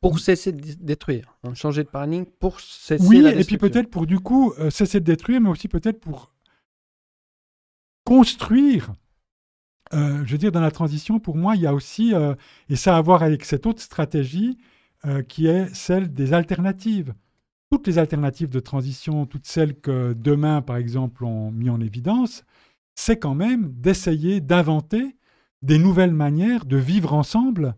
Speaker 1: Pour cesser de détruire, hein, changer de paradigme pour cesser
Speaker 2: Oui, et puis peut-être pour du coup euh, cesser de détruire, mais aussi peut-être pour construire. Euh, je veux dire, dans la transition, pour moi, il y a aussi, euh, et ça a à voir avec cette autre stratégie, qui est celle des alternatives toutes les alternatives de transition, toutes celles que demain, par exemple, ont mis en évidence, c'est quand même d'essayer d'inventer des nouvelles manières de vivre ensemble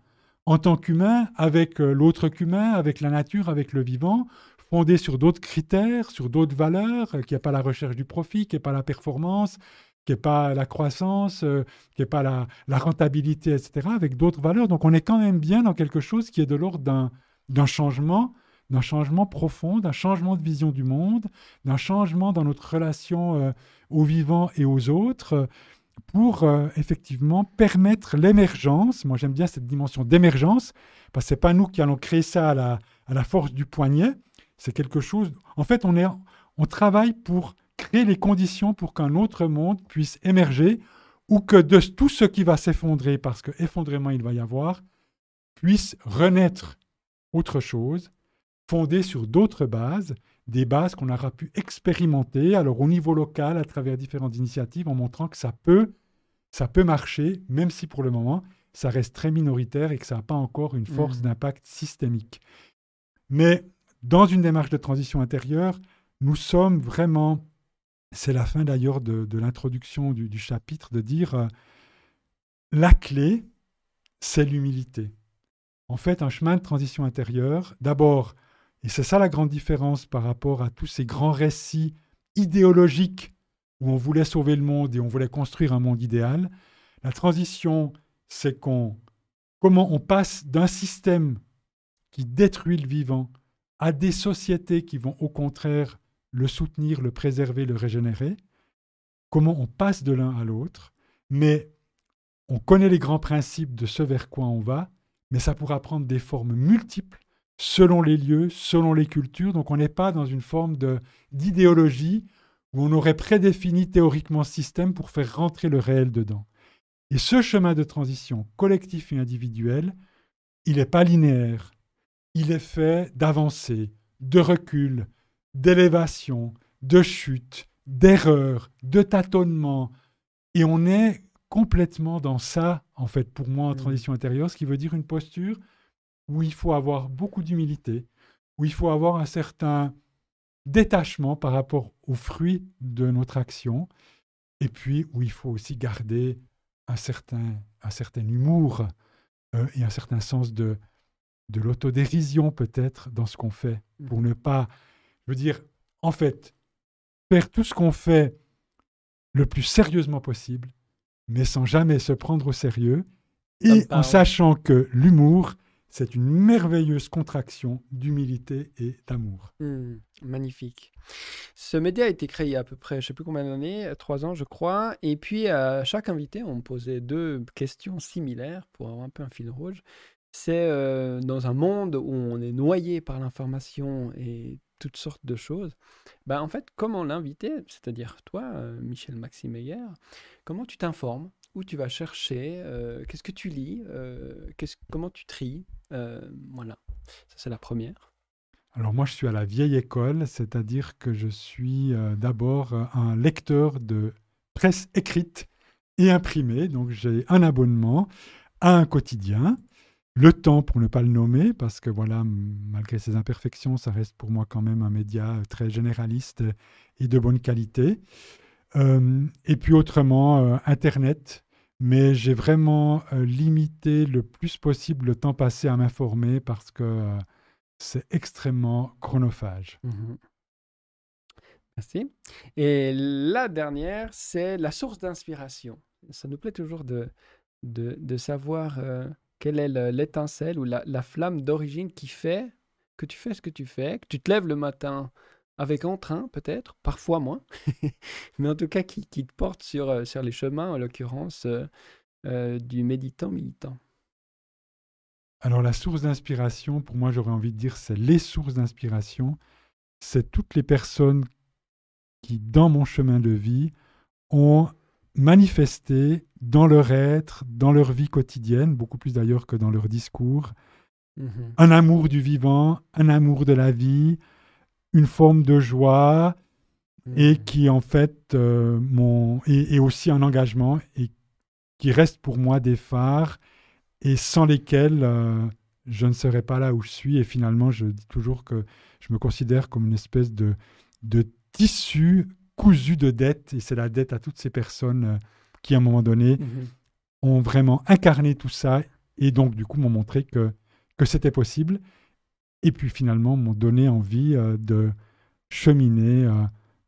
Speaker 2: en tant qu'humain avec euh, l'autre qu'humain, avec la nature, avec le vivant, fondées sur d'autres critères, sur d'autres valeurs, euh, qui n'est pas la recherche du profit, qui n'est pas la performance, qui n'est pas la croissance, euh, qui n'est pas la, la, rentabilité, etc., avec d'autres valeurs. Donc on est quand même bien dans quelque chose qui est de l'ordre d'un changement d'un changement profond, d'un changement de vision du monde, d'un changement dans notre relation euh, aux vivants et aux autres, pour euh, effectivement permettre l'émergence. Moi, j'aime bien cette dimension d'émergence, parce que ce n'est pas nous qui allons créer ça à la, force du poignet. C'est quelque chose. En fait, on, travaille pour créer les conditions pour qu'un autre monde puisse émerger, ou que de tout ce qui va s'effondrer, parce qu'effondrement il va y avoir, puisse renaître autre chose fondée sur d'autres bases, des bases qu'on aura pu expérimenter alors au niveau local à travers différentes initiatives en montrant que ça peut, ça peut marcher, même si pour le moment ça reste très minoritaire et que ça n'a pas encore une force mmh. d'impact systémique. Mais dans une démarche de transition intérieure, nous sommes vraiment, c'est la fin d'ailleurs de, l'introduction du, chapitre, de dire euh, la clé, c'est l'humilité. En fait, un chemin de transition intérieure, d'abord, et c'est ça la grande différence par rapport à tous ces grands récits idéologiques où on voulait sauver le monde et on voulait construire un monde idéal. La transition, c'est qu'on, comment on passe d'un système qui détruit le vivant à des sociétés qui vont au contraire le soutenir, le préserver, le régénérer. Comment on passe de l'un à l'autre, mais on connaît les grands principes de ce vers quoi on va, mais ça pourra prendre des formes multiples selon les lieux, selon les cultures. Donc on n'est pas dans une forme d'idéologie où on aurait prédéfini théoriquement ce système pour faire rentrer le réel dedans. Et ce chemin de transition collectif et individuel, il n'est pas linéaire. Il est fait d'avancées, de recul, d'élévation, de chute, d'erreurs, de tâtonnements. Et on est complètement dans ça, en fait, pour moi, en mmh. transition intérieure, ce qui veut dire une posture où il faut avoir beaucoup d'humilité, où il faut avoir un certain détachement par rapport aux fruits de notre action, et puis où il faut aussi garder un certain, un certain humour euh, et un certain sens de, de l'autodérision peut-être dans ce qu'on fait, pour ne pas, je veux dire, en fait, faire tout ce qu'on fait le plus sérieusement possible, mais sans jamais se prendre au sérieux, et en sachant que l'humour, c'est une merveilleuse contraction d'humilité et d'amour.
Speaker 1: Mmh, magnifique. Ce média a été créé à peu près, je ne sais plus combien d'années, trois ans je crois. Et puis à chaque invité, on posait deux questions similaires pour avoir un peu un fil rouge. C'est euh, dans un monde où on est noyé par l'information et toutes sortes de choses. Ben, en fait, comment l'invité, c'est-à-dire toi, euh, Michel Maxime Heyer, comment tu t'informes Où tu vas chercher euh, Qu'est-ce que tu lis Comment tu tries Voilà, ça c'est la première.
Speaker 2: Alors moi, je suis à la vieille école, c'est-à-dire que je suis d'abord un lecteur de presse écrite et imprimée. Donc j'ai un abonnement à un quotidien le temps, pour ne pas le nommer, parce que voilà, malgré ses imperfections, ça reste pour moi quand même un média euh, très généraliste et de bonne qualité. Euh, et puis autrement, euh, Internet, mais j'ai vraiment limité le plus possible le temps passé à m'informer parce que c'est extrêmement chronophage.
Speaker 1: Mmh Merci. Et la dernière, c'est la source d'inspiration. Ça nous plaît toujours de, de, de savoir quelle est l'étincelle ou la, flamme d'origine qui fait que tu fais ce que tu fais, que tu te lèves le matin avec entrain peut-être, parfois moins, mais en tout cas qui, te porte sur, euh, sur les chemins, en l'occurrence euh, euh, du méditant militant.
Speaker 2: Alors la source d'inspiration, pour moi j'aurais envie de dire, c'est les sources d'inspiration, c'est toutes les personnes qui, dans mon chemin de vie, ont manifester dans leur être, dans leur vie quotidienne, beaucoup plus d'ailleurs que dans leur discours, mmh un amour du vivant, un amour de la vie, une forme de joie, et mmh. qui en fait euh, mon, et, aussi un engagement, et qui reste pour moi des phares, et sans lesquels euh, je ne serais pas là où je suis. Et finalement, je dis toujours que je me considère comme une espèce de, de tissu cousu de dettes, et c'est la dette à toutes ces personnes euh, qui, à un moment donné, mhm. ont vraiment incarné tout ça, et donc, du coup, m'ont montré que, que c'était possible, et puis finalement, m'ont donné envie euh, de cheminer euh,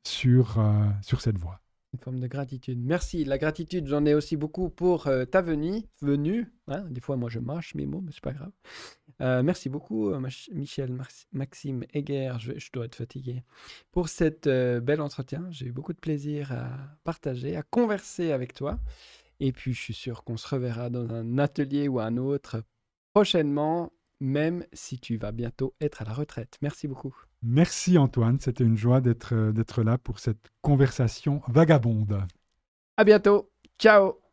Speaker 2: sur, sur cette voie.
Speaker 1: Une forme de gratitude. Merci. La gratitude, j'en ai aussi beaucoup pour ta venue. venue hein. Des fois, moi, je marche mes mots, mais c'est pas grave. Euh, merci beaucoup, euh, Michel Maxime Heger. Je, dois être fatigué. Pour cet euh, bel entretien, j'ai eu beaucoup de plaisir à partager, à converser avec toi. Et puis, je suis sûr qu'on se reverra dans un atelier ou un autre prochainement, même si tu vas bientôt être à la retraite. Merci beaucoup.
Speaker 2: Merci Antoine, c'était une joie d'être là pour cette conversation vagabonde.
Speaker 1: À bientôt. Ciao